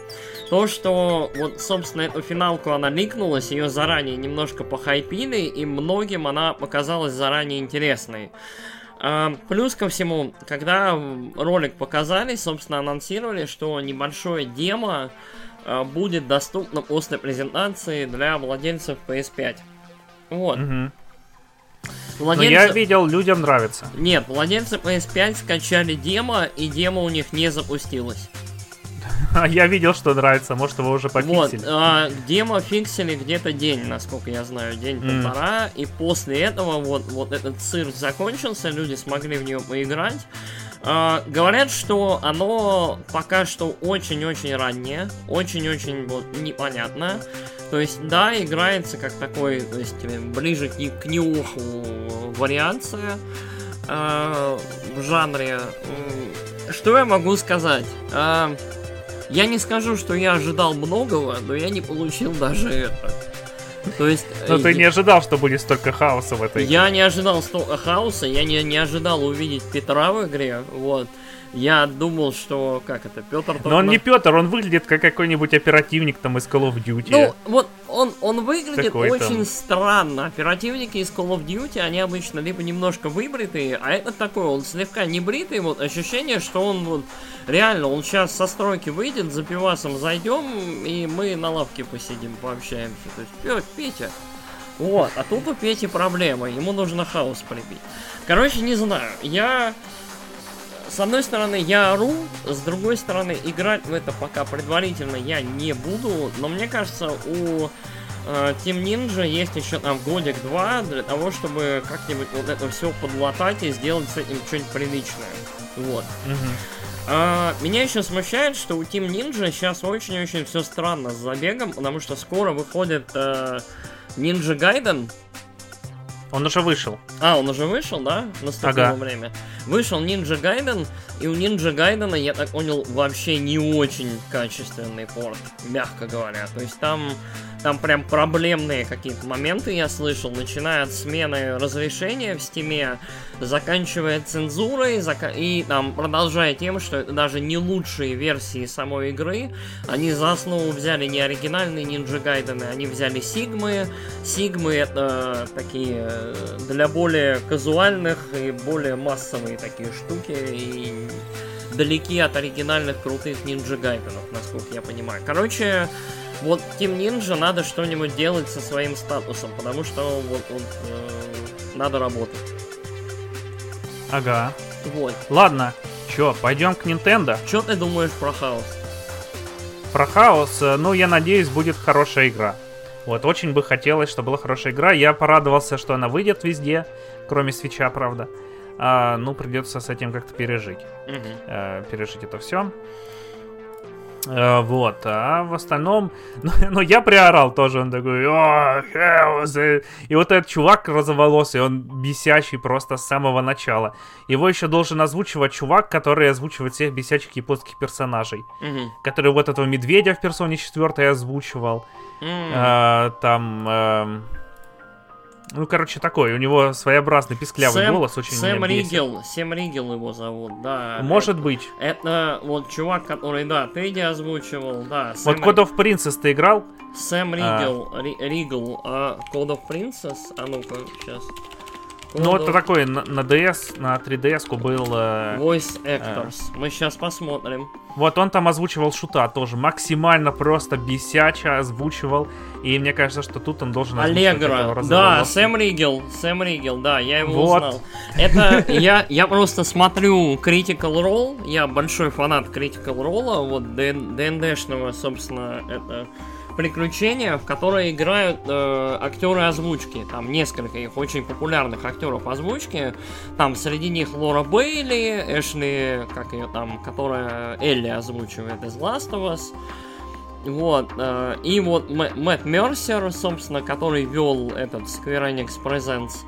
то, что вот, собственно, эту финалку она ликнулась, ее заранее немножко похайпили, и многим она показалась заранее интересной. Плюс ко всему, когда ролик показали, собственно, анонсировали, что небольшое демо а, будет доступно после презентации для владельцев PS5. Вот. Мгм. Но Владельцы... я видел, людям нравится. Нет, владельцы PS5 скачали демо, и демо у них не запустилось. А я видел, что нравится. Может, его уже Вот, пофиксили. а, демо фиксили где-то день, насколько я знаю, день-полтора, и после этого вот, вот этот цирк закончился, люди смогли в нее поиграть. А, говорят, что оно пока что очень-очень раннее, очень-очень вот непонятно. То есть, да, играется как такой, то есть, э, ближе к, к неуху вариация э, в жанре. Что я могу сказать? А, я не скажу, что я ожидал многого, но я не получил даже это. То есть... Но э, ты не ожидал, что будет столько хаоса в этой. я не ожидал столько хаоса, я не, не ожидал увидеть Петра в игре, вот. Я думал, что, как это, Петр Но он не Петр, он выглядит как какой-нибудь оперативник там из Call of Duty. Ну, вот он, он выглядит Такой там. очень странно. Оперативники из Call of Duty, они обычно либо немножко выбритые, а этот такой, он слегка не бритый, вот ощущение, что он вот реально, он сейчас со стройки выйдет, за пивасом зайдем, и мы на лавке посидим, пообщаемся. То есть, Петя, вот, а тут у Пети проблема, ему нужно хаос прибить. Короче, не знаю, я... С одной стороны, я ору, с другой стороны, играть в это пока предварительно я не буду, но мне кажется, у э, Team Ninja есть еще там годик-два для того, чтобы как-нибудь вот это все подлатать и сделать с этим что-нибудь приличное. Вот. А, меня еще смущает, что у Team Ninja сейчас очень-очень все странно с забегом, потому что скоро выходит э, Ninja Gaiden, Он уже вышел. а, он уже вышел, да? Наступило Ага. время. Вышел Ninja Gaiden, и у Ninja Gaiden, я так понял, вообще не очень качественный порт, мягко говоря. То есть там, там прям проблемные какие-то моменты я слышал, начиная от смены разрешения в стиме, заканчивая цензурой, зака- и там продолжая тем, что это даже не лучшие версии самой игры. Они за основу взяли не оригинальные Ninja Gaiden, они взяли Сигмы. Сигмы это такие э, для более казуальных и более массовые такие штуки и далеки от оригинальных крутых Ninja Гайденов, насколько я понимаю. Короче, вот Team Ninja надо что-нибудь делать со своим статусом, потому что вот, вот э, надо работать. Ага. Вот. Ладно, чё, пойдем к Nintendo. Что ты думаешь про хаос? Про хаос, э, ну, я надеюсь, будет хорошая игра. Вот, очень бы хотелось, чтобы была хорошая игра. Я порадовался, что она выйдет везде, кроме свеча, правда. А, ну, придется с этим как-то пережить. Мгм. э, пережить это все. Вот, а в остальном, ну, ну, я приорал тоже, он такой, «О, Хаос!» э». И вот этот чувак розоволосый, он бесячий просто с самого начала. Его еще должен озвучивать чувак, который озвучивает всех бесячих японских персонажей. Мгм. Который вот этого медведя в персоне 4 озвучивал. М. А, там... эм, ну, короче, такой, у него своеобразный писклявый Сэм- голос, очень Сэм. Ригел, Сэм Ригел его зовут, да. Может быть. Это вот чувак, который, да, Тедди озвучивал, да. Вот Сэм, Code of Princess ты играл? Сэм а. Ригел, Ри- Ригел, а Code of Princess, а ну-ка, сейчас. Ну, это такой на, на DS, на 3DS был. э, Voice Actors. Мы сейчас посмотрим. вот он там озвучивал шута тоже. Максимально просто бесячо озвучивал. И мне кажется, что тут он должен Аллегра. Да. Сэм Ригел. Сэм Ригел, да, я его Вот. узнал. Это я, я просто смотрю Critical Role. Я большой фанат Critical Role. Вот ДНДшного, собственно, это приключения, в которые играют э, актеры озвучки. Там несколько их очень популярных актеров озвучки. Там среди них Лора Бейли, Эшли, как ее там, которая Элли озвучивает из Last of Us. Вот, э, и вот Мэ- Мэтт Мерсер, собственно, который вел этот Square Enix Presents.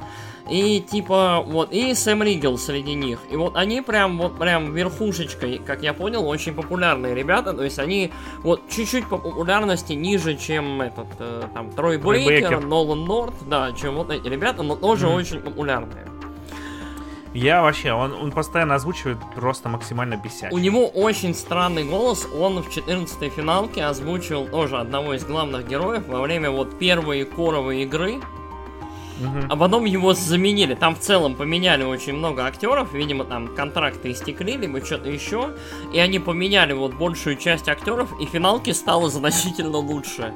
И типа, вот, и Сэм Ригел среди них. И вот они прям, вот прям верхушечкой, как я понял, очень популярные ребята. То есть они вот чуть-чуть по популярности ниже, чем этот, э, там, Трой Бейкер. Нолан Норт, да, чем вот эти ребята, но тоже Мгм. очень популярные. Я вообще, он, он постоянно озвучивает просто максимально бесячо. У него очень странный голос. Он в 14 финалке озвучил тоже одного из главных героев во время вот первой коровой игры. Мгм. А потом его заменили. Там в целом поменяли очень много актеров. Видимо, там контракты истекли, либо что-то еще. И они поменяли вот большую часть актеров, и финалки стало значительно лучше.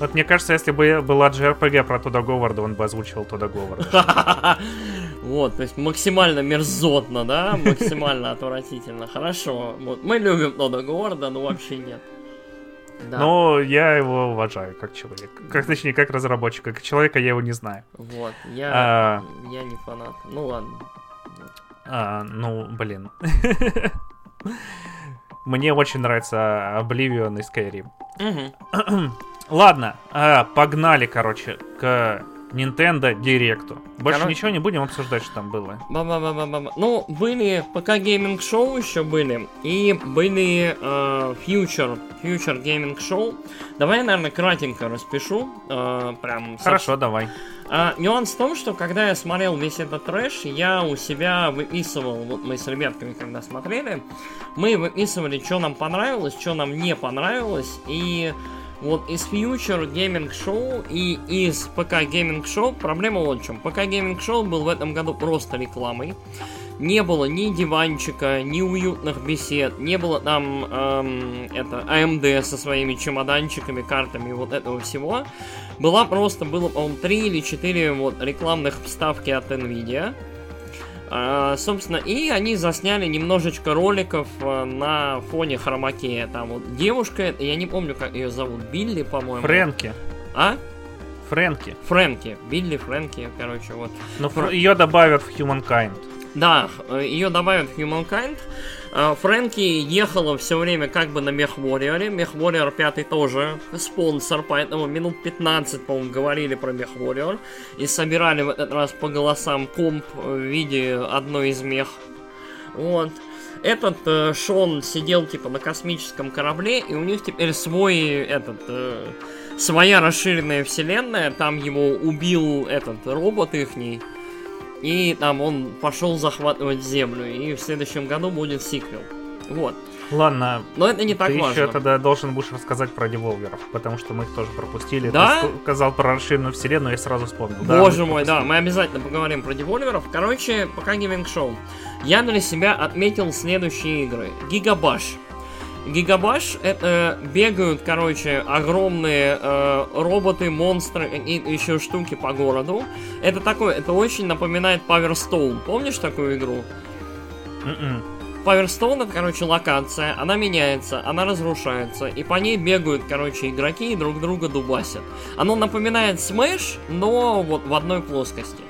Вот мне кажется, если бы была JRPG про Тодда Говарда, он бы озвучивал Тодда Говарда. Вот, то есть максимально мерзотно, да? Максимально отвратительно. Хорошо. Вот, мы любим Тодда Говарда, но вообще нет. Да. Но я его уважаю как человека. Как, точнее, как разработчика. Как человека я его не знаю. Вот, я, А. я не фанат. Ну ладно. А, ну, блин. Мне очень нравится Oblivion и Skyrim. Мгм. Ладно, а, погнали, короче, к Nintendo Директу. Больше Коро- ничего не будем обсуждать, что там было. Ба-ба-ба-ба-ба. Ну, были ПК Гейминг Шоу еще были, и были э, Future, Future Gaming Show. Давай я, наверное, кратенько распишу. э, прям Хорошо, давай. А, нюанс в том, что когда я смотрел весь этот трэш, я у себя выписывал, вот мы с ребятками когда смотрели, мы выписывали, что нам понравилось, что нам не понравилось, и Вот из Future Gaming Show и из ПК Gaming Show проблема вот в чем. ПК Gaming Show был в этом году просто рекламой. Не было ни диванчика, ни уютных бесед, не было там эм, это AMD со своими чемоданчиками, картами и вот этого всего. Была просто, было, по-моему, 3 или 4 вот рекламных вставки от Nvidia. А, собственно, и они засняли немножечко роликов а, на фоне хромакея. Там вот девушка, я не помню, как ее зовут, Билли, по-моему. Фрэнки. А? Фрэнки. Фрэнки. Билли Фрэнки, короче, вот. Но Фр... ее добавят в Humankind. Да, ее добавят в Humankind. А, Фрэнки ехала все время как бы на Мехвориоре. Мехвориор 5 тоже спонсор, поэтому минут 15, по-моему, говорили про Мехвориор. И собирали в этот раз по голосам комп в виде одной из мех. Вот. Этот э, Шон сидел типа на космическом корабле, и у них теперь свой этот э, своя расширенная вселенная. Там его убил этот робот ихний. И там он пошел захватывать землю. И в следующем году будет сиквел. Вот. Ладно. Но это не так ты важно. еще тогда должен будешь рассказать про деволверов, потому что мы их тоже пропустили. Да? Ты сказал про расширенную вселенную, я сразу вспомнил. Боже Да, мой, да, мы обязательно поговорим про девольверов. Короче, пока гейминг шоу. Я для себя отметил следующие игры. Гигабаш. Гигабаш это бегают, короче, огромные э, роботы, монстры, какие-то еще штуки по городу. Это такое, это очень напоминает Power Stone. Помнишь такую игру? Мгм. Power Stone это, короче, локация, она меняется, она разрушается, и по ней бегают, короче, игроки и друг друга дубасят. Оно напоминает Smash, но вот в одной плоскости.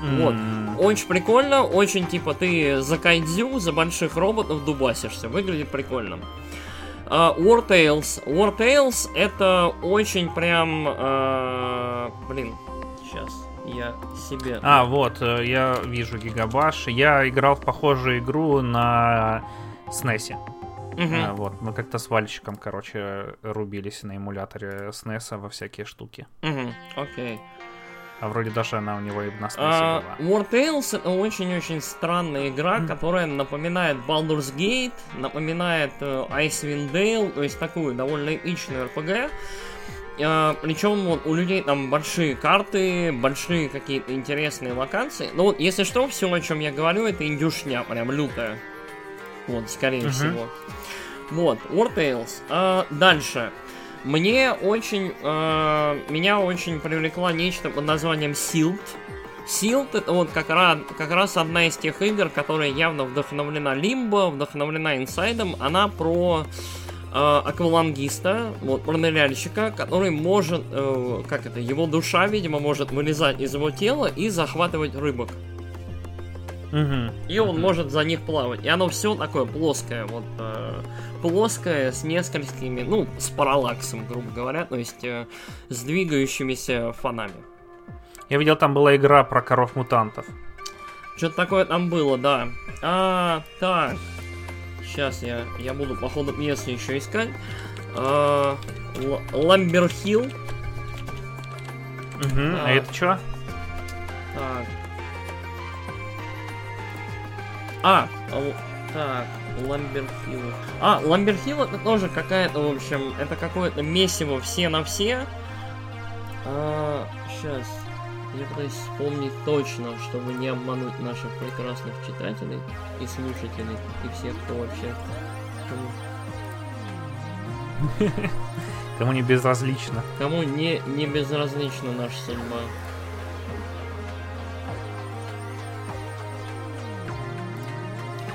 Вот. Очень прикольно, очень типа ты за кайдзю, за больших роботов дубасишься. Выглядит прикольно. А, War Tales. War Tales это очень прям... а, блин, сейчас я себе... А, вот, э, я вижу Гигабаш. Я играл в похожую игру на SNES. Мгм. А, вот, мы как-то с Вальчиком, короче, рубились на эмуляторе SNES во всякие штуки. Мгм, окей. А вроде даже она у него и на А, была. War Tales это очень-очень странная игра, которая напоминает Baldur's Gate, напоминает э, Icewind Dale, то есть такую довольно эпичную RPG. А, причем вот у людей там большие карты, большие какие-то интересные локации. Ну вот, если что, все, о чем я говорю, это индюшня, прям лютая. Вот, скорее Мгм. всего. Вот, War Tales. А, дальше. Мне очень... э, меня очень привлекла нечто под названием Silt. Silt это вот как раз, как раз одна из тех игр, которая явно вдохновлена Лимбо, вдохновлена Инсайдом. Она про э, аквалангиста, вот, про ныряльщика, который может, э, как это, его душа, видимо, может вылезать из его тела и захватывать рыбок. Мгм. И он Мгм. может за них плавать. И оно все такое плоское, вот э, плоское с несколькими, ну, с параллаксом, грубо говоря, то есть э, с двигающимися фонами. Я видел, там была игра про коров-мутантов. Что-то такое там было, да. А, так. Сейчас я, я буду по ходу пьесы еще искать. А, Ламберхилл. Мгм. А А. это что? Так. А, а, так, Ламберхилл. А, Ламберхилл это тоже какая-то, в общем, это какое-то месиво все на все. А, сейчас. Я пытаюсь вспомнить точно, чтобы не обмануть наших прекрасных читателей и слушателей, и всех, кто вообще... Кому, Кому не безразлично. кому не, не безразлична наша судьба.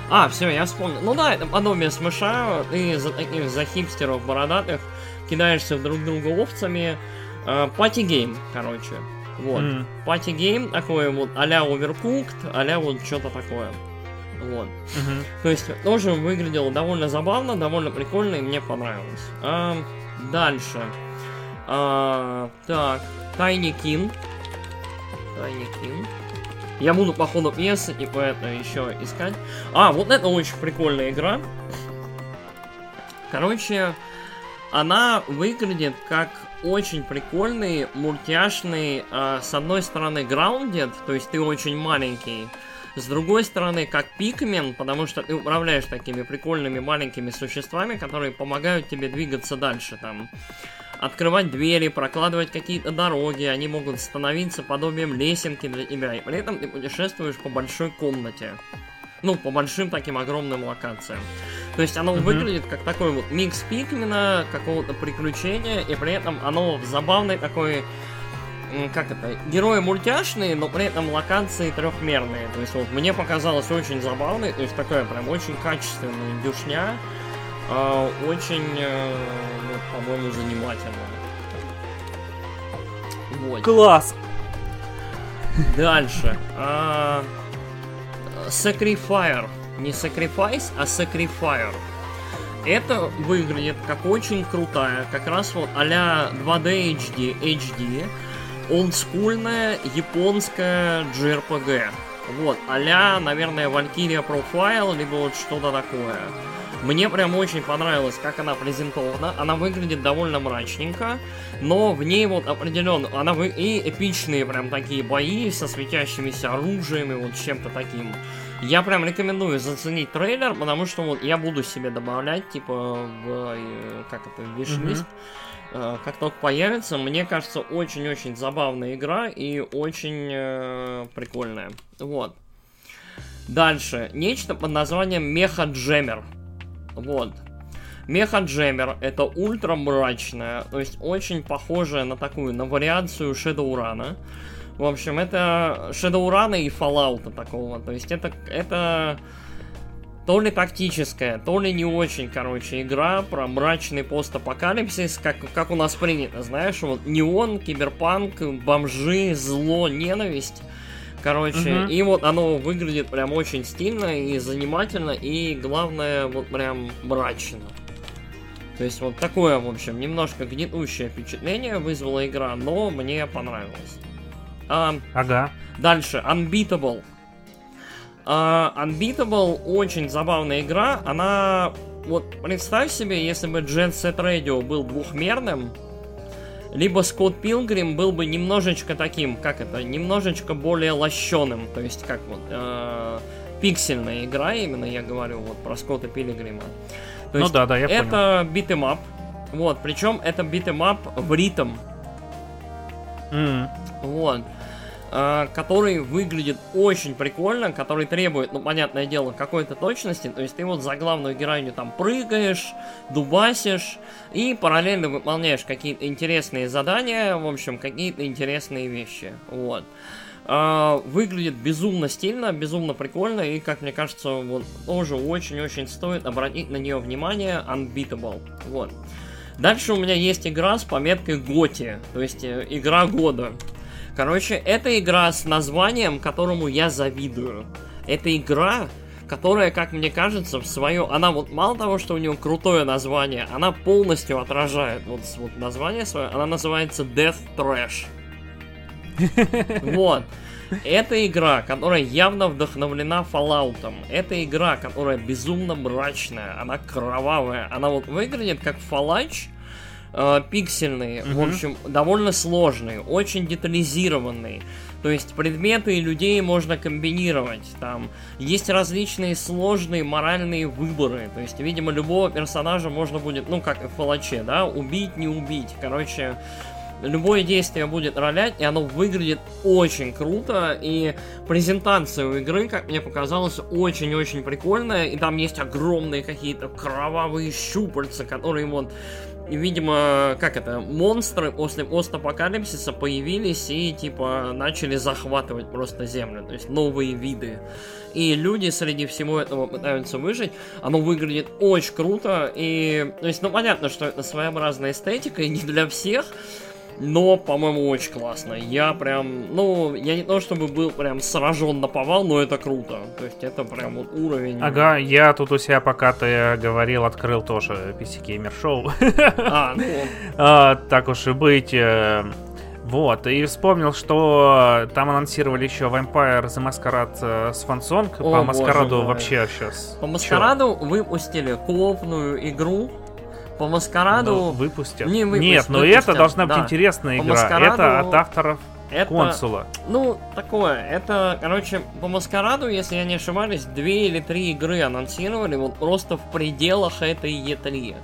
А, все, я вспомнил. Ну да, это подобие Смэша. Ты за таких за хипстеров бородатых кидаешься друг друга овцами. Party game, короче. Вот. М. Party game такой вот а-ля Overcooked, а-ля вот что-то такое. Вот. Мгм. То есть тоже выглядело довольно забавно, довольно прикольно и мне понравилось. А, дальше. А, так, Тайни Кин. Тайни Кин. Я буду по ходу пьесы, типа это еще искать. А, вот это очень прикольная игра. Короче, она выглядит как очень прикольный, мультяшный, а, с одной стороны, grounded, то есть ты очень маленький, С другой стороны, как пикмен, потому что ты управляешь такими прикольными маленькими существами, которые помогают тебе двигаться дальше там открывать двери, прокладывать какие-то дороги, они могут становиться подобием лесенки для тебя, и при этом ты путешествуешь по большой комнате. Ну, по большим таким огромным локациям. То есть оно mm-hmm. выглядит как такой вот микс пикмена, какого-то приключения, и при этом оно в забавной такой как это, герои мультяшные, но при этом локации трехмерные. То есть вот мне показалось очень забавной, то есть такая прям очень качественная дюшня, очень, э, ну, по-моему, занимательная. Вот. Класс! Дальше. А, Sacrifier. Не Sacrifice, а Sacrifier. Это выглядит как очень крутая, как раз вот а-ля 2D HD, HD, олдскульная японская JRPG. Вот, а наверное, Valkyria Profile, либо вот что-то такое. Мне прям очень понравилось, как она презентована. Она выглядит довольно мрачненько, но в ней вот определенно, она вы... и эпичные прям такие бои со светящимися оружиями, вот чем-то таким. Я прям рекомендую заценить трейлер, потому что вот я буду себе добавлять, типа, в, э, как это, в виш-лист. Mm-hmm. Как только появится, мне кажется, очень-очень забавная игра и очень э, прикольная. Вот. Дальше. Нечто под названием Меха Джемер. Вот. Меха Джемер это ультра мрачная, то есть очень похожая на такую, на вариацию Shadowrun. В общем, это Shadowrun и Fallout такого. То есть это, это то ли тактическая, то ли не очень, короче, игра про мрачный постапокалипсис, как, как у нас принято, знаешь, вот неон, киберпанк, бомжи, зло, ненависть. Короче, угу. и вот оно выглядит прям очень стильно и занимательно, и главное, вот прям мрачно. То есть вот такое, в общем, немножко гнетущее впечатление вызвала игра, но мне понравилось. А, ага. Дальше, Unbeatable. Uh, Unbeatable очень забавная игра. Она... Вот представь себе, если бы Jet Set Radio был двухмерным, либо Скотт Пилгрим был бы немножечко таким, как это, немножечко более лощеным, то есть как вот э, пиксельная игра, именно я говорю вот про Скотта Пилгрима. То ну да, да, я это beat 'em up, вот, причем это beat 'em up в ритм. Mm. Вот. Э, который выглядит очень прикольно, который требует, ну, понятное дело, какой-то точности. То есть ты вот за главную героиню там прыгаешь, дубасишь и параллельно выполняешь какие-то интересные задания, в общем, какие-то интересные вещи. Вот. Uh, выглядит безумно стильно, безумно прикольно, и, как мне кажется, вот тоже очень-очень стоит обратить на нее внимание Unbeatable. Вот. Дальше у меня есть игра с пометкой Готи, то есть э, игра года. Короче, это игра с названием, которому я завидую. Это игра, которая, как мне кажется, в свое... Она вот мало того, что у нее крутое название, она полностью отражает вот, вот название свое. Она называется Death Trash. Вот. Это игра, которая явно вдохновлена Fallout. Это игра, которая безумно мрачная, она кровавая. Она вот выглядит как фалач, э, пиксельные, угу. в общем, довольно сложные, очень детализированные. То есть предметы и людей можно комбинировать. Там есть различные сложные моральные выборы. То есть, видимо, любого персонажа можно будет, ну, как и в Фалаче, да, убить, не убить. Короче, любое действие будет ролять, и оно выглядит очень круто, и презентация у игры, как мне показалось, очень-очень прикольная, и там есть огромные какие-то кровавые щупальца, которые вот видимо, как это, монстры после постапокалипсиса появились и, типа, начали захватывать просто землю, то есть новые виды. И люди среди всего этого пытаются выжить. Оно выглядит очень круто, и, то есть, ну, понятно, что это своеобразная эстетика, и не для всех, но, по-моему, очень классно. Я прям, ну, я не то чтобы был прям сражен на повал, но это круто. То есть это прям вот уровень. Ага, я тут у себя, пока ты говорил, открыл тоже PC Gamer Show. А, ну. а, так уж и быть. Э, вот, и вспомнил, что там анонсировали еще Vampire The Masquerade э, с Фансонг. По Маскараду вообще сейчас. По Маскараду выпустили коопную игру по Маскараду... Но выпустят. Не выпустят. Нет, но выпустят, это должна быть да. интересная игра. Маскараду... Это от авторов это... Council а. Ну, такое. Это, короче, по Маскараду, если я не ошибаюсь, две или три игры анонсировали вот просто в пределах этой E3.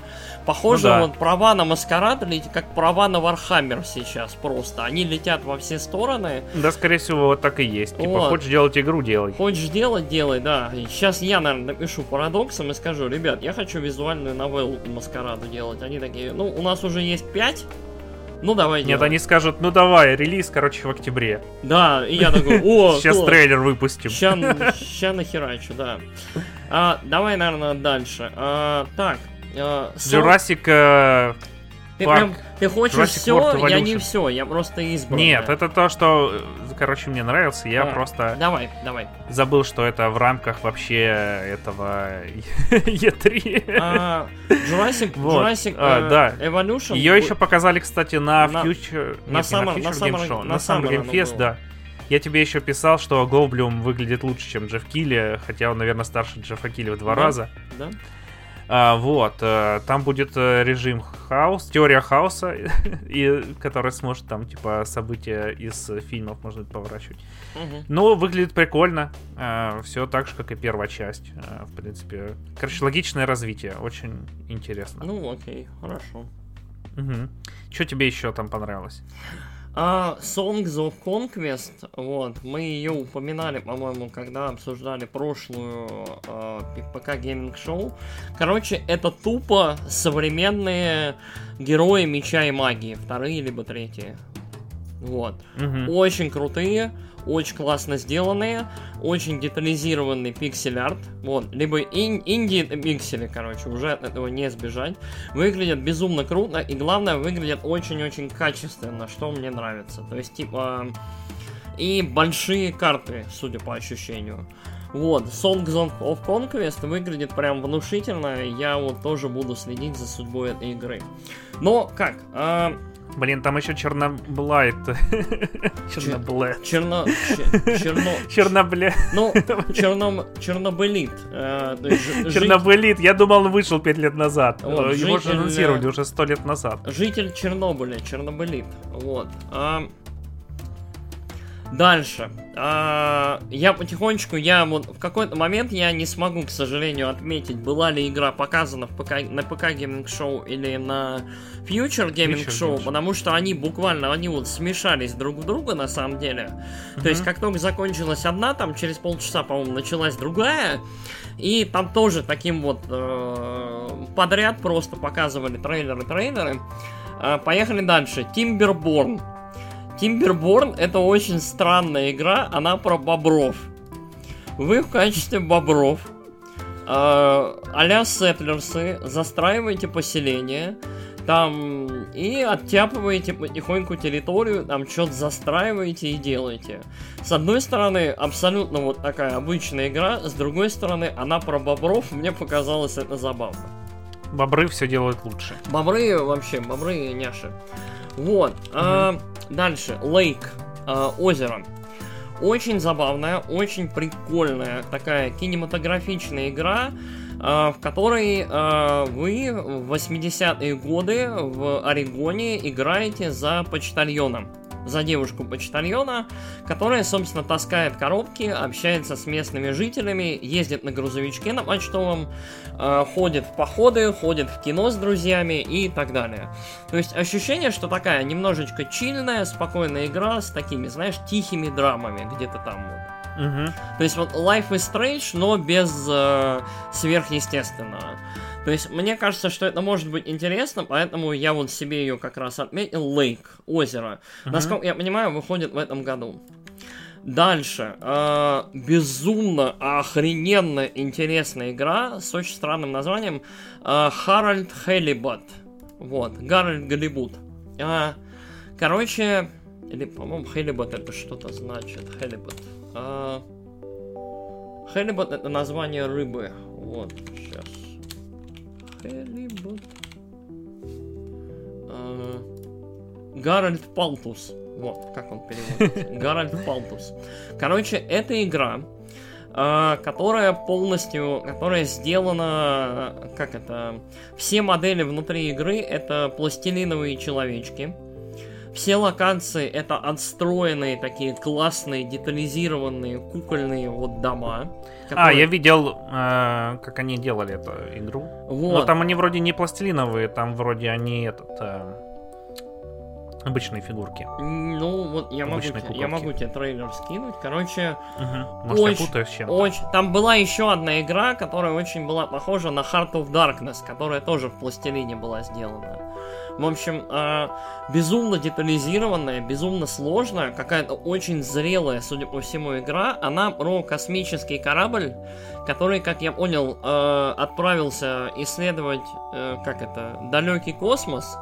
Похоже, Ну да. вот права на Маскарад летят как права на Вархаммер сейчас просто. Они летят во все стороны. Да, скорее всего, вот так и есть. Типа, Вот. хочешь делать игру, делай. Хочешь делать, делай, да. Сейчас я, наверное, напишу парадоксом и скажу, ребят, я хочу визуальную новеллу Маскараду делать. Они такие, ну, у нас уже есть пять, ну давай Нет, делай. они скажут, ну давай, релиз, короче, в октябре. Да, и я такой, о, Сейчас класс. трейлер выпустим. Ща, ща нахерачу, да. А, давай, наверное, дальше. А, так. а, Jurassic... ты, прям, ты хочешь Jurassic все, World я не все, я просто избран. Нет, это то, что, короче, мне нравился. Я А, просто Давай, давай. забыл, что это в рамках вообще этого E3. А, Jurassic, Вот. Jurassic А, э, да. Evolution. Ее еще показали, кстати, на На- Future... на нет, не Summer- на Future Game Show, на на Summer Game Fest, было. да. Я тебе еще писал, что Голблюм выглядит лучше, чем Джефф Килли, хотя он, наверное, старше Джеффа Килли в два Да. раза. Да? А, вот, э, там будет э, режим хаос, теория хаоса, и который сможет там, типа, события из э, фильмов можно поворачивать. Мгм. Ну, выглядит прикольно. все так же, как и первая часть. Э, в принципе, короче, логичное развитие. Очень интересно. Ну, окей, хорошо. Что тебе еще там понравилось? А, Songs of Conquest, вот, мы ее упоминали, по-моему, когда обсуждали прошлую а, ПК Гейминг Шоу. Короче, это тупо современные герои меча и магии, вторые либо третьи. Вот. Мгм. Очень крутые, очень классно сделанные, очень детализированный пиксель-арт. Вот, либо ин- инди-пиксели, короче, уже от этого не сбежать. Выглядят безумно круто, и главное, выглядят очень-очень качественно, что мне нравится. То есть, типа, и большие карты, судя по ощущению. Вот, Songs of Conquest выглядит прям внушительно, я вот тоже буду следить за судьбой этой игры. Но, как, а, Блин, там еще Черноблайт. Черноблайт. черно... че- черно... Чернобле... Ну, черном... чернобылит. э, Чернобылит. Я думал, он вышел 5 лет назад. Его же анонсировали э, уже 100 лет назад. Житель Чернобыля, чернобылит. Вот. Дальше. А, Я потихонечку, я вот в какой-то момент я не смогу, к сожалению, отметить, была ли игра показана в ПК, на ПК Gaming Show или на Future Gaming Show. потому что они буквально, они вот смешались друг в друга на самом деле. То есть, как только закончилась одна, там через полчаса, по-моему, началась другая, и там тоже таким вот э, подряд просто показывали трейлеры-трейлеры. А, Поехали дальше. Timberborn. Timberborn это очень странная игра, она про бобров. Вы в качестве бобров а, а-ля сетлерсы застраиваете поселение, там и оттяпываете потихоньку территорию, там что-то застраиваете и делаете. С одной стороны, абсолютно вот такая обычная игра, с другой стороны, она про бобров, мне показалось это забавно. Бобры все делают лучше. Бобры вообще, бобры няши. Вот. а, дальше. Лейк. а, озеро. Очень забавная, очень прикольная такая кинематографичная игра, а, в которой вы в 80-е годы в Орегоне играете за почтальона. За девушку-почтальона, которая, собственно, таскает коробки, общается с местными жителями, ездит на грузовичке на почтовом, э, ходит в походы, ходит в кино с друзьями и так далее. То есть ощущение, что такая немножечко чильная, спокойная игра с такими, знаешь, тихими драмами где-то там вот. Мгм. То есть вот Life is Strange, но без э, сверхъестественного. То есть мне кажется, что это может быть интересно, поэтому я вот себе ее как раз отметил. Lake, озеро. Мгм. Насколько я понимаю, выходит в этом году. Дальше. э, безумно охрененно интересная игра с очень странным названием э, Харальд Хелибат. Вот, Гарольд Голливуд. А, короче, или, по-моему, Halibut это что-то значит. Halibut. А, Halibut это название рыбы. Вот, сейчас. Хелибат. А, Гарольд Палтус. Вот, как он переводится. Гарольд Палтус. Короче, это игра, а, которая полностью, которая сделана, как это, все модели внутри игры это пластилиновые человечки. Все локации это отстроенные такие классные, детализированные, кукольные вот дома. Которые... А, я видел, э, как они делали эту игру. Вот. Но там они вроде не пластилиновые, там вроде они этот... Э Обычные фигурки. Ну, вот я могу, я могу тебе трейлер скинуть. Короче, угу. Может, очень, я путаю с чем-то. Очень... Там была еще одна игра, которая очень была похожа на Heart of Darkness, которая тоже в пластилине была сделана. В общем, э, безумно детализированная, безумно сложная, какая-то очень зрелая, судя по всему, игра. Она про космический корабль, который, как я понял, э, отправился исследовать, э, как это, далекий космос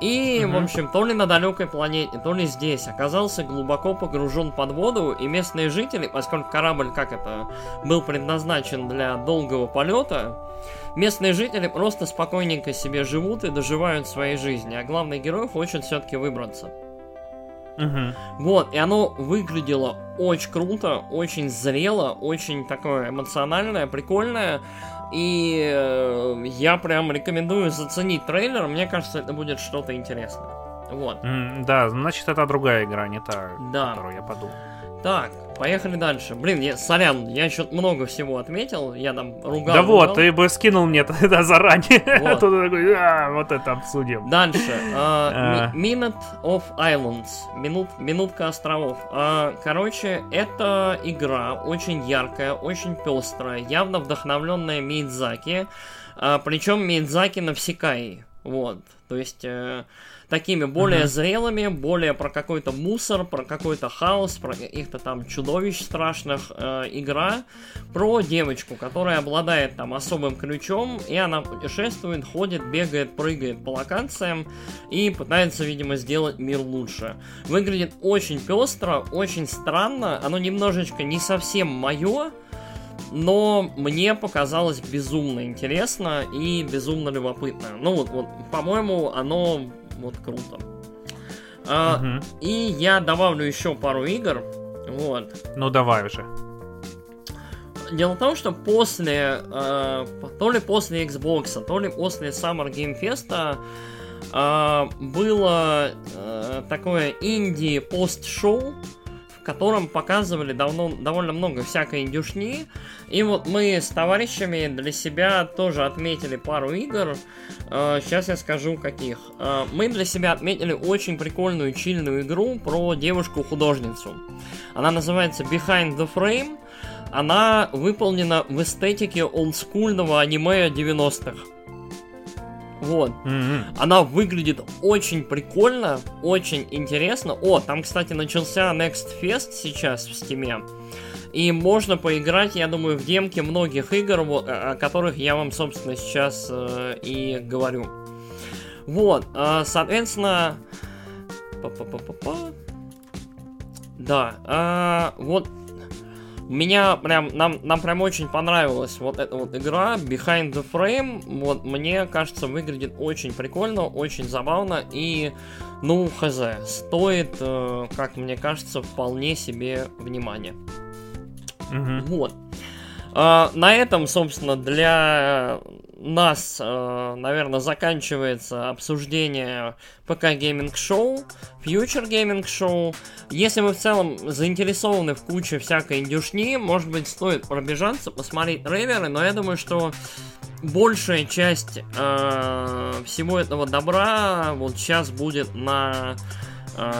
и, угу. в общем, то ли на далекой планете, то ли здесь оказался глубоко погружен под воду, и местные жители, поскольку корабль, как это, был предназначен для долгого полета, местные жители просто спокойненько себе живут и доживают своей жизни, а главный герой хочет все-таки выбраться. Угу. Вот, и оно выглядело очень круто, очень зрело, очень такое эмоциональное, прикольное. И э, я прям рекомендую заценить трейлер. Мне кажется, это будет что-то интересное. Вот. Mm, да, значит, это другая игра, не та, да. которую я подумал. Так, поехали дальше. Блин, я, сорян, я еще много всего отметил, я там ругал. Да ругал. вот, ты бы скинул мне это заранее. Вот. Тут такой, а, вот это обсудим. Дальше. Uh, Minute of Islands. Минут, минутка островов. Uh, короче, это игра очень яркая, очень пестрая, явно вдохновленная Мидзаки. Uh, причем Мидзаки на Всекай. Вот. То есть... Uh, такими более uh-huh. зрелыми, более про какой-то мусор, про какой-то хаос, про каких-то там чудовищ страшных э, игра про девочку, которая обладает там особым ключом, и она путешествует, ходит, бегает, прыгает по локациям и пытается, видимо, сделать мир лучше. Выглядит очень пестро, очень странно, оно немножечко не совсем мое, но мне показалось безумно интересно и безумно любопытно. Ну вот, вот по-моему, оно вот круто. А, угу. И я добавлю еще пару игр. Вот. Ну давай уже. Дело в том, что после, э, то ли после Xbox, то ли после Summer Game Fest э, было э, такое инди-пост-шоу, котором показывали давно, довольно много всякой индюшни. И вот мы с товарищами для себя тоже отметили пару игр. Сейчас э, я скажу каких. Э, мы для себя отметили очень прикольную чильную игру про девушку-художницу. Она называется Behind the Frame. Она выполнена в эстетике олдскульного аниме 90-х. Вот. Mm-hmm. Она выглядит очень прикольно, очень интересно. О, там, кстати, начался Next Fest сейчас в Стиме. И можно поиграть, я думаю, в демке многих игр, вот, о которых я вам, собственно, сейчас э, и говорю. Вот, э, соответственно... Па-па-па-па-па. Да, э, вот меня прям, нам, нам прям очень понравилась вот эта вот игра Behind the Frame. Вот, мне кажется, выглядит очень прикольно, очень забавно и, ну, хз, стоит, э, как мне кажется, вполне себе внимание. Угу. Вот. А, на этом, собственно, для нас, э, наверное, заканчивается обсуждение PC Gaming Show, Future Gaming Show. Если вы в целом заинтересованы в куче всякой индюшни, может быть, стоит пробежаться, посмотреть трейлеры, но я думаю, что большая часть э, всего этого добра вот сейчас будет на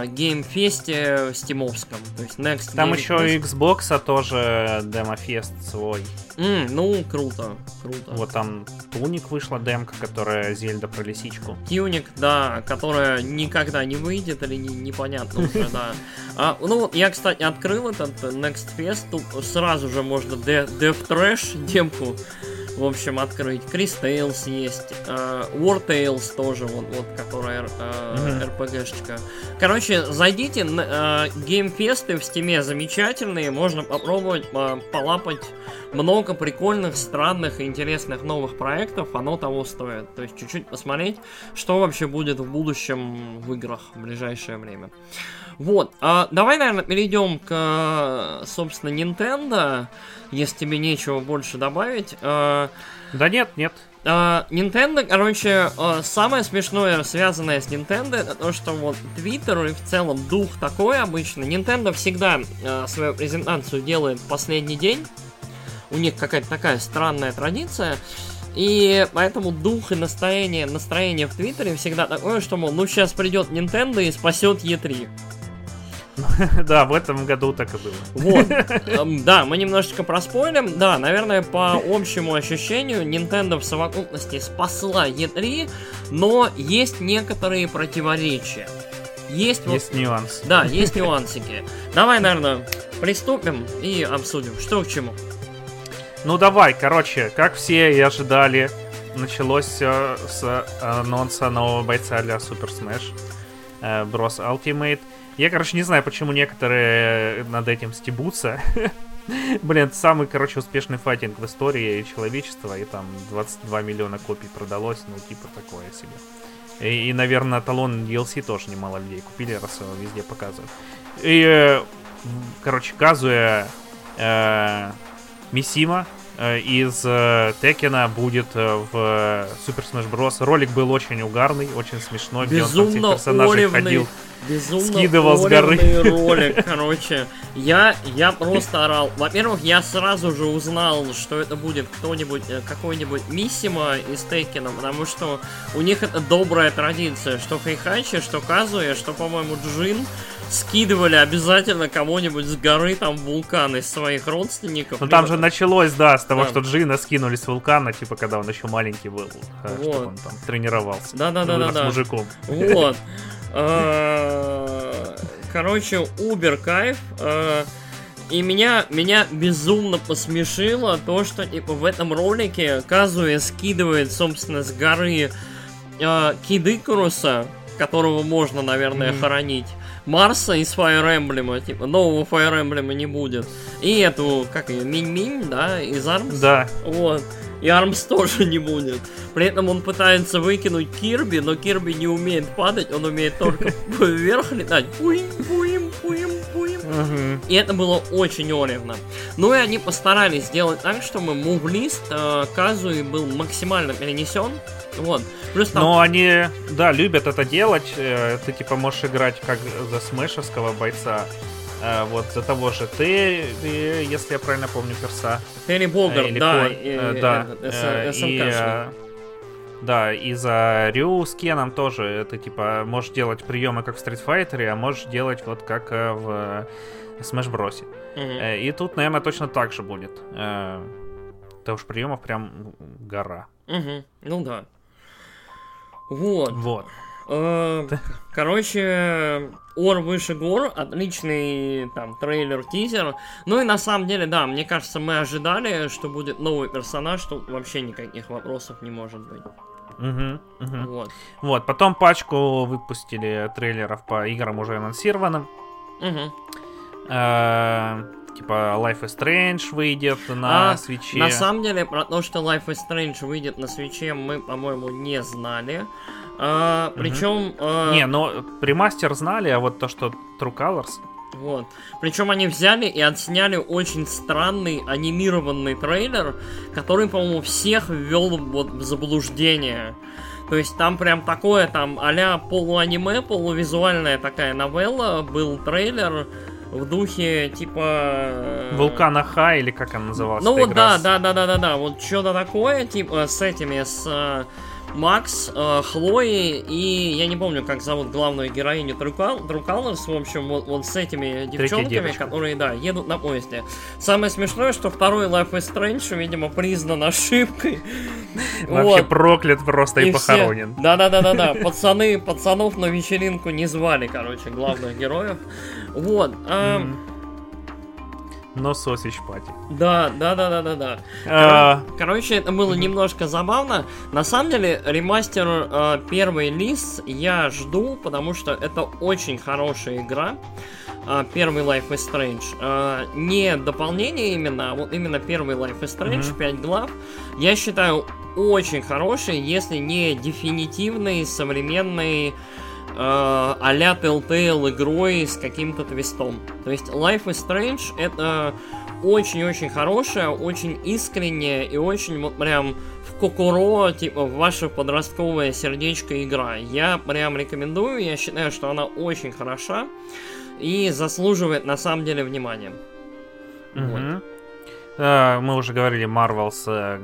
геймфесте стимовском, то есть Next Там Game еще Fest. Xbox а тоже демофест свой. Mm, ну, круто, круто. Вот там Tunic вышла демка, которая Зельда про лисичку. Tunic, да, которая никогда не выйдет или не, непонятно уже, да. А, ну, я, кстати, открыл этот Next Fest, тут сразу же можно Death Trash демку в общем, открыть. Cris Tales есть, э, War Tales тоже, вот, вот которая э, mm-hmm. RPG-шечка. Короче, зайдите, э, геймфесты в стиме замечательные, можно попробовать э, полапать много прикольных, странных и интересных новых проектов, оно того стоит. То есть чуть-чуть посмотреть, что вообще будет в будущем в играх в ближайшее время. Вот, а, давай, наверное, перейдем к, собственно, Nintendo, если тебе нечего больше добавить. А, да нет, нет. А, Nintendo, короче, а, самое смешное, связанное с Nintendo, это то, что вот Twitter и в целом дух такой обычно. Nintendo всегда а, свою презентацию делает последний день. У них какая-то такая странная традиция. И поэтому дух и настроение, настроение в Твиттере всегда такое, что, мол, ну сейчас придет Nintendo и спасет E3. Да, в этом году так и было. Вот. Эм, Да, мы немножечко проспойлим. Да, наверное, по общему ощущению, Nintendo в совокупности спасла E3, но есть некоторые противоречия. Есть, вот- Есть нюанс. да, есть нюансики. Давай, наверное, приступим и обсудим, что к чему. Ну давай, короче, как все и ожидали, началось все с анонса нового бойца для Super Smash э, Bros. Ultimate. Я, короче, не знаю, почему некоторые над этим стебутся. Блин, это самый, короче, успешный файтинг в истории человечества, и там 22 миллиона копий продалось, ну, типа такое себе. И, и, наверное, талон DLC тоже немало людей купили, раз его везде показывают. И, э, короче, Казуя э, Мисима э, из э, Текена будет э, в Super Smash Bros. Ролик был очень угарный, очень смешной, где он там всех Безумно персонажей оревный, ходил. Безумно скидывал с горы. ролик, короче. Я, я просто орал. Во-первых, я сразу же узнал, что это будет кто-нибудь, э, какой-нибудь Миссима из Текена, потому что у них это добрая традиция, что Хайхачи, что Казуя, что, по-моему, Джин скидывали обязательно кого-нибудь с горы, там, вулкан из своих родственников. Ну там же началось, да, с того, Да. что Джина скинули с вулкана, типа, когда он еще маленький был, э, Вот. чтобы он там тренировался. Да-да-да-да-да. Вырос мужиком. Вот. Э, Короче, убер кайф. Э, И меня, меня безумно посмешило то, что типа в этом ролике Казуя скидывает, собственно, с горы э, Кидыкуруса, которого можно, наверное, Мгм. хоронить. Марса из Fire Emblem, типа, нового Fire Emblem не будет. И эту, как ее, Минь-Минь, да, из Армс. Да, Вот. И Армс тоже не будет. При этом он пытается выкинуть Кирби, но Кирби не умеет падать, он умеет только вверх летать. Пуим, пуим, пуим, пуим. И это было очень оревно. Ну и они постарались сделать так, чтобы мувлист э, Казуи был максимально перенесен. Вот. Плюс там... Но они, да, любят это делать. Э, Ты, типа, можешь играть как за смешевского бойца. Э, Вот за того же ты, ты, если я правильно помню, перса. Терри Э, или да, и- э, да, э, и, э, да, и за Рю с Кеном тоже ты типа можешь делать приемы как в Street Fighter, а можешь делать вот как в Smash Bros. И тут, наверное, точно так же будет. Потому что приемов прям гора. Мгм. Ну да. Вот. Вот. Э, Короче, Ор выше гор, отличный там трейлер-тизер. Ну и на самом деле, да, мне кажется, мы ожидали, что будет новый персонаж, тут вообще никаких вопросов не может быть. Мгм, мгм. Вот. Вот, потом пачку выпустили трейлеров по играм уже анонсированным. Мгм. Э, Типа Life is Strange выйдет на А, свече. На самом деле, про то, что Life is Strange выйдет на свече, мы, по-моему, не знали. А, причем... а, Не, но премастер знали, а вот то, что True Colors... Вот. Причем они взяли и отсняли очень странный анимированный трейлер, который, по-моему, всех ввел вот в заблуждение. То есть там прям такое, там а-ля полуаниме, полувизуальная такая новелла, был трейлер в духе типа... э, Вулкана Хай, или как она называлась? Ну вот да, да, да, да, да, да, вот что-то такое, типа с этими, с э, Макс, э, Хлоей и я не помню, как зовут главную героиню True Colors, в общем, вот, вот с этими девчонками, которые, да, едут на поезде. Самое смешное, что второй Life is Strange, видимо, признан ошибкой. Вообще Вот. проклят просто и, все- похоронен. Да-да-да-да-да. Пацаны, пацанов на вечеринку не звали, короче, главных героев. Вот. а, М. Но сосич пати. Да, да, да, да, да, да. А, Короче, это было немножко забавно. На самом деле, ремастер э, первый лист я жду, потому что это очень хорошая игра. Э, первый Life is Strange. Э, не дополнение именно, а вот именно первый Life is Strange, Мгм. 5 глав. Я считаю очень хороший, если не дефинитивный, современный а-ля Telltale игрой с каким-то твистом. То есть Life is Strange это очень-очень хорошая, очень искренняя и очень вот прям в Кокуро, типа, в ваше подростковое сердечко игра. Я прям рекомендую, я считаю, что она очень хороша и заслуживает на самом деле внимания. Мгм. Э, Мы уже говорили, Marvel's э,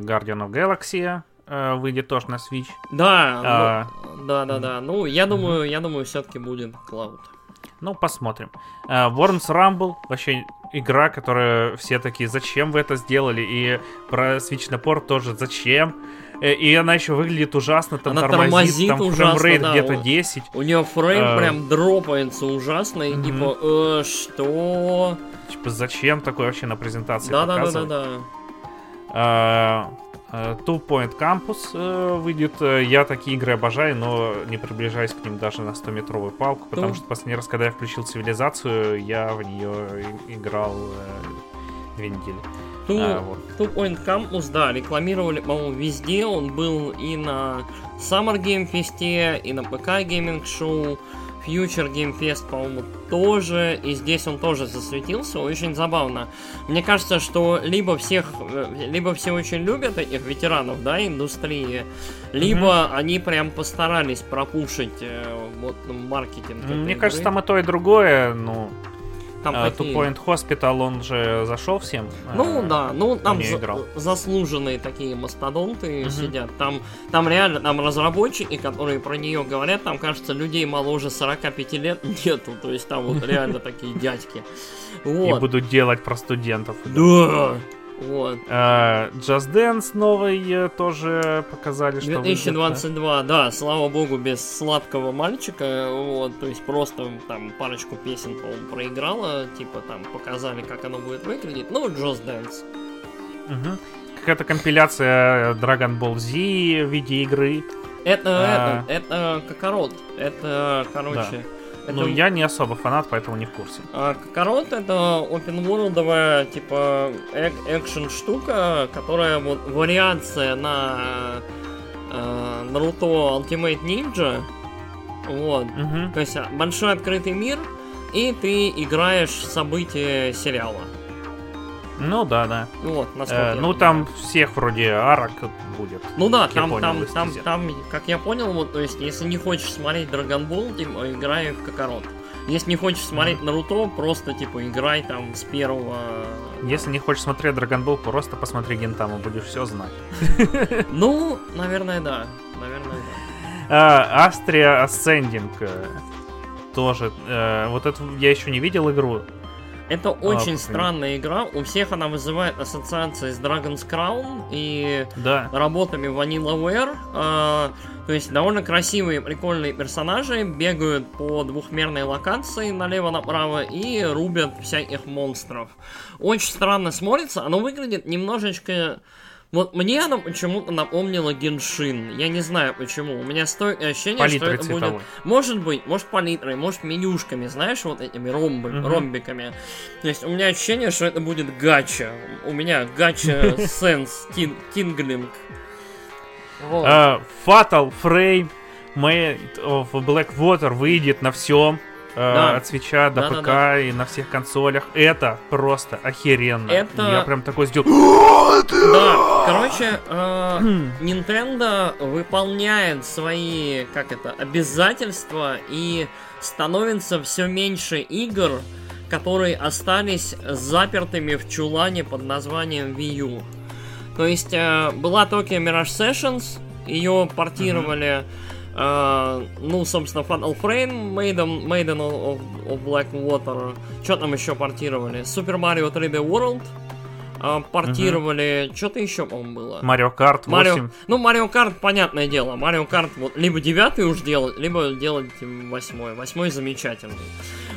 Guardian of Galaxy э, выйдет тоже на Switch. Да, А, ну, да, да, да. Ну, я думаю, я думаю, все-таки будет Cloud. Ну, посмотрим. Э, Worms Rumble, вообще игра, которая все такие, зачем вы это сделали? И про Switch напор тоже, зачем? Э, И она еще выглядит ужасно, там Она тормозит, тормозит там ужасно, framerate да, где-то вот. 10. У нее frame А. прям дропается ужасно, и Мгм. типа, э, что? Типа, зачем такое вообще на презентации Да, да, да, да, показывать? да. Э, Two Point Campus э, выйдет. Э, Я такие игры обожаю, но не приближаюсь к ним даже на 100-метровую палку, потому что последний раз, когда я включил цивилизацию, я в нее играл две недели. Two, А, вот. Two Point Campus, да, рекламировали, по-моему, везде. Он был и на Summer Game Fest, и на ПК Gaming Show, Future Game Fest, по-моему, тоже. И здесь он тоже засветился. Очень забавно. Мне кажется, что либо всех, э, либо все очень любят этих ветеранов, да, индустрии, либо они прям постарались пропушить э, вот маркетинг. этой Мне игры. кажется, там и то, и другое. Ну, Там какие? Two Point Hospital, он же зашел всем. Ну Э, да, ну там за- играл. заслуженные такие мастодонты Мгм. сидят. Там, там реально, там разработчики, которые про нее говорят, там кажется, людей моложе 45 лет нету. То есть там вот реально такие дядьки. И Вот. будут делать про студентов. Да. Вот. Э, Just Dance новый э, тоже показали, что выйдет, да. 2022, да, слава богу, без сладкого мальчика, вот, то есть просто там парочку песен, по-моему, проиграла, типа там показали, как оно будет выглядеть, ну, Just Dance. Мгм. Какая-то компиляция Dragon Ball Z в виде игры. Это, А. это, это Кокорот. Это, короче... Это, Ну, я не особо фанат, поэтому не в курсе. а, Кокорот это open worldовая, типа, экшен штука, которая вот вариация на э, Наруто Ultimate Ninja. Вот. Мгм. То есть а, большой открытый мир, и ты играешь события сериала. Ну да, да. Вот, насколько Э, ну там всех вроде арок будет. Ну да, там, понял, там, там, там, как я понял, вот, то есть, если не хочешь смотреть Ball, типа, играй в Кокорот. Если не хочешь смотреть Наруто, просто, типа, играй там с первого... Если не хочешь смотреть Dragon Ball, просто посмотри Гентаму, будешь все знать. Ну, наверное, да. Наверное, да. Э, Astria Ascending э, тоже. э, вот это я еще не видел игру. Это очень А, странная игра. У всех она вызывает ассоциации с Dragon's Crown и Да. работами VanillaWare. А, то есть довольно красивые, прикольные персонажи бегают по двухмерной локации налево-направо и рубят всяких монстров. Очень странно смотрится. Оно выглядит немножечко... Вот мне оно почему-то напомнило Геншин. Я не знаю почему. У меня стоит ощущение, что Палитрой это будет... цветовой. Может быть, может палитрой, может менюшками, знаешь, вот этими ромбы, Мгм. ромбиками. То есть у меня ощущение, что это будет гача. У меня гача сенс тинглинг. Э, Fatal Frame Made of Blackwater выйдет на всем. Да. От свеча до Да, да, ПК и на всех консолях. Это просто охеренно. Это- Я прям такой сделал. Да, короче, э, Nintendo выполняет свои, как это, обязательства и становится все меньше игр, которые остались запертыми в чулане под названием Wii U. То есть э, была Tokyo Mirage Sessions, ее портировали, э, ну, собственно, Fatal Frame, Maiden, Maiden of, of Blackwater, что там еще портировали? Super Mario 3D World, э, портировали, что-то еще, по-моему, было. Марио Карт 8. Марио, ну, Марио Карт, понятное дело. Марио Карт вот либо девятый уж делать, либо делать восьмой. Восьмой замечательный.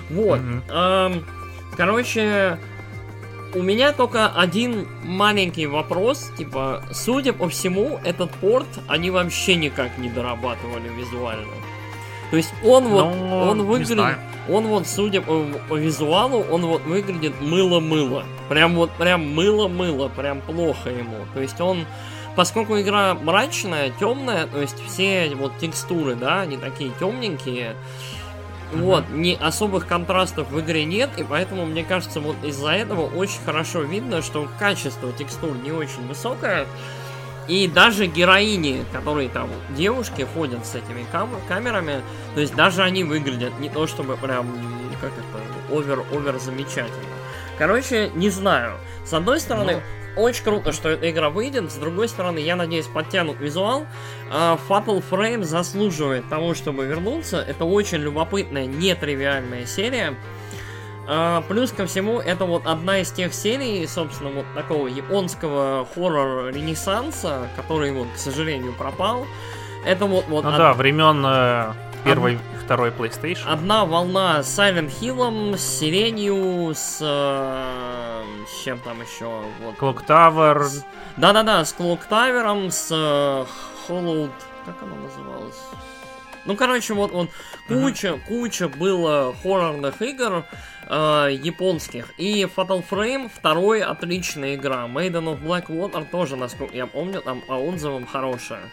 Вот. Мгм. эм, короче, у меня только один маленький вопрос. Типа, судя по всему, этот порт они вообще никак не дорабатывали визуально. То есть он вот, Ну, он выглядит, он вот, судя по, по визуалу, он вот выглядит мыло-мыло. Прям вот, прям мыло-мыло, прям плохо ему. То есть он, поскольку игра мрачная, темная, то есть все вот текстуры, да, они такие темненькие, вот, ни особых контрастов в игре нет, и поэтому, мне кажется, вот из-за этого очень хорошо видно, что качество текстур не очень высокое. И даже героини, которые там, девушки, ходят с этими кам камерами, то есть даже они выглядят не то чтобы прям, как это, овер-овер замечательно. Короче, не знаю. С одной стороны, ну. Очень круто, что эта игра выйдет. С другой стороны, я надеюсь, подтянут визуал. Uh, Fatal Frame заслуживает того, чтобы вернуться. Это очень любопытная, нетривиальная серия. А, плюс ко всему, это вот одна из тех серий, собственно, вот такого японского хоррор-ренессанса, который вот, к сожалению, пропал. Это вот... вот ну од... да, времен первой, од... второй PlayStation. Одна волна с Silent Hill, с Сиренью, с... Э, с чем там еще? Вот. Clock Tower. С... Да-да-да, с Clock Tower, с э, Hollow... Как она называлась? Ну, короче, вот, вот куча, uh-huh. куча было хоррорных игр, э, японских. И Fatal Frame второй отличная игра. Maiden of Black Water тоже, насколько я помню, там по отзывам хорошая.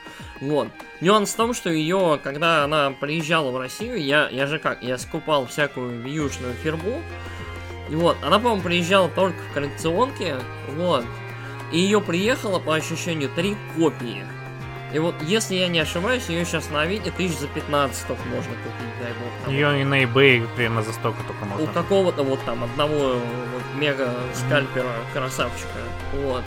Вот. Нюанс в том, что ее, когда она приезжала в Россию, я, я же как, я скупал всякую вьюшную фирму. Вот, она, по-моему, приезжала только в коллекционке, вот. И ее приехало, по ощущению, три копии. И вот, если я не ошибаюсь, ее сейчас на Авито тысяч за 15 только можно купить, дай бог. Там. Ее и на eBay примерно за столько только можно. У какого-то вот там одного вот, мега скальпера mm-hmm. красавчика. Вот.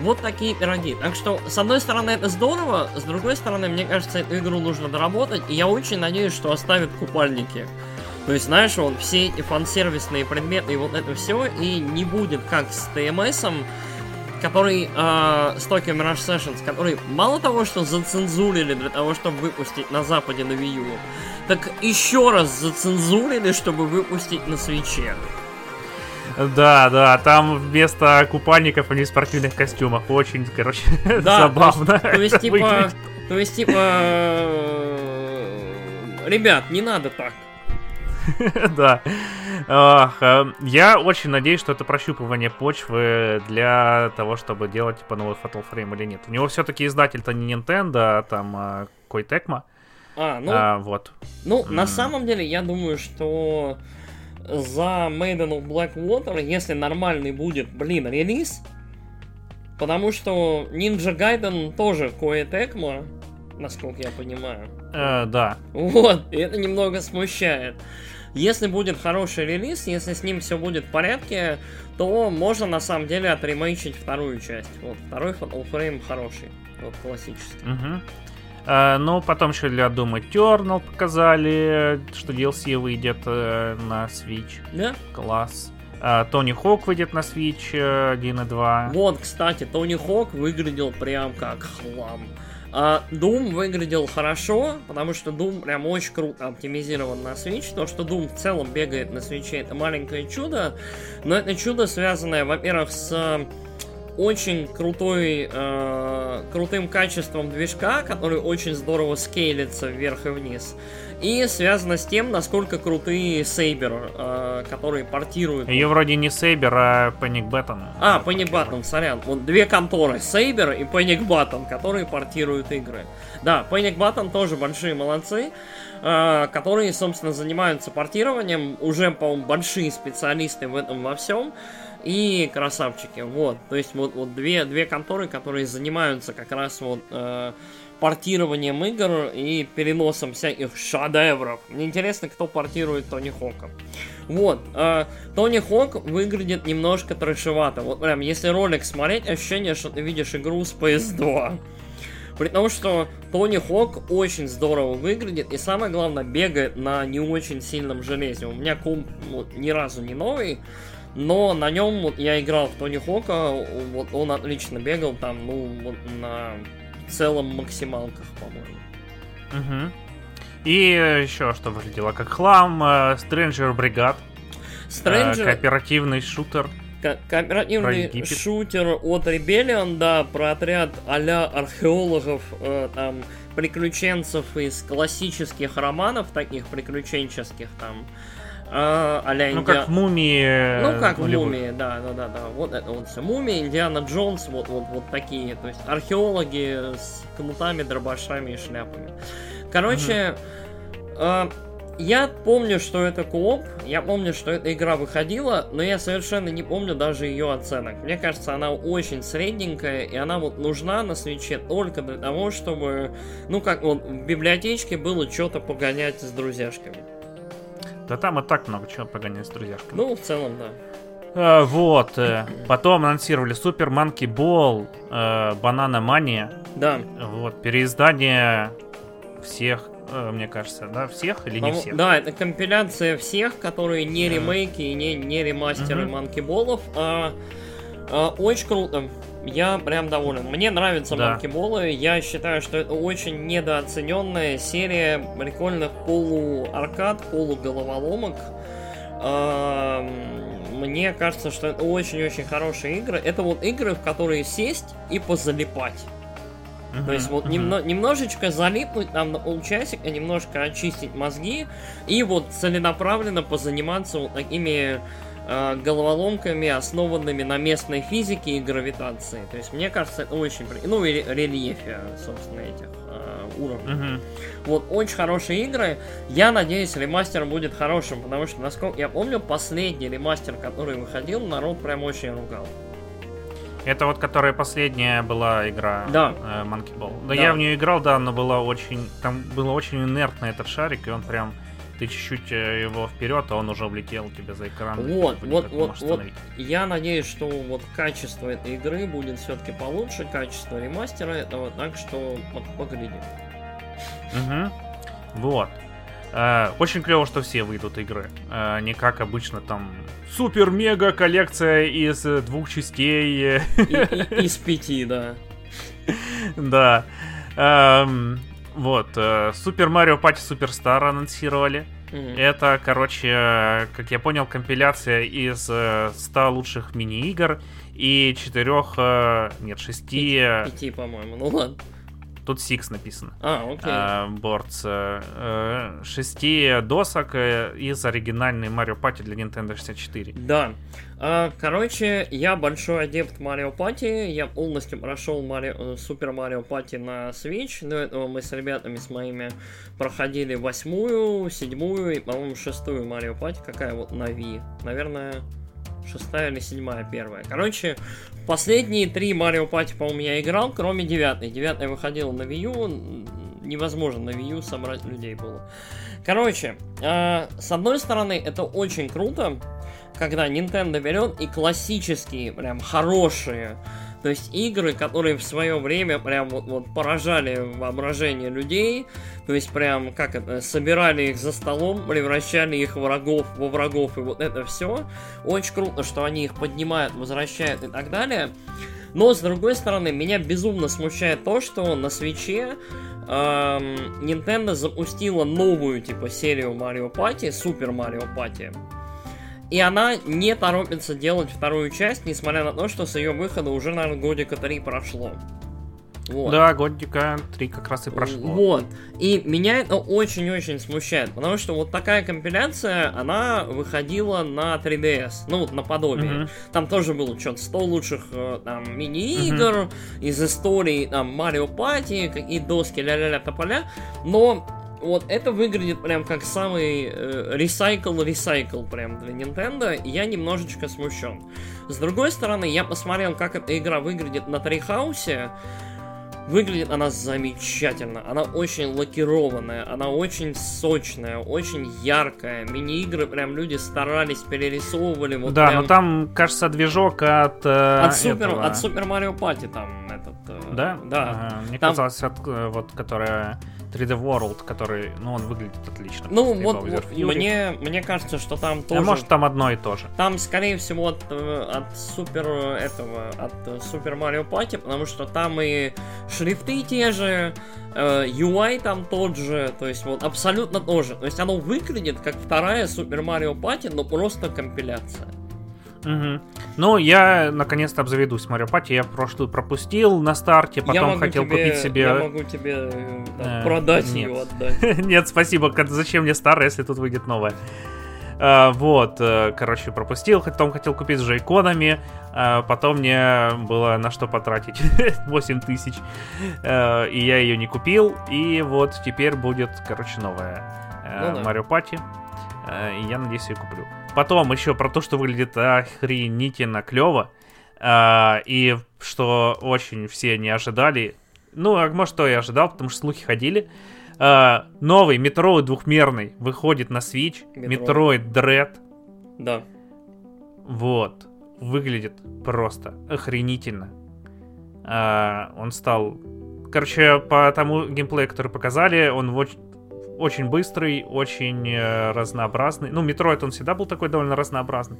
Вот такие пироги. Так что, с одной стороны, это здорово, с другой стороны, мне кажется, эту игру нужно доработать, и я очень надеюсь, что оставят купальники. То есть, знаешь, вот все эти фан-сервисные предметы и вот это все, и не будет как с ТМСом, который э, Tokyo Mirage Sessions, который мало того, что зацензурили для того, чтобы выпустить на Западе на Wii U, так еще раз зацензурили, чтобы выпустить на свече. Да, да, там вместо купальников они в спортивных костюмах. Очень, короче, да, забавно. То есть, то есть типа, то есть, типа, ребят, не надо так. Да. Э, я очень надеюсь, что это прощупывание почвы для того, чтобы делать типа новый Fatal Frame или нет. У него все-таки издатель-то не Nintendo, а там а, Koei Tecmo. А, ну, а, вот. Ну, mm. на самом деле, я думаю, что за Maiden of Blackwater, если нормальный будет, блин, релиз, потому что Ninja Gaiden тоже Tecmo, насколько я понимаю. Э, да. Вот, и это немного смущает. Если будет хороший релиз, если с ним все будет в порядке, то можно на самом деле отремейчить вторую часть. Вот, второй Fatal Frame хороший. Вот, классический. Угу. А, ну, потом еще для Doom Eternal показали, что DLC выйдет э, на Switch. Да? Класс. А, Тони Хок выйдет на Switch 1 и 2. Вот, кстати, Тони Хок выглядел прям как хлам. А Doom выглядел хорошо, потому что Doom прям очень круто оптимизирован на Switch. То, что Doom в целом бегает на Switch, это маленькое чудо. Но это чудо, связанное, во-первых, с очень крутой, э, крутым качеством движка, который очень здорово скейлится вверх и вниз. И связано с тем, насколько крутые Сейбер, э, которые портируют... Ее вроде не Сейбер, а Panic Button. А, Panic Button, сорян. Вот две конторы, Сейбер и Panic Button, которые портируют игры. Да, Panic Button тоже большие молодцы, э, которые, собственно, занимаются портированием. Уже, по-моему, большие специалисты в этом во всем. И красавчики, вот. То есть вот, вот две, две конторы, которые занимаются как раз вот... Э, портированием игр и переносом всяких шедевров. Мне интересно, кто портирует Тони Хока. Вот, э, Тони Хок выглядит немножко трэшевато. Вот прям, если ролик смотреть, ощущение, что ты видишь игру с PS2. При том, что Тони Хок очень здорово выглядит и самое главное бегает на не очень сильном железе. У меня комп вот, ни разу не новый, но на нем вот, я играл в Тони Хока, вот он отлично бегал там, ну, вот на целом максималках, по-моему. Угу. И еще что выглядело как хлам, э, Stranger Brigade. Stranger... Кооперативный шутер. Ко- кооперативный шутер от Rebellion, да, про отряд а-ля археологов, э, там, приключенцев из классических романов, таких приключенческих, там, а, а Ну, Инди... как в мумии. Ну, как в мумии, да, да, да, да. Вот это вот все. Мумия, Индиана Джонс, вот, вот, вот такие. То есть археологи с кнутами, дробашами и шляпами. Короче, угу. э, я помню, что это кооп, я помню, что эта игра выходила, но я совершенно не помню даже ее оценок. Мне кажется, она очень средненькая, и она вот нужна на свече только для того, чтобы, ну как вот в библиотечке было что-то погонять с друзьяшками. Да там и так много чего погонять с друзьяшками. Ну, в целом, да. А, вот. Э, потом анонсировали Супер Манки Бол, Банана Мания. Да. Вот. Переиздание всех э, мне кажется, да, всех или не всех? Да, это компиляция всех, которые не ремейки и не, не ремастеры mm манкиболов, а, а очень круто. Я прям доволен. Мне нравятся да. манкиболы. Я считаю, что это очень недооцененная серия прикольных полуаркад, полуголоволомок. А, мне кажется, что это очень-очень хорошие игры. Это вот игры, в которые сесть и позалипать. Uh-huh, То есть вот uh-huh. немно, немножечко залипнуть там на полчасика, немножко очистить мозги и вот целенаправленно позаниматься вот такими э, головоломками, основанными на местной физике и гравитации. То есть мне кажется, это очень... Ну и рельефе, собственно, этих э, уровней. Uh-huh. Вот, очень хорошие игры. Я надеюсь, ремастер будет хорошим, потому что, насколько я помню, последний ремастер, который выходил, народ прям очень ругал. Это вот которая последняя была игра да. э, Monkey Ball. Да, да, я в нее играл, да, но была очень. Там было очень инертно этот шарик, и он прям. Ты чуть-чуть э, его вперед, а он уже облетел тебе за экран. Вот, вот, вот, вот. Я надеюсь, что вот качество этой игры будет все-таки получше, качество ремастера этого, так что вот поглядим. Угу. Вот. Очень клево, что все выйдут игры. Э, не как обычно там супер-мега коллекция из э, двух частей. из пяти, да. Да. Вот. Супер Марио Пати Суперстар анонсировали. Это, короче, как я понял, компиляция из 100 лучших мини-игр и четырех, нет, шести... Пяти, по-моему, ну ладно. Тут Six написано. А, окей. А, Boards. А, шести досок э, из оригинальной Mario Party для Nintendo 64. Да. А, короче, я большой адепт Mario Party. Я полностью прошел Mario, Super Mario Party на Switch. До этого мы с ребятами с моими проходили восьмую, седьмую и, по-моему, шестую Mario Party. Какая вот на Wii? Наверное, шестая или седьмая первая. Короче, последние три Mario Party, по-моему, я играл, кроме девятой. Девятая выходила на Wii U, невозможно на Wii U собрать людей было. Короче, э, с одной стороны, это очень круто, когда Nintendo берет и классические, прям хорошие то есть игры, которые в свое время прям вот, вот поражали воображение людей, то есть прям как это, собирали их за столом, превращали их врагов во врагов и вот это все. Очень круто, что они их поднимают, возвращают и так далее. Но с другой стороны, меня безумно смущает то, что на свече эм, Nintendo запустила новую типа серию Mario Party, Super Mario Party. И она не торопится делать вторую часть, несмотря на то, что с ее выхода уже, наверное, годика три прошло. Вот. Да, годика три как раз и прошло. Вот. И меня это очень-очень смущает, потому что вот такая компиляция, она выходила на 3DS, ну вот наподобие. Угу. Там тоже было что-то 100 лучших э, там мини-игр угу. из истории там Марио Пати, какие доски ля-ля-ля тополя, но вот это выглядит прям как самый ресайкл э, прям для Nintendo, и я немножечко смущен. С другой стороны, я посмотрел, как эта игра выглядит на Трихаусе. Выглядит она замечательно, она очень лакированная, она очень сочная, очень яркая. Мини-игры прям люди старались, перерисовывали. Вот да, прям... но там, кажется, движок от... Э, от, Супер, этого... от Супер Марио Пати там этот... Э, да? Да. Ага. Мне там... казалось, от, э, вот, которая 3D World, который, ну, он выглядит отлично. Ну, вот, вот мне, мне кажется, что там тоже... А может, там одно и то же. Там, скорее всего, от, э, от супер этого, от Супер Марио Пати, потому что там и шрифты те же, э, UI там тот же, то есть вот абсолютно тоже. То есть оно выглядит как вторая Супер Марио Пати, но просто компиляция. Угу. Ну, я наконец-то обзаведусь Марио Пати. Я прошлую пропустил на старте, потом хотел тебе, купить себе. Я могу тебе да, э, продать нет. ее, отдать. нет, спасибо. Зачем мне старая, если тут выйдет новая? Uh, вот, uh, короче, пропустил, потом хотел купить с джейконами, uh, потом мне было на что потратить 8 тысяч, и я ее не купил, и вот теперь будет, короче, новая э, Ну да. Марио Пати. Э, и я надеюсь, ее куплю. Потом еще про то, что выглядит охренительно клево. э, и что очень все не ожидали. Ну, а может, то и ожидал, потому что слухи ходили. Э, новый Metroid двухмерный выходит на Switch. Metroid Dread. Да. Вот. Выглядит просто охренительно. А, он стал... Короче, по тому геймплею, который показали, он очень, очень быстрый, очень э, разнообразный. Ну, Metroid, он всегда был такой довольно разнообразный.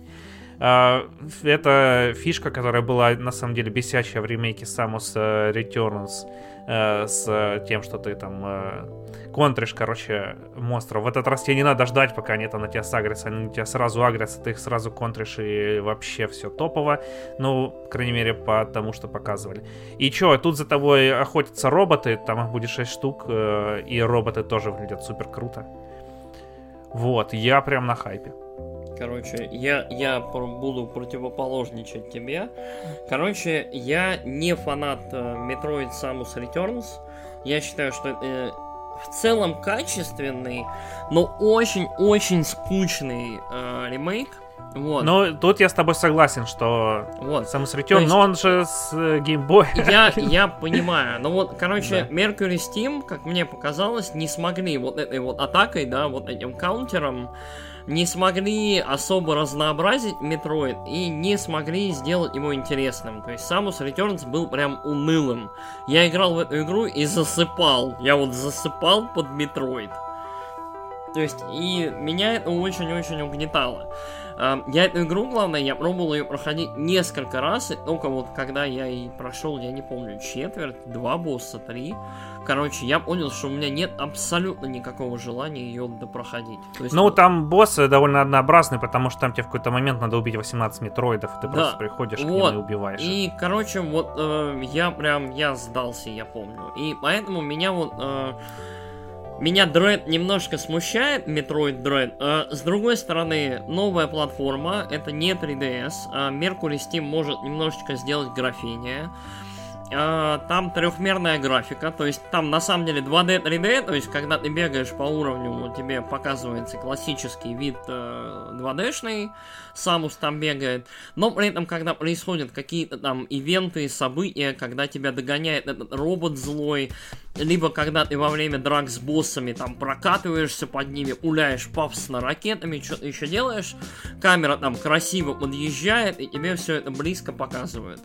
А, это фишка, которая была на самом деле бесячая в ремейке Samus э, Returns э, с тем, что ты там э, контришь, короче, монстров. В этот раз тебе не надо ждать, пока они там на тебя сагрятся, они на тебя сразу агрятся, ты их сразу контришь и вообще все топово. Ну, по крайней мере, по тому, что показывали. И чё, тут за тобой охотятся роботы, там их будет 6 штук, и роботы тоже выглядят супер круто. Вот, я прям на хайпе. Короче, я, я буду противоположничать тебе. Короче, я не фанат э, Metroid Samus Returns. Я считаю, что э, в целом качественный, но очень-очень скучный э, ремейк. Вот. Ну, тут я с тобой согласен, что вот. Samus Return, есть- но он же с э, Game. Я, я понимаю. Ну вот, короче, Да. Mercury Steam, как мне показалось, не смогли вот этой вот атакой, да, вот этим каунтером, не смогли особо разнообразить Metroid и не смогли сделать его интересным. То есть Samus Returns был прям унылым. Я играл в эту игру и засыпал. Я вот засыпал под Metroid. То есть, и меня это очень-очень угнетало. А, Я эту игру, главное, я пробовал ее проходить несколько раз, и только вот когда я и прошел, я не помню, четверть, два босса, три. Короче, я понял, что у меня нет абсолютно никакого желания ее допроходить. То есть, Ну, вот- там боссы довольно однообразные, потому что там тебе в какой-то момент надо убить 18 метроидов, и ты Да, просто приходишь к ним вот. и убиваешь. И, короче, вот э, я прям, я сдался, я помню. И поэтому меня вот... э, меня Dread немножко смущает, Metroid Dread. Э, с другой стороны, новая платформа, это не 3DS. а Mercury Steam может немножечко сделать графение. Э, Там трехмерная графика, то есть там на самом деле 2D, 3D, то есть когда ты бегаешь по уровню, тебе показывается классический вид э, 2D-шный, Самус там бегает, но при этом, когда происходят какие-то там ивенты, события, когда тебя догоняет этот робот злой, либо когда ты во время драк с боссами там прокатываешься под ними, пуляешь пафосно ракетами, что-то еще делаешь, камера там красиво подъезжает, и тебе все это близко показывают.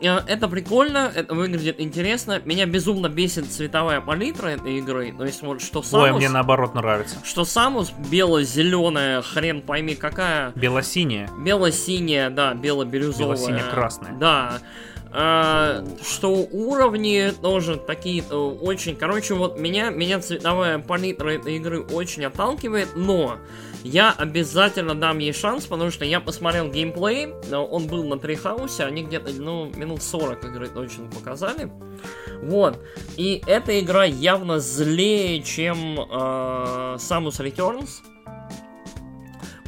Э, Это прикольно, это выглядит интересно. Меня безумно бесит цветовая палитра этой игры. То есть вот что Ой, Самус, мне наоборот нравится. что Самус бело-зеленая, хрен пойми какая, Белосиняя. бело-синяя, да, бело-бирюзовая. Бело-сине-красная. Да. А, что уровни тоже такие э, очень... Короче, вот меня, меня цветовая палитра этой игры очень отталкивает, но я обязательно дам ей шанс, потому что я посмотрел геймплей, он был на Трихаусе, они где-то, ну, минут 40 игры точно показали. Вот. И эта игра явно злее, чем э, Samus Returns.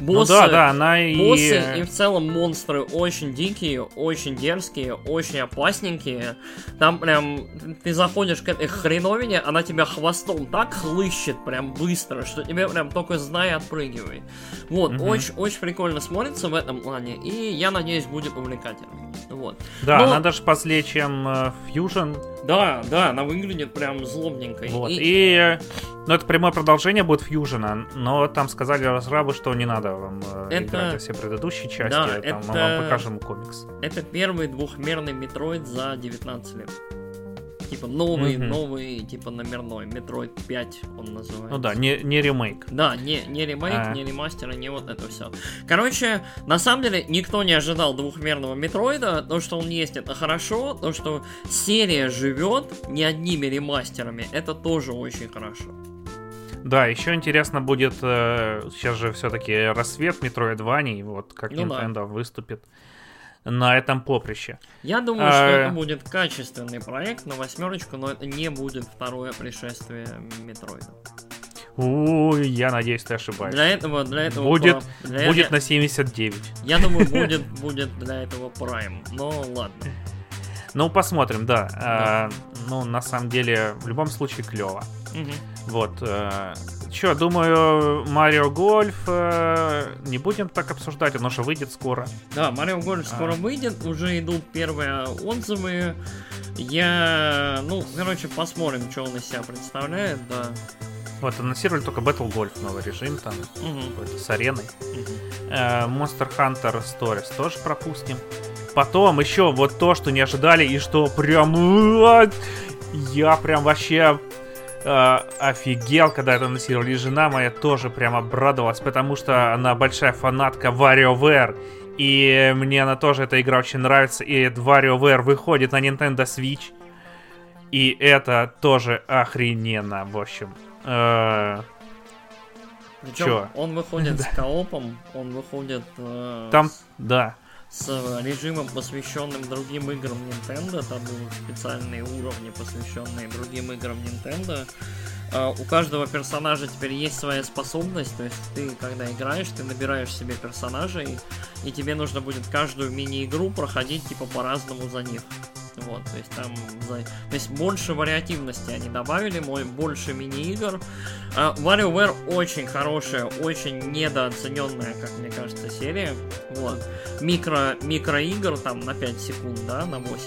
Ну да, да, она и... Боссы и в целом монстры очень дикие, очень дерзкие, очень опасненькие. Там прям ты заходишь к этой хреновине, она тебя хвостом так хлыщет прям быстро, что тебе прям только знай отпрыгивай. Вот, Мгм. очень, очень прикольно смотрится в этом плане, и я надеюсь будет увлекательно. Вот. Да, но- она даже позлее, чем э, Fusion. Да, да, она выглядит прям злобненькой. Вот. И- И... ну, это прямое продолжение будет Fusion, но там сказали разрабы, что не надо вам э, Это- играть все предыдущие части, Да, там мы это- вам покажем комикс. Это первый двухмерный Metroid за 19 лет. Типа новый, Мгм. новый, типа номерной. Metroid 5 он называется. Ну да, не, не ремейк. Да, не, не ремейк, А. не ремастер, не вот это все. Короче, на самом деле, никто не ожидал двухмерного Метроида. То, что он есть, это хорошо. То, что серия живет не одними ремастерами, это тоже очень хорошо. Да, еще интересно будет, э, сейчас же все-таки рассвет Metroidvania, вот как Ну да. Nintendo выступит на этом поприще. Я думаю, А. что это будет качественный проект на восьмерочку, но это не будет второе пришествие Метроида. Ой, я надеюсь, ты ошибаешься. Для этого, для этого Будет- про- для Будет этого- на 79. Я думаю, будет, будет для этого Prime. Но ладно. Ну, посмотрим, да. А, ну, на самом деле, в любом случае, клево. Мгм. Вот. э, что, думаю, Марио Гольф э, не будем так обсуждать, оно же выйдет скоро. Да, Марио Гольф а. скоро выйдет, уже идут первые отзывы. Я, ну, короче, посмотрим, что он из себя представляет, да. Вот, анонсировали только Battle Golf новый режим там, угу. с ареной. Угу. Э, Monster Hunter Stories тоже пропустим. Потом еще вот то, что не ожидали, и что прям... Я прям вообще э, офигел, когда это анонсировали. И жена моя тоже прям обрадовалась, потому что она большая фанатка WarioWare. И мне она тоже, эта игра очень нравится. И WarioWare выходит на Nintendo Switch. И это тоже охрененно, в общем. Э, Причем он выходит с коопом, он выходит... Э, Там, да с режимом, посвященным другим играм Nintendo. Там будут специальные уровни, посвященные другим играм Nintendo. Uh, у каждого персонажа теперь есть своя способность, то есть ты, когда играешь, ты набираешь себе персонажей, и тебе нужно будет каждую мини-игру проходить типа по-разному за них. Вот, то есть там, то есть больше вариативности они добавили, больше мини-игр. Uh, WarioWare очень хорошая, очень недооцененная, как мне кажется, серия. Вот. Микро, микроигр там на 5 секунд, да, на 8.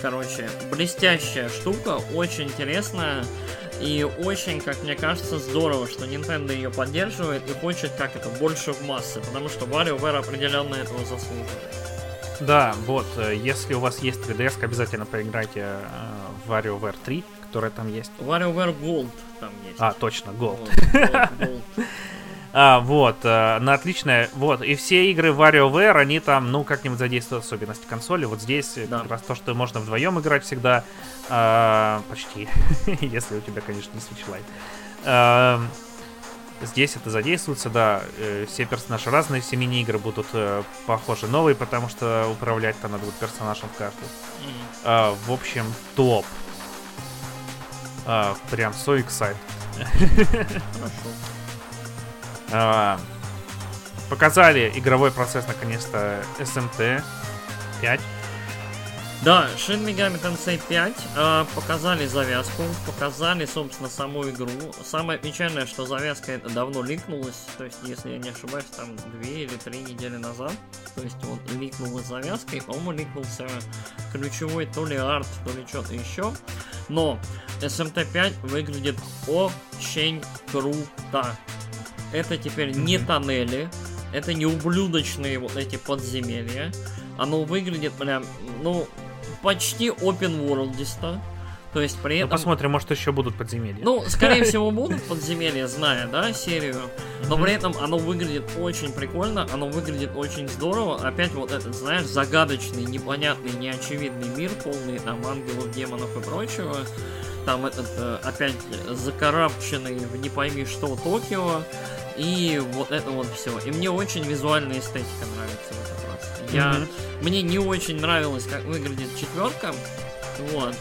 Короче, блестящая штука, очень интересная. И очень, как мне кажется, здорово, что Nintendo ее поддерживает и хочет как это больше в массы, потому что WarioWare определенно этого заслуживает. Да, вот, э, если у вас есть 3DS, обязательно поиграйте э, в WarioWare 3, которая там есть. WarioWare Gold там есть. А, точно, Gold. Gold, Gold, Gold. А, вот, э, на отличное, вот, и все игры WarioWare, они там, ну, как-нибудь задействуют особенности консоли. Вот здесь да. как раз то, что можно вдвоем играть всегда, э, почти, если у тебя, конечно, не Switch Lite. Э, Здесь это задействуется, да. Э, все персонажи разные, все мини-игры будут э, похожи новые, потому что управлять там надо будет персонажем в каждый. Mm-hmm. А, в общем, топ. А, прям so excited. Хорошо. А, показали игровой процесс наконец-то SMT 5. Да, Shin Megami Tensei 5 э, показали завязку, показали, собственно, саму игру. Самое печальное, что завязка давно ликнулась, то есть, если я не ошибаюсь, там две или три недели назад. То есть, вот ликнулась завязка, и, по-моему, ликнулся ключевой то ли арт, то ли что-то еще. Но SMT5 выглядит очень круто. Это теперь не тоннели, это не ублюдочные вот эти подземелья. Оно выглядит прям, ну, почти open world То есть при ну, этом... Ну, посмотрим, может еще будут подземелья. Ну, скорее всего, будут подземелья, зная, да, серию. Но при этом оно выглядит очень прикольно, оно выглядит очень здорово. Опять вот этот, знаешь, загадочный, непонятный, неочевидный мир, полный там ангелов, демонов и прочего. Там этот, э, опять закарабченный в не пойми что Токио. И вот это вот все. И мне очень визуальная эстетика нравится в этот раз. Я... Mm-hmm. Мне не очень нравилось, как выглядит четверка. Вот.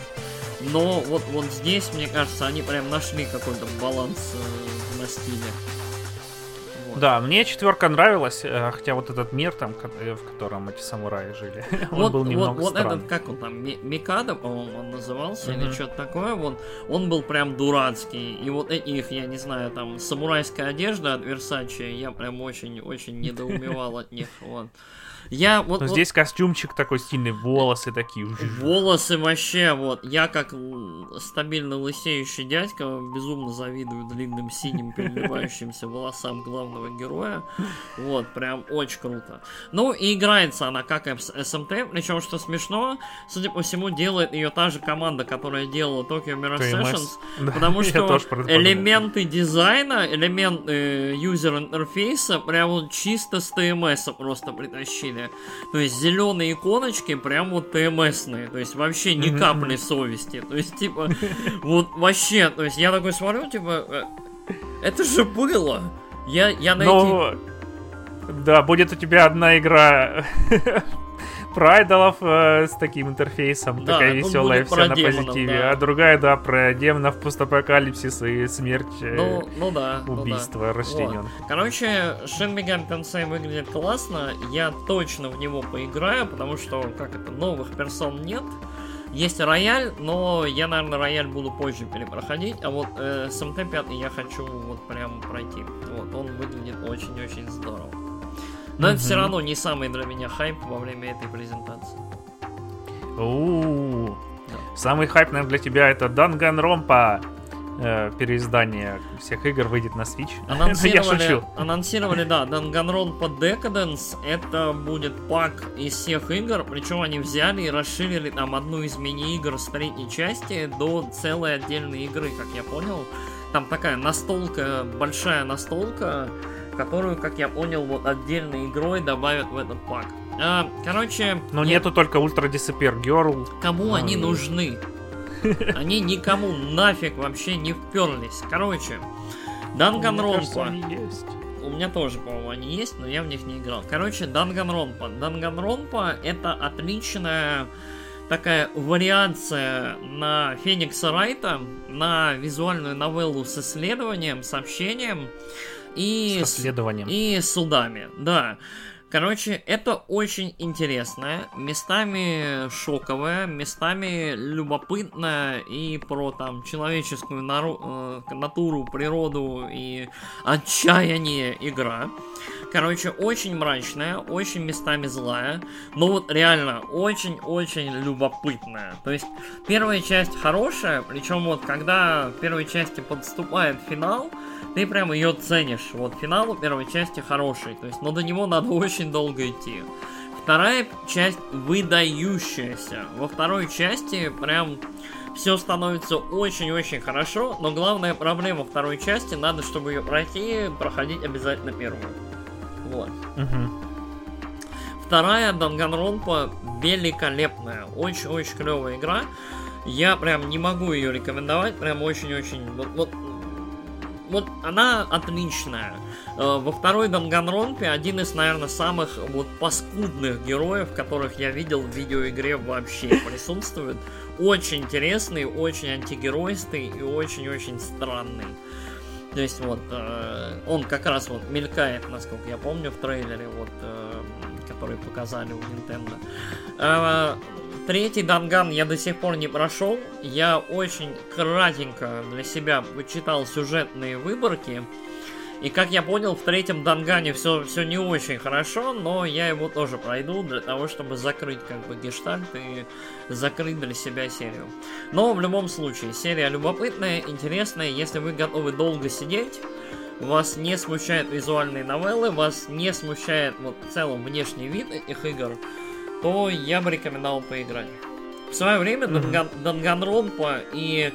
Но вот, вот здесь, мне кажется, они прям нашли какой-то баланс э, на стиле. Да, мне четверка нравилась, э, хотя вот этот мир там, э, в котором эти самураи жили, он вот, был немного вот, вот этот, как он там, Микада, по-моему, он назывался, mm-hmm. или что-то такое, вот, он был прям дурацкий, и вот их, я не знаю, там, самурайская одежда от Versace, я прям очень-очень недоумевал от них, вот. Я вот, вот здесь костюмчик такой стильный, волосы такие. Волосы вообще, вот. Я как стабильно лысеющий дядька безумно завидую длинным синим переливающимся волосам главного героя. Вот, прям очень круто. Ну, и играется она как SMT, причем, что смешно, судя по всему, делает ее та же команда, которая делала Tokyo Mirror Sessions, да, потому что элементы дизайна, элементы юзер интерфейса прям чисто с TMS просто притащили деле. То есть зеленые иконочки прям вот ТМСные. То есть вообще ни капли совести. То есть, типа, вот вообще, то есть я такой смотрю, типа, э, это же было. Я, я найти... Ну, да, будет у тебя одна игра прайдолов э, с таким интерфейсом, да, такая веселая, вся на демонов, позитиве. Да. А другая, да, про демонов, постапокалипсис и смерть, э, ну, ну да, убийство ну да. расчлененных. Вот. Короче, Shin Megami Tensei выглядит классно, я точно в него поиграю, потому что, как это, новых персон нет. Есть рояль, но я, наверное, рояль буду позже перепроходить, а вот э, СМТ 5 я хочу вот прям пройти. Вот, он выглядит очень-очень здорово. Но это все равно не самый для меня хайп во время этой презентации. У-у-у. Самый хайп, наверное, для тебя это Данганромпа э, переиздание всех игр выйдет на Switch. Я Анонсировали, шучу. анонсировали, да, Danganronpa Decadence. Это будет пак из всех игр. Причем они взяли и расширили там одну из мини-игр с третьей части до целой отдельной игры, как я понял. Там такая настолка, большая настолка, которую, как я понял, вот отдельной игрой добавят в этот пак. А, короче, Но нет, нету только Ультра Disappear Girl. кому они А. нужны? Они никому нафиг вообще не вперлись. Короче, Данганронпа. есть. У меня тоже, по-моему, они есть, но я в них не играл. Короче, Данганронпа. Данганронпа это отличная такая вариация на Феникса Райта, на визуальную новеллу с исследованием, сообщением и, С расследованием. и судами. Да. Короче, это очень интересное, местами шоковое, местами любопытное и про там человеческую нару- э, натуру, природу и отчаяние игра. Короче, очень мрачная, очень местами злая, но вот реально очень-очень любопытная. То есть первая часть хорошая, причем вот когда в первой части подступает финал, ты прям ее ценишь. Вот финал первой части хороший, то есть, но до него надо очень долго идти. Вторая часть выдающаяся. Во второй части прям все становится очень-очень хорошо, но главная проблема второй части, надо, чтобы ее пройти, проходить обязательно первую. Вот. Вторая Данганронпа великолепная, очень-очень клевая игра. Я прям не могу ее рекомендовать, прям очень-очень. Вот, вот, вот она отличная. Э, Во второй Данганронпе один из, наверное, самых вот паскудных героев, которых я видел в видеоигре вообще присутствует. Очень интересный, очень антигеройский и очень-очень странный. То есть вот э, он как раз вот мелькает, насколько я помню, в трейлере, вот, э, который показали у Nintendo. Третий Данган я до сих пор не прошел. Я очень кратенько для себя почитал сюжетные выборки. И как я понял, в третьем Дангане все, все не очень хорошо, но я его тоже пройду для того, чтобы закрыть как бы гештальт и закрыть для себя серию. Но в любом случае, серия любопытная, интересная. Если вы готовы долго сидеть, вас не смущают визуальные новеллы, вас не смущает вот в целом внешний вид этих игр, то я бы рекомендовал поиграть. В свое время. Данган- Данганронпа и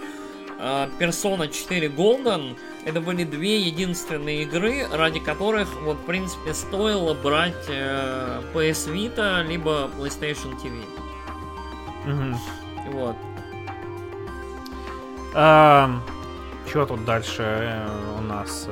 э, Persona 4 Golden это были две единственные игры, ради которых, вот, в принципе, стоило брать э, PS Vita, либо PlayStation TV. Мгм. Вот. Что тут дальше э, у нас?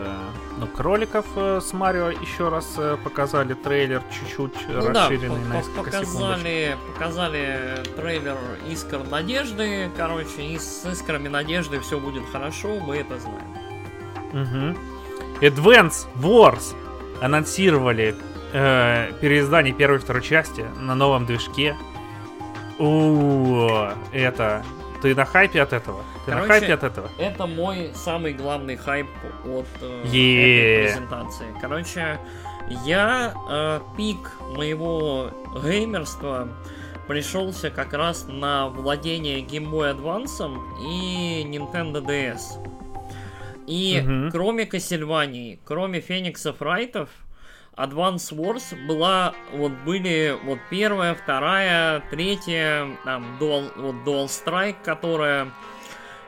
Э, Ну, кроликов э, с Марио еще раз э, показали трейлер чуть-чуть Ну да, расширенный по- на несколько секундочек. показали, показали трейлер Искр Надежды, короче, и с Искрами Надежды все будет хорошо, мы это знаем. Мгм. Advance Wars анонсировали э, переиздание первой и второй части на новом движке. У это ты на хайпе от этого? Ты на Короче, хайпе от этого? Это мой самый главный хайп от э, этой презентации. Короче, я э, пик моего геймерства пришелся как раз на владение Game Boy Advance и Nintendo DS. И Мгм. кроме Castlevania, кроме Фениксов Райтов, Advance Wars была, вот были вот первая, вторая, третья, там Dual, вот Dual Strike, которая,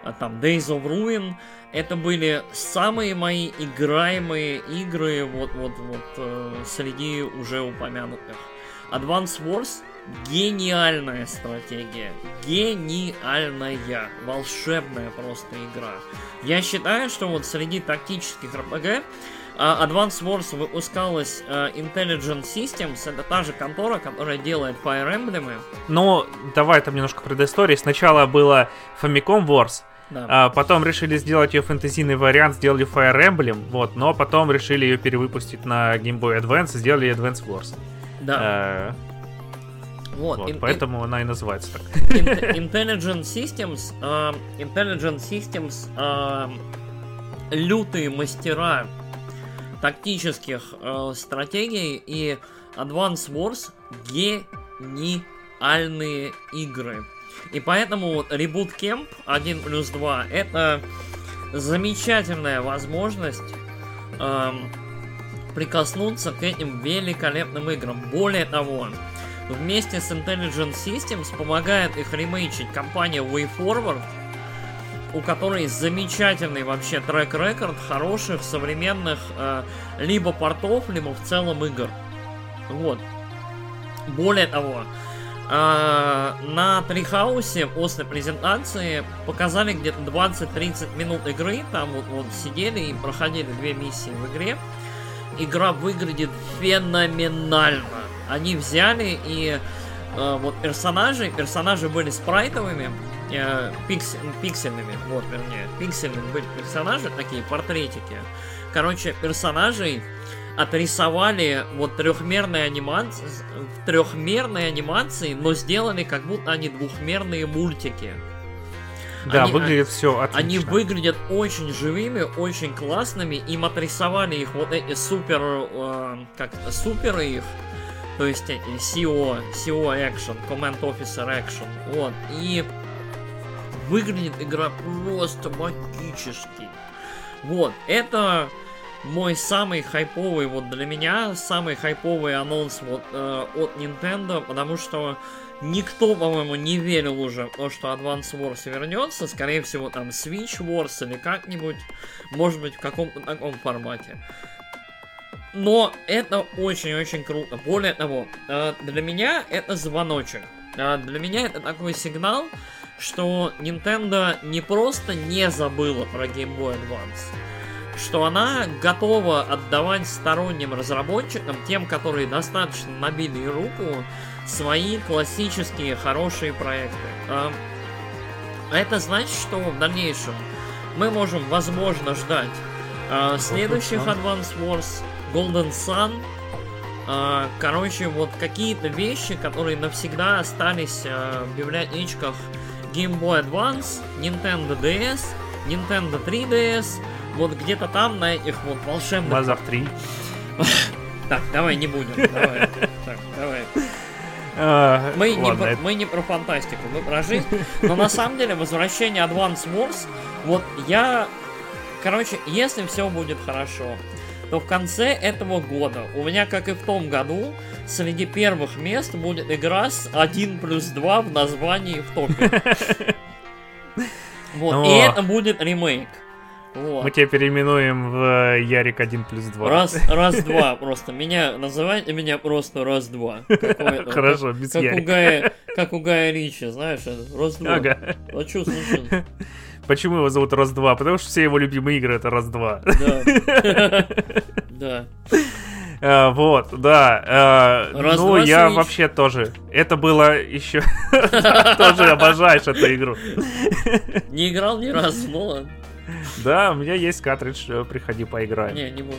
а, там Days of Ruin, это были самые мои играемые игры вот вот вот э, среди уже упомянутых. Advance Wars гениальная стратегия, гениальная, волшебная просто игра. Я считаю, что вот среди тактических RPG а, Advance Wars выпускалась а, Intelligent Systems, это та же контора, которая делает Fire Emblem. Ну, давай там немножко предыстории. Сначала было Famicom Wars, Да. а потом решили сделать ее фэнтезийный вариант, сделали Fire Emblem, вот, но потом решили ее перевыпустить на Game Boy Advance и сделали Advance Wars. да. Э, Вот, вот in, поэтому in, она и называется так. Intelligent Systems, uh, Intelligent Systems uh, лютые мастера тактических uh, стратегий и Advance Wars гениальные игры. И поэтому Reboot Camp 1 плюс 2 это замечательная возможность эм, прикоснуться к этим великолепным играм. Более того, вместе с Intelligent Systems помогает их ремейчить компания WayForward, у которой замечательный вообще трек-рекорд хороших современных э, либо портов, либо в целом игр. Вот. Более того, э, на Трихаусе после презентации показали где-то 20-30 минут игры, там вот, вот сидели и проходили две миссии в игре. Игра выглядит феноменально. Они взяли и э, вот персонажи, персонажи были спрайтовыми, э, пикс, пиксельными, вот, вернее, пиксельными были персонажи, такие портретики. Короче, персонажей отрисовали вот трехмерные анимации, трехмерные анимации, но сделали как будто они двухмерные мультики. Да, они, выглядит все отлично. Они выглядят очень живыми, очень классными. Им отрисовали их вот эти супер, э, как суперы их, то есть эти CO, CO Action, Command Officer Action, вот. И выглядит игра просто магически. Вот, это мой самый хайповый, вот для меня, самый хайповый анонс вот э, от Nintendo, потому что никто, по-моему, не верил уже что Advance Wars вернется, скорее всего, там Switch Wars или как-нибудь, может быть, в каком-то таком формате. Но это очень-очень круто. Более того, э, для меня это звоночек. Э, для меня это такой сигнал, что Nintendo не просто не забыла про Game Boy Advance, что она готова отдавать сторонним разработчикам, тем, которые достаточно набили руку, свои классические хорошие проекты. А это значит, что в дальнейшем мы можем, возможно, ждать а, следующих Advance Wars, Golden Sun, а, короче, вот какие-то вещи, которые навсегда остались а, в библиотечках Game Boy Advance, Nintendo DS, Nintendo 3DS, вот где-то там на этих вот волшебных... Мазов 3. Так, давай не будем. Давай. Так, давай. А, мы, не про, мы не про фантастику, мы про жизнь. Но на самом деле возвращение Advance Wars, вот я... Короче, если все будет хорошо, то в конце этого года у меня, как и в том году, среди первых мест будет игра с 1 плюс 2 в названии в топе. Вот, и это будет ремейк. Вот. Мы тебя переименуем в э, Ярик 1 плюс 2. Раз, раз, два просто. Меня называйте меня просто раз-два. Хорошо, без как У Гая, как у Гая Ричи, знаешь, раз-два. Ага. А что случилось? Почему его зовут Раз-2? Потому что все его любимые игры это Раз-2. Да. Uh, вот, да. Uh, Раз, ну, я вообще тоже. Это было еще... Тоже обожаешь эту игру. Не играл ни разу, ну ладно. Да, у меня есть картридж, э, приходи поиграем. Не, не буду.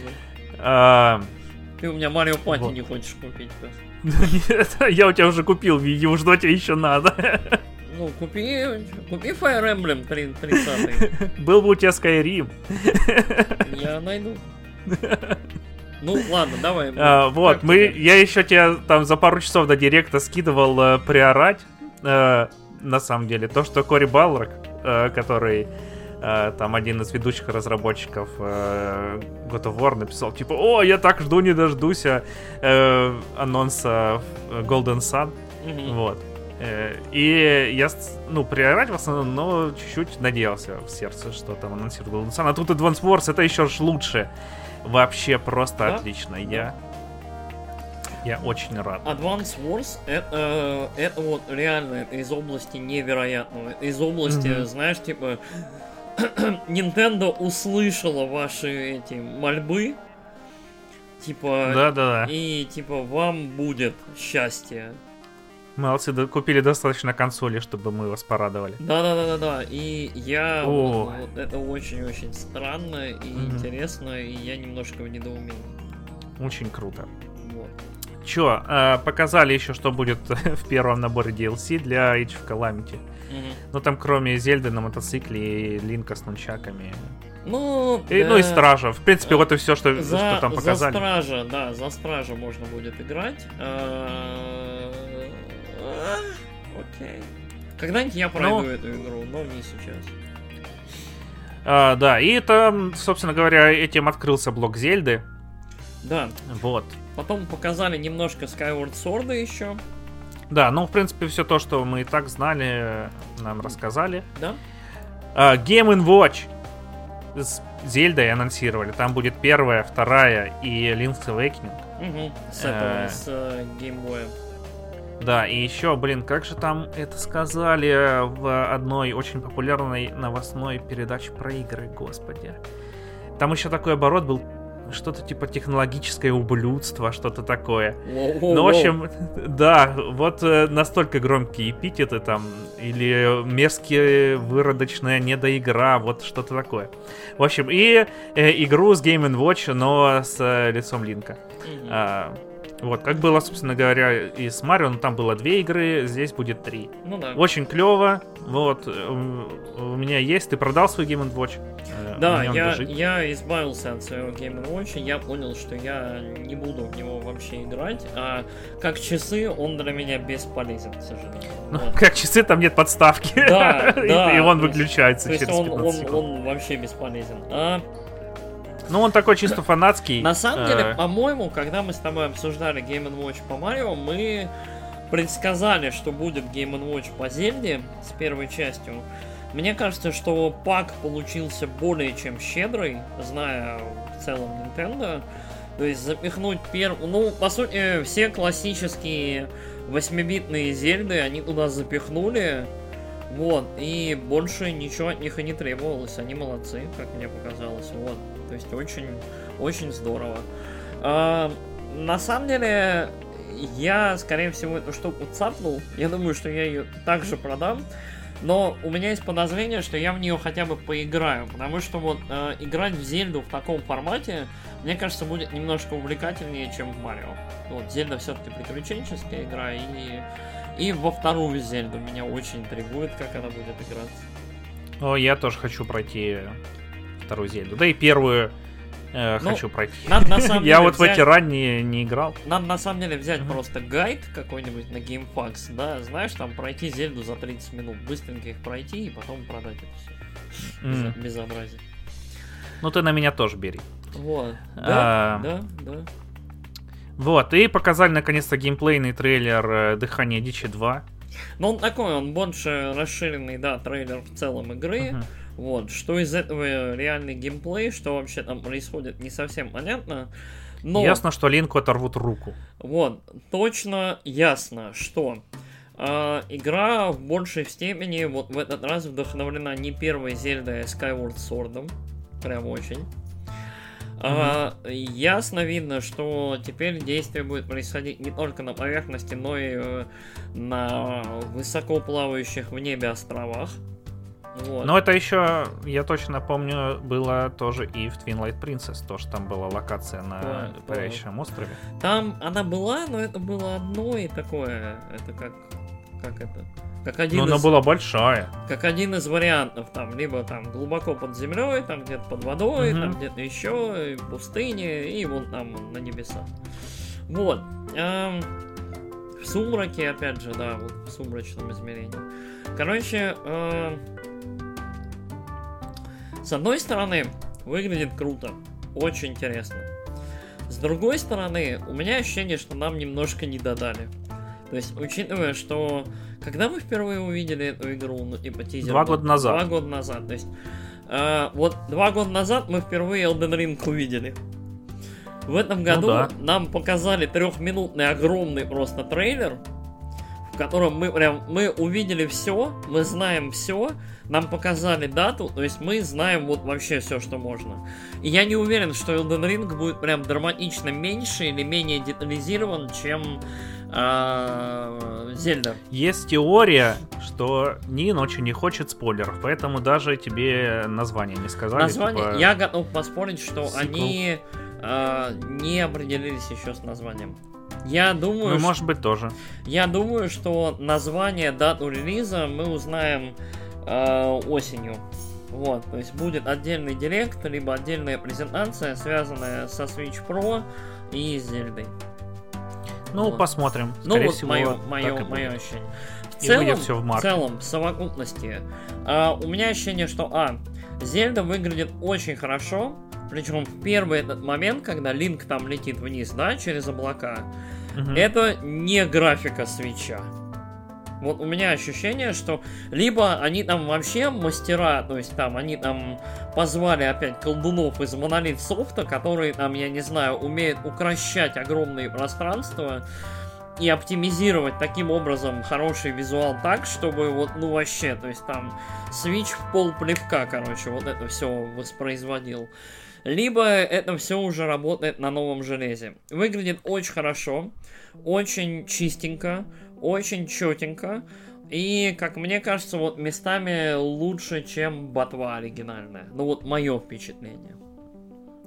А, Ты у меня Марио Пати не хочешь купить. Нет, я у тебя уже купил, что тебе еще надо. Ну, купи, купи Fire Emblem 30. Был бы у тебя Skyrim. Я найду. Ну, ладно, давай. А, вот, мы, я еще тебе там за пару часов до директа скидывал э, приорать, э, на самом деле, то, что Кори Балрак, э, который Э, там один из ведущих разработчиков э, God of War написал, типа, о, я так жду, не дождусь э, анонса Golden Sun. Mm-hmm. Вот. И я, ну, приорать в основном, но чуть-чуть надеялся в сердце, что там Golden Sun. А тут Advance Wars, это еще ж лучше. Вообще просто да? отлично. Я я очень рад. Advance Wars это, это вот реально из области невероятного. Из области, mm-hmm. знаешь, типа Nintendo услышала ваши эти мольбы. Типа. Да, да, да. И типа вам будет счастье. Молодцы, да, купили достаточно консоли, чтобы мы вас порадовали. Да, да, да, да, да. И я вот, вот это очень-очень странно и mm интересно, и я немножко в недоумении. Очень круто. Вот. Чё, э, показали еще, что будет в первом наборе DLC для Age of Calamity. Мгм. Ну там кроме Зельды на мотоцикле и Линка с нунчаками. Ну, И, ну и да. Стража. В принципе, Э, вот и все, что, За, что там за показали. стража, да, за стража можно будет играть. А, а, Окей. Когда-нибудь я пройду Ну. эту игру, но не сейчас. А, да, и там, собственно говоря, этим открылся блок Зельды. Да, Вот. потом показали немножко Skyward Sword еще, Да, ну, в принципе, все то, что мы и так знали, нам рассказали. да? А, Game Watch с Зельдой анонсировали. Там будет первая, вторая и Link's Awakening. Мгм, С этого, Э. с э, Game Boy. Да, и еще, блин, как же там это сказали в одной очень популярной новостной передаче про игры, господи. Там еще такой оборот был, что-то типа технологическое ублюдство, что-то такое. Ну, в общем, да, вот э, настолько громкие эпитеты там, или мерзкие выродочная недоигра, вот что-то такое. В общем, и э, игру с Game Watch, но с э, лицом Линка. Мгм. А, вот, как было, собственно говоря, и с Марио, ну, там было две игры, здесь будет три. Ну да. Очень клево, вот, э, у меня есть, ты продал свой Game Watch? Э, Да, я, я избавился от своего Game Watch, я понял, что я не буду в него вообще играть, а как часы он для меня бесполезен, к сожалению. Ну, Вот. как часы, там нет подставки. Да, И- да, И он выключается через он, 15 он, секунд. он вообще бесполезен. А, Ну, он такой чисто фанатский. на самом Э, деле, по-моему, когда мы с тобой обсуждали Game Watch по Марио, мы предсказали, что будет Game Watch по Зельде с первой частью. Мне кажется, что пак получился более чем щедрый, зная в целом Nintendo. То есть запихнуть первый... Ну, по сути, все классические 8-битные Зельды они туда запихнули. Вот, и больше ничего от них и не требовалось. Они молодцы, как мне показалось. Вот. То есть очень, очень здорово. А, на самом деле, я, скорее всего, эту штуку цапнул. Я думаю, что я ее также продам. Но у меня есть подозрение, что я в нее хотя бы поиграю. Потому что вот э, играть в Зельду в таком формате, мне кажется, будет немножко увлекательнее, чем в Марио. Вот, Зельда все-таки приключенческая игра, и, и во вторую Зельду меня очень интригует, как она будет играться. О, я тоже хочу пройти вторую Зельду. Да и первую э, Ну, хочу пройти. надо на самом Я вот в эти ранние не играл. Надо на самом деле взять просто гайд какой-нибудь на GameFAQs, да, знаешь, там пройти Зельду за 30 минут, быстренько их пройти и потом продать это все. Безобразие. Ну, ты на меня тоже бери. Вот. Да, А, да, да. Вот, и показали наконец-то геймплейный трейлер э, Дыхание Дичи 2. Но он такой, он больше расширенный, да, трейлер в целом игры. Мгм. Вот, что из этого реальный геймплей, что вообще там происходит, не совсем понятно. Но, Ясно, что Линку оторвут руку. вот, точно ясно, что а, игра в большей степени вот в этот раз вдохновлена не первой Зельдой, а Skyward Sword. Прям очень. А, ясно видно, что теперь действие будет происходить не только на поверхности, но и э, на высоко плавающих в небе островах. Вот. Но это еще, я точно помню, было тоже и в Twin Light Princess. То, что там была локация на Да, парящем острове. Там она была, но это было одно и такое. Это как. Как это? Как один, Но она из, была большая. как один из вариантов. Там либо там глубоко под землей, там где-то под водой, Мгм. там где-то еще, и в пустыне, и вон там на небесах. Вот. Эм, в сумраке, опять же, да, вот в сумрачном измерении. Короче, эм, с одной стороны, выглядит круто, очень интересно. С другой стороны, у меня ощущение, что нам немножко не додали. То есть, учитывая, что когда мы впервые увидели эту игру, ну, типа тизер... Два года назад. Два года назад, то есть... э, вот два года назад мы впервые Elden Ring увидели. В этом году да. нам показали трехминутный огромный просто трейлер, в котором мы прям мы увидели все, мы знаем все, нам показали дату, то есть мы знаем вот вообще все, что можно. И я не уверен, что Elden Ring будет прям драматично меньше или менее детализирован, чем а, Зельда. Есть теория, что Нин очень не хочет спойлеров, поэтому даже тебе название не сказали. Название, типа, я готов поспорить, что сиквел. они а, не определились еще с названием. Я думаю, Ну, что- может быть, тоже. я думаю, что название, дату релиза мы узнаем э, осенью. Вот, то есть будет отдельный директ, либо отдельная презентация, связанная со Switch Pro и Зельдой. Ну, Вот. посмотрим. Ну Скорее вот всего, мое, мое, мое ощущение. В И целом, всё в в марте. целом, в совокупности, а, у меня ощущение, что, а, Зельда выглядит очень хорошо, причем первый этот момент, когда Линк там летит вниз, да, через облака, Мгм. это не графика свеча. Вот у меня ощущение, что либо они там вообще мастера, то есть там они там позвали опять колдунов из Monolith Софта, которые там, я не знаю, умеют укращать огромные пространства и оптимизировать таким образом хороший визуал так, чтобы вот, ну вообще, то есть там свич в пол плевка, короче, вот это все воспроизводил. Либо это все уже работает на новом железе. Выглядит очень хорошо, очень чистенько, очень четенько. И, как мне кажется, вот местами лучше, чем ботва оригинальная. Ну вот мое впечатление.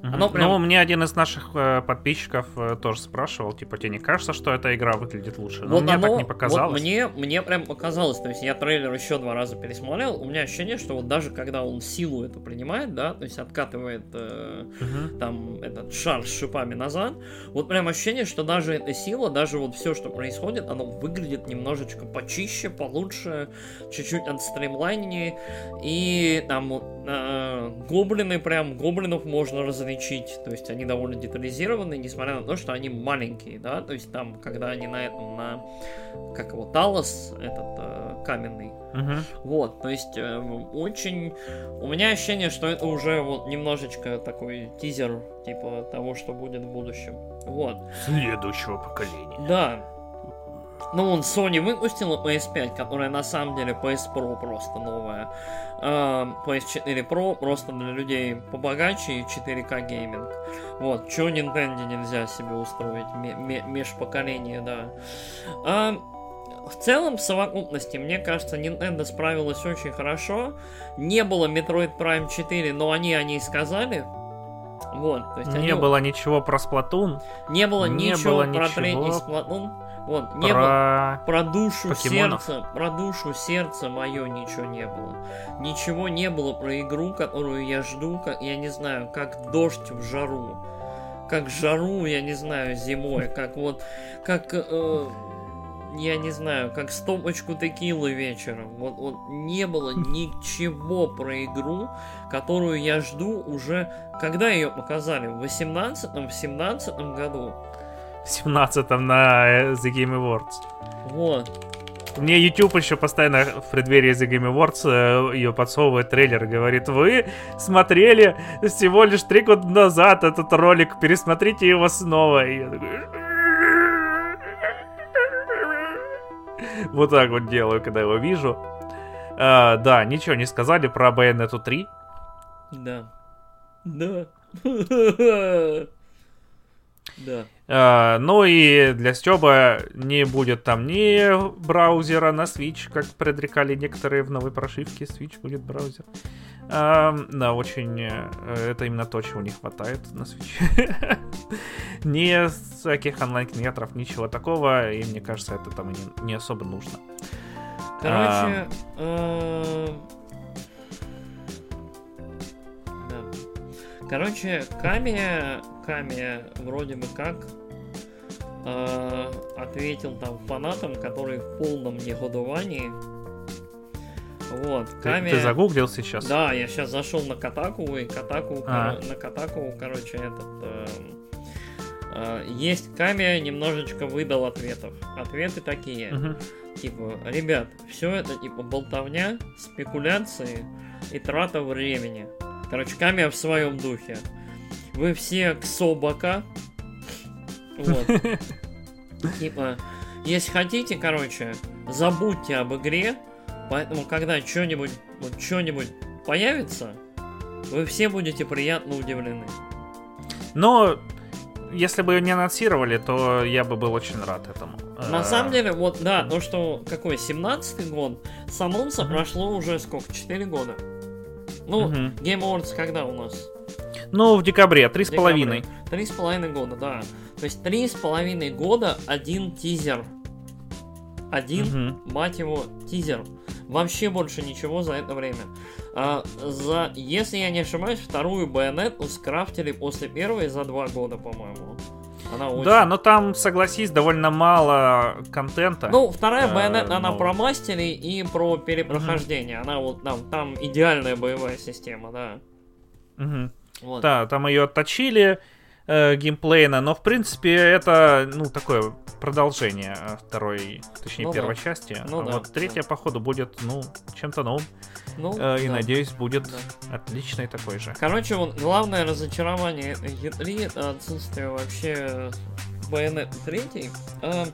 Оно прям- Ну, мне один из наших э, подписчиков э, тоже спрашивал, типа, тебе не кажется, что эта игра выглядит лучше? Но Вот мне оно- так не вот показалось. мне, мне прям показалось, то есть я трейлер еще два раза пересмотрел, у меня ощущение, что вот даже когда он силу эту принимает, да, то есть откатывает э, Мгм. там этот шар с шипами назад, вот прям ощущение, что даже эта сила, даже вот все, что происходит, оно выглядит немножечко почище, получше, чуть-чуть отстримлайнее, и там вот, гоблины прям, гоблинов можно различить, то есть они довольно детализированы, несмотря на то, что они маленькие, да, то есть там, когда они на этом, на, как его, Талос, этот э, каменный, Мгм. вот, то есть э, очень... У меня ощущение, что это уже вот немножечко такой тизер, типа того, что будет в будущем. Вот. Следующего поколения. Да. Ну, он Sony выпустила PS5, которая на самом деле PS Pro просто новая. А, PS4 Pro просто для людей побогаче и 4К гейминг. Вот, чё Nintendo нельзя себе устроить, ме- ме- межпоколение, да. А, в целом, в совокупности, мне кажется, Nintendo справилась очень хорошо. Не было Metroid Prime 4, но они о ней сказали. Вот, то есть они- Не было ничего про Сплатун, не было Не ничего было про ничего третий Сплатун. Вот, не было про... про душу покемонов. сердца, про душу сердца мое ничего не было. Ничего не было про игру, которую я жду, как я не знаю, как дождь в жару. Как жару, я не знаю, зимой, как вот, как, э, я не знаю, как стопочку текилы вечером. Вот, вот не было ничего про игру, которую я жду уже, когда ее показали, в 18-м, в 17 году. В 17-м на э, The Game Awards. Вот. Мне YouTube еще постоянно в преддверии The Game Awards ее подсовывает трейлер и говорит, вы смотрели всего лишь три года назад этот ролик, пересмотрите его снова. И я такой... Вот так вот делаю, когда его вижу. А, да, ничего не сказали про Bayonetta 3. Да. Да. Да. А, ну и для Стеба не будет там ни браузера на Switch, как предрекали некоторые в новой прошивке. Switch будет браузер. А, да, очень... э, Это именно то, чего не хватает на Switch. Ни всяких онлайн-кинотеатров, ничего такого. И мне кажется, это там не, не особо нужно. Короче, Короче, Камия, Камия вроде бы как э, ответил там фанатам, которые в полном негодовании. Вот, Ты, Камия... ты загуглил сейчас? Да, я сейчас зашел на Катаку, и Катаку, А. на Катаку, короче, этот... эм, э, есть Камия немножечко выдал ответов. Ответы такие. Мгм. Типа, ребят, все это типа болтовня, спекуляции и трата времени. Короче, Камия в своем духе. Вы все ксобака. Вот. Типа, если хотите, короче, забудьте об игре, поэтому когда что-нибудь, вот что-нибудь появится, вы все будете приятно удивлены. Но если бы ее не анонсировали, то я бы был очень рад этому. На А, самом деле, вот, да, то, что, какой, 17-й год, с анонса прошло уже сколько, 4 года? Ну, Мгм. Game Awards когда у нас? Ну, в декабре, три с половиной. Три с половиной года, да. То есть три с половиной года один тизер. Один, угу. мать его, тизер. Вообще больше ничего за это время. А, за, если я не ошибаюсь, вторую байонету скрафтили после первой за два года, по-моему. Она очень... Да, но там, согласись, довольно мало контента. Ну, вторая байонет, она про мастери и про перепрохождение. Она вот там, там идеальная боевая система, да. Угу. Вот. Да, там ее отточили э, геймплейно, но в принципе это, ну, такое продолжение э, второй, точнее, ну, первой да. части. Ну, а да, вот третья, да. походу, будет, ну, чем-то новым. Ну, э, и да. надеюсь, будет да. отличный такой же. Короче, вот главное разочарование E3 это отсутствие вообще Bayonetta 3. А,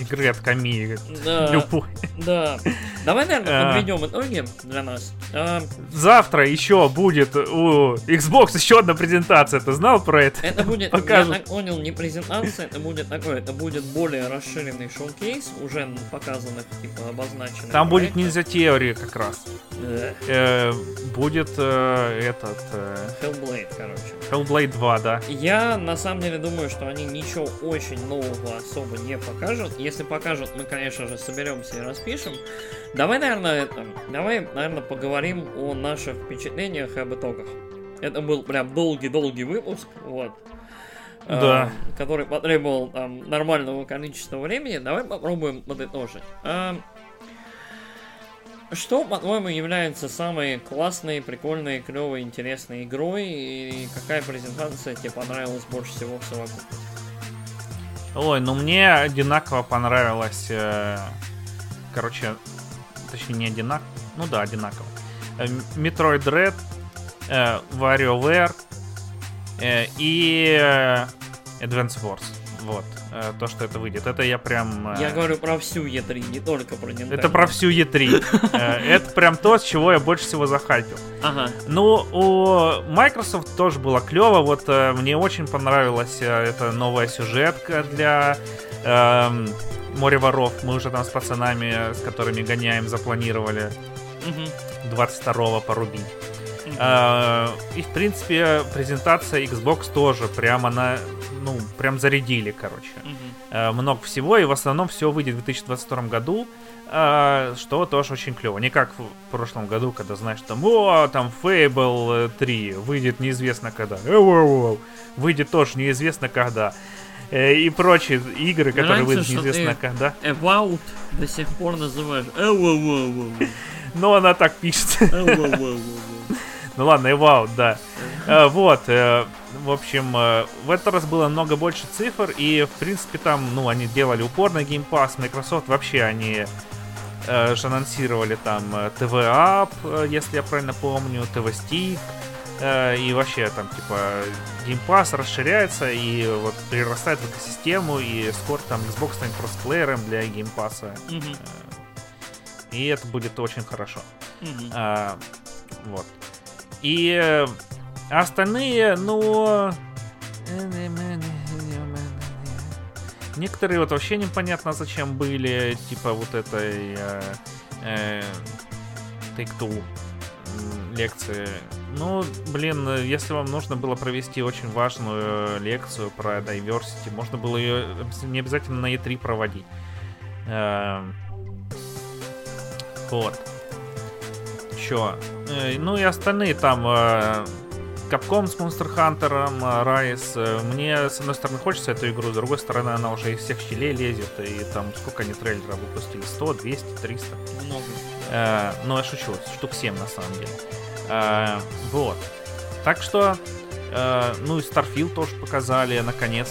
игры от Камии. Да, любой. Да. Давай, наверное, а. подведем итоги для нас. А. Завтра еще будет у Xbox еще одна презентация. Ты знал про это? Это будет, Покажут. я так понял, не презентация, это будет такое, это будет более расширенный шоу-кейс, уже показанных, типа, обозначенных. Там будет ниндзя теория как раз. Э, будет э, этот... Э, Hellblade, короче. Hellblade 2, да. Я на самом деле думаю, что они ничего очень нового особо не покажут. Если покажут, мы, конечно же, соберемся и распишем. Давай, наверное, это, давай, наверное, поговорим о наших впечатлениях и об итогах. Это был прям долгий-долгий выпуск, вот. Да. Э, который потребовал там нормального количества времени. Давай попробуем подытожить. Э, что, по-твоему, является самой классной, прикольной, клевой, интересной игрой? И какая презентация тебе понравилась больше всего в совокупности? Ой, ну мне одинаково понравилось... Э, короче, точнее не одинаково. Ну да, одинаково. Э, Metroid Dread, э, WarioWare э, и э, Advance Wars. Вот. Э, то, что это выйдет. Это я прям... Э, я говорю про всю E3, не только про Nintendo. Это про всю E3. Э, это прям то, с чего я больше всего захайпил. Ага. Ну, у Microsoft тоже было клево. Вот мне очень понравилась эта новая сюжетка для эм, Море воров. Мы уже там с пацанами, с которыми гоняем, запланировали угу. 22-го порубить. И, в принципе, презентация Xbox тоже прям она ну, прям зарядили, короче. Угу. много всего, и в основном все выйдет в 2022 году, э, что тоже очень клево. Не как в прошлом году, когда, знаешь, там, о, там Fable 3 выйдет неизвестно когда. Э, выйдет тоже неизвестно когда. И прочие игры, которые выйдут неизвестно когда. About до сих пор называешь. Но она так пишет. Ну ладно, Evout, да. Вот, в общем, э, в этот раз было много больше цифр, и, в принципе, там, ну, они делали упор на Game Pass, Microsoft вообще, они э, же анонсировали там э, TV App, э, если я правильно помню, TV Stick, э, и вообще там, типа, Game Pass расширяется и вот перерастает в экосистему, и скоро там Xbox станет просто для Game Pass. Mm-hmm. И это будет очень хорошо. Mm-hmm. А, вот. И а остальные, ну... Некоторые вот вообще непонятно зачем были, типа вот этой э, э, Take-Two лекции. Ну, блин, если вам нужно было провести очень важную лекцию про diversity, можно было ее не обязательно на E3 проводить. Э, вот. Чё? Э, ну и остальные там э, Capcom с Monster Hunter, Rise. Э, мне, с одной стороны, хочется эту игру, с другой стороны, она уже из всех щелей лезет. И там сколько они трейлеров выпустили? 100, 200, 300? Много. Э, ну, я шучу, штук 7 на самом деле. Э, вот. Так что, э, ну и Starfield тоже показали, наконец-то.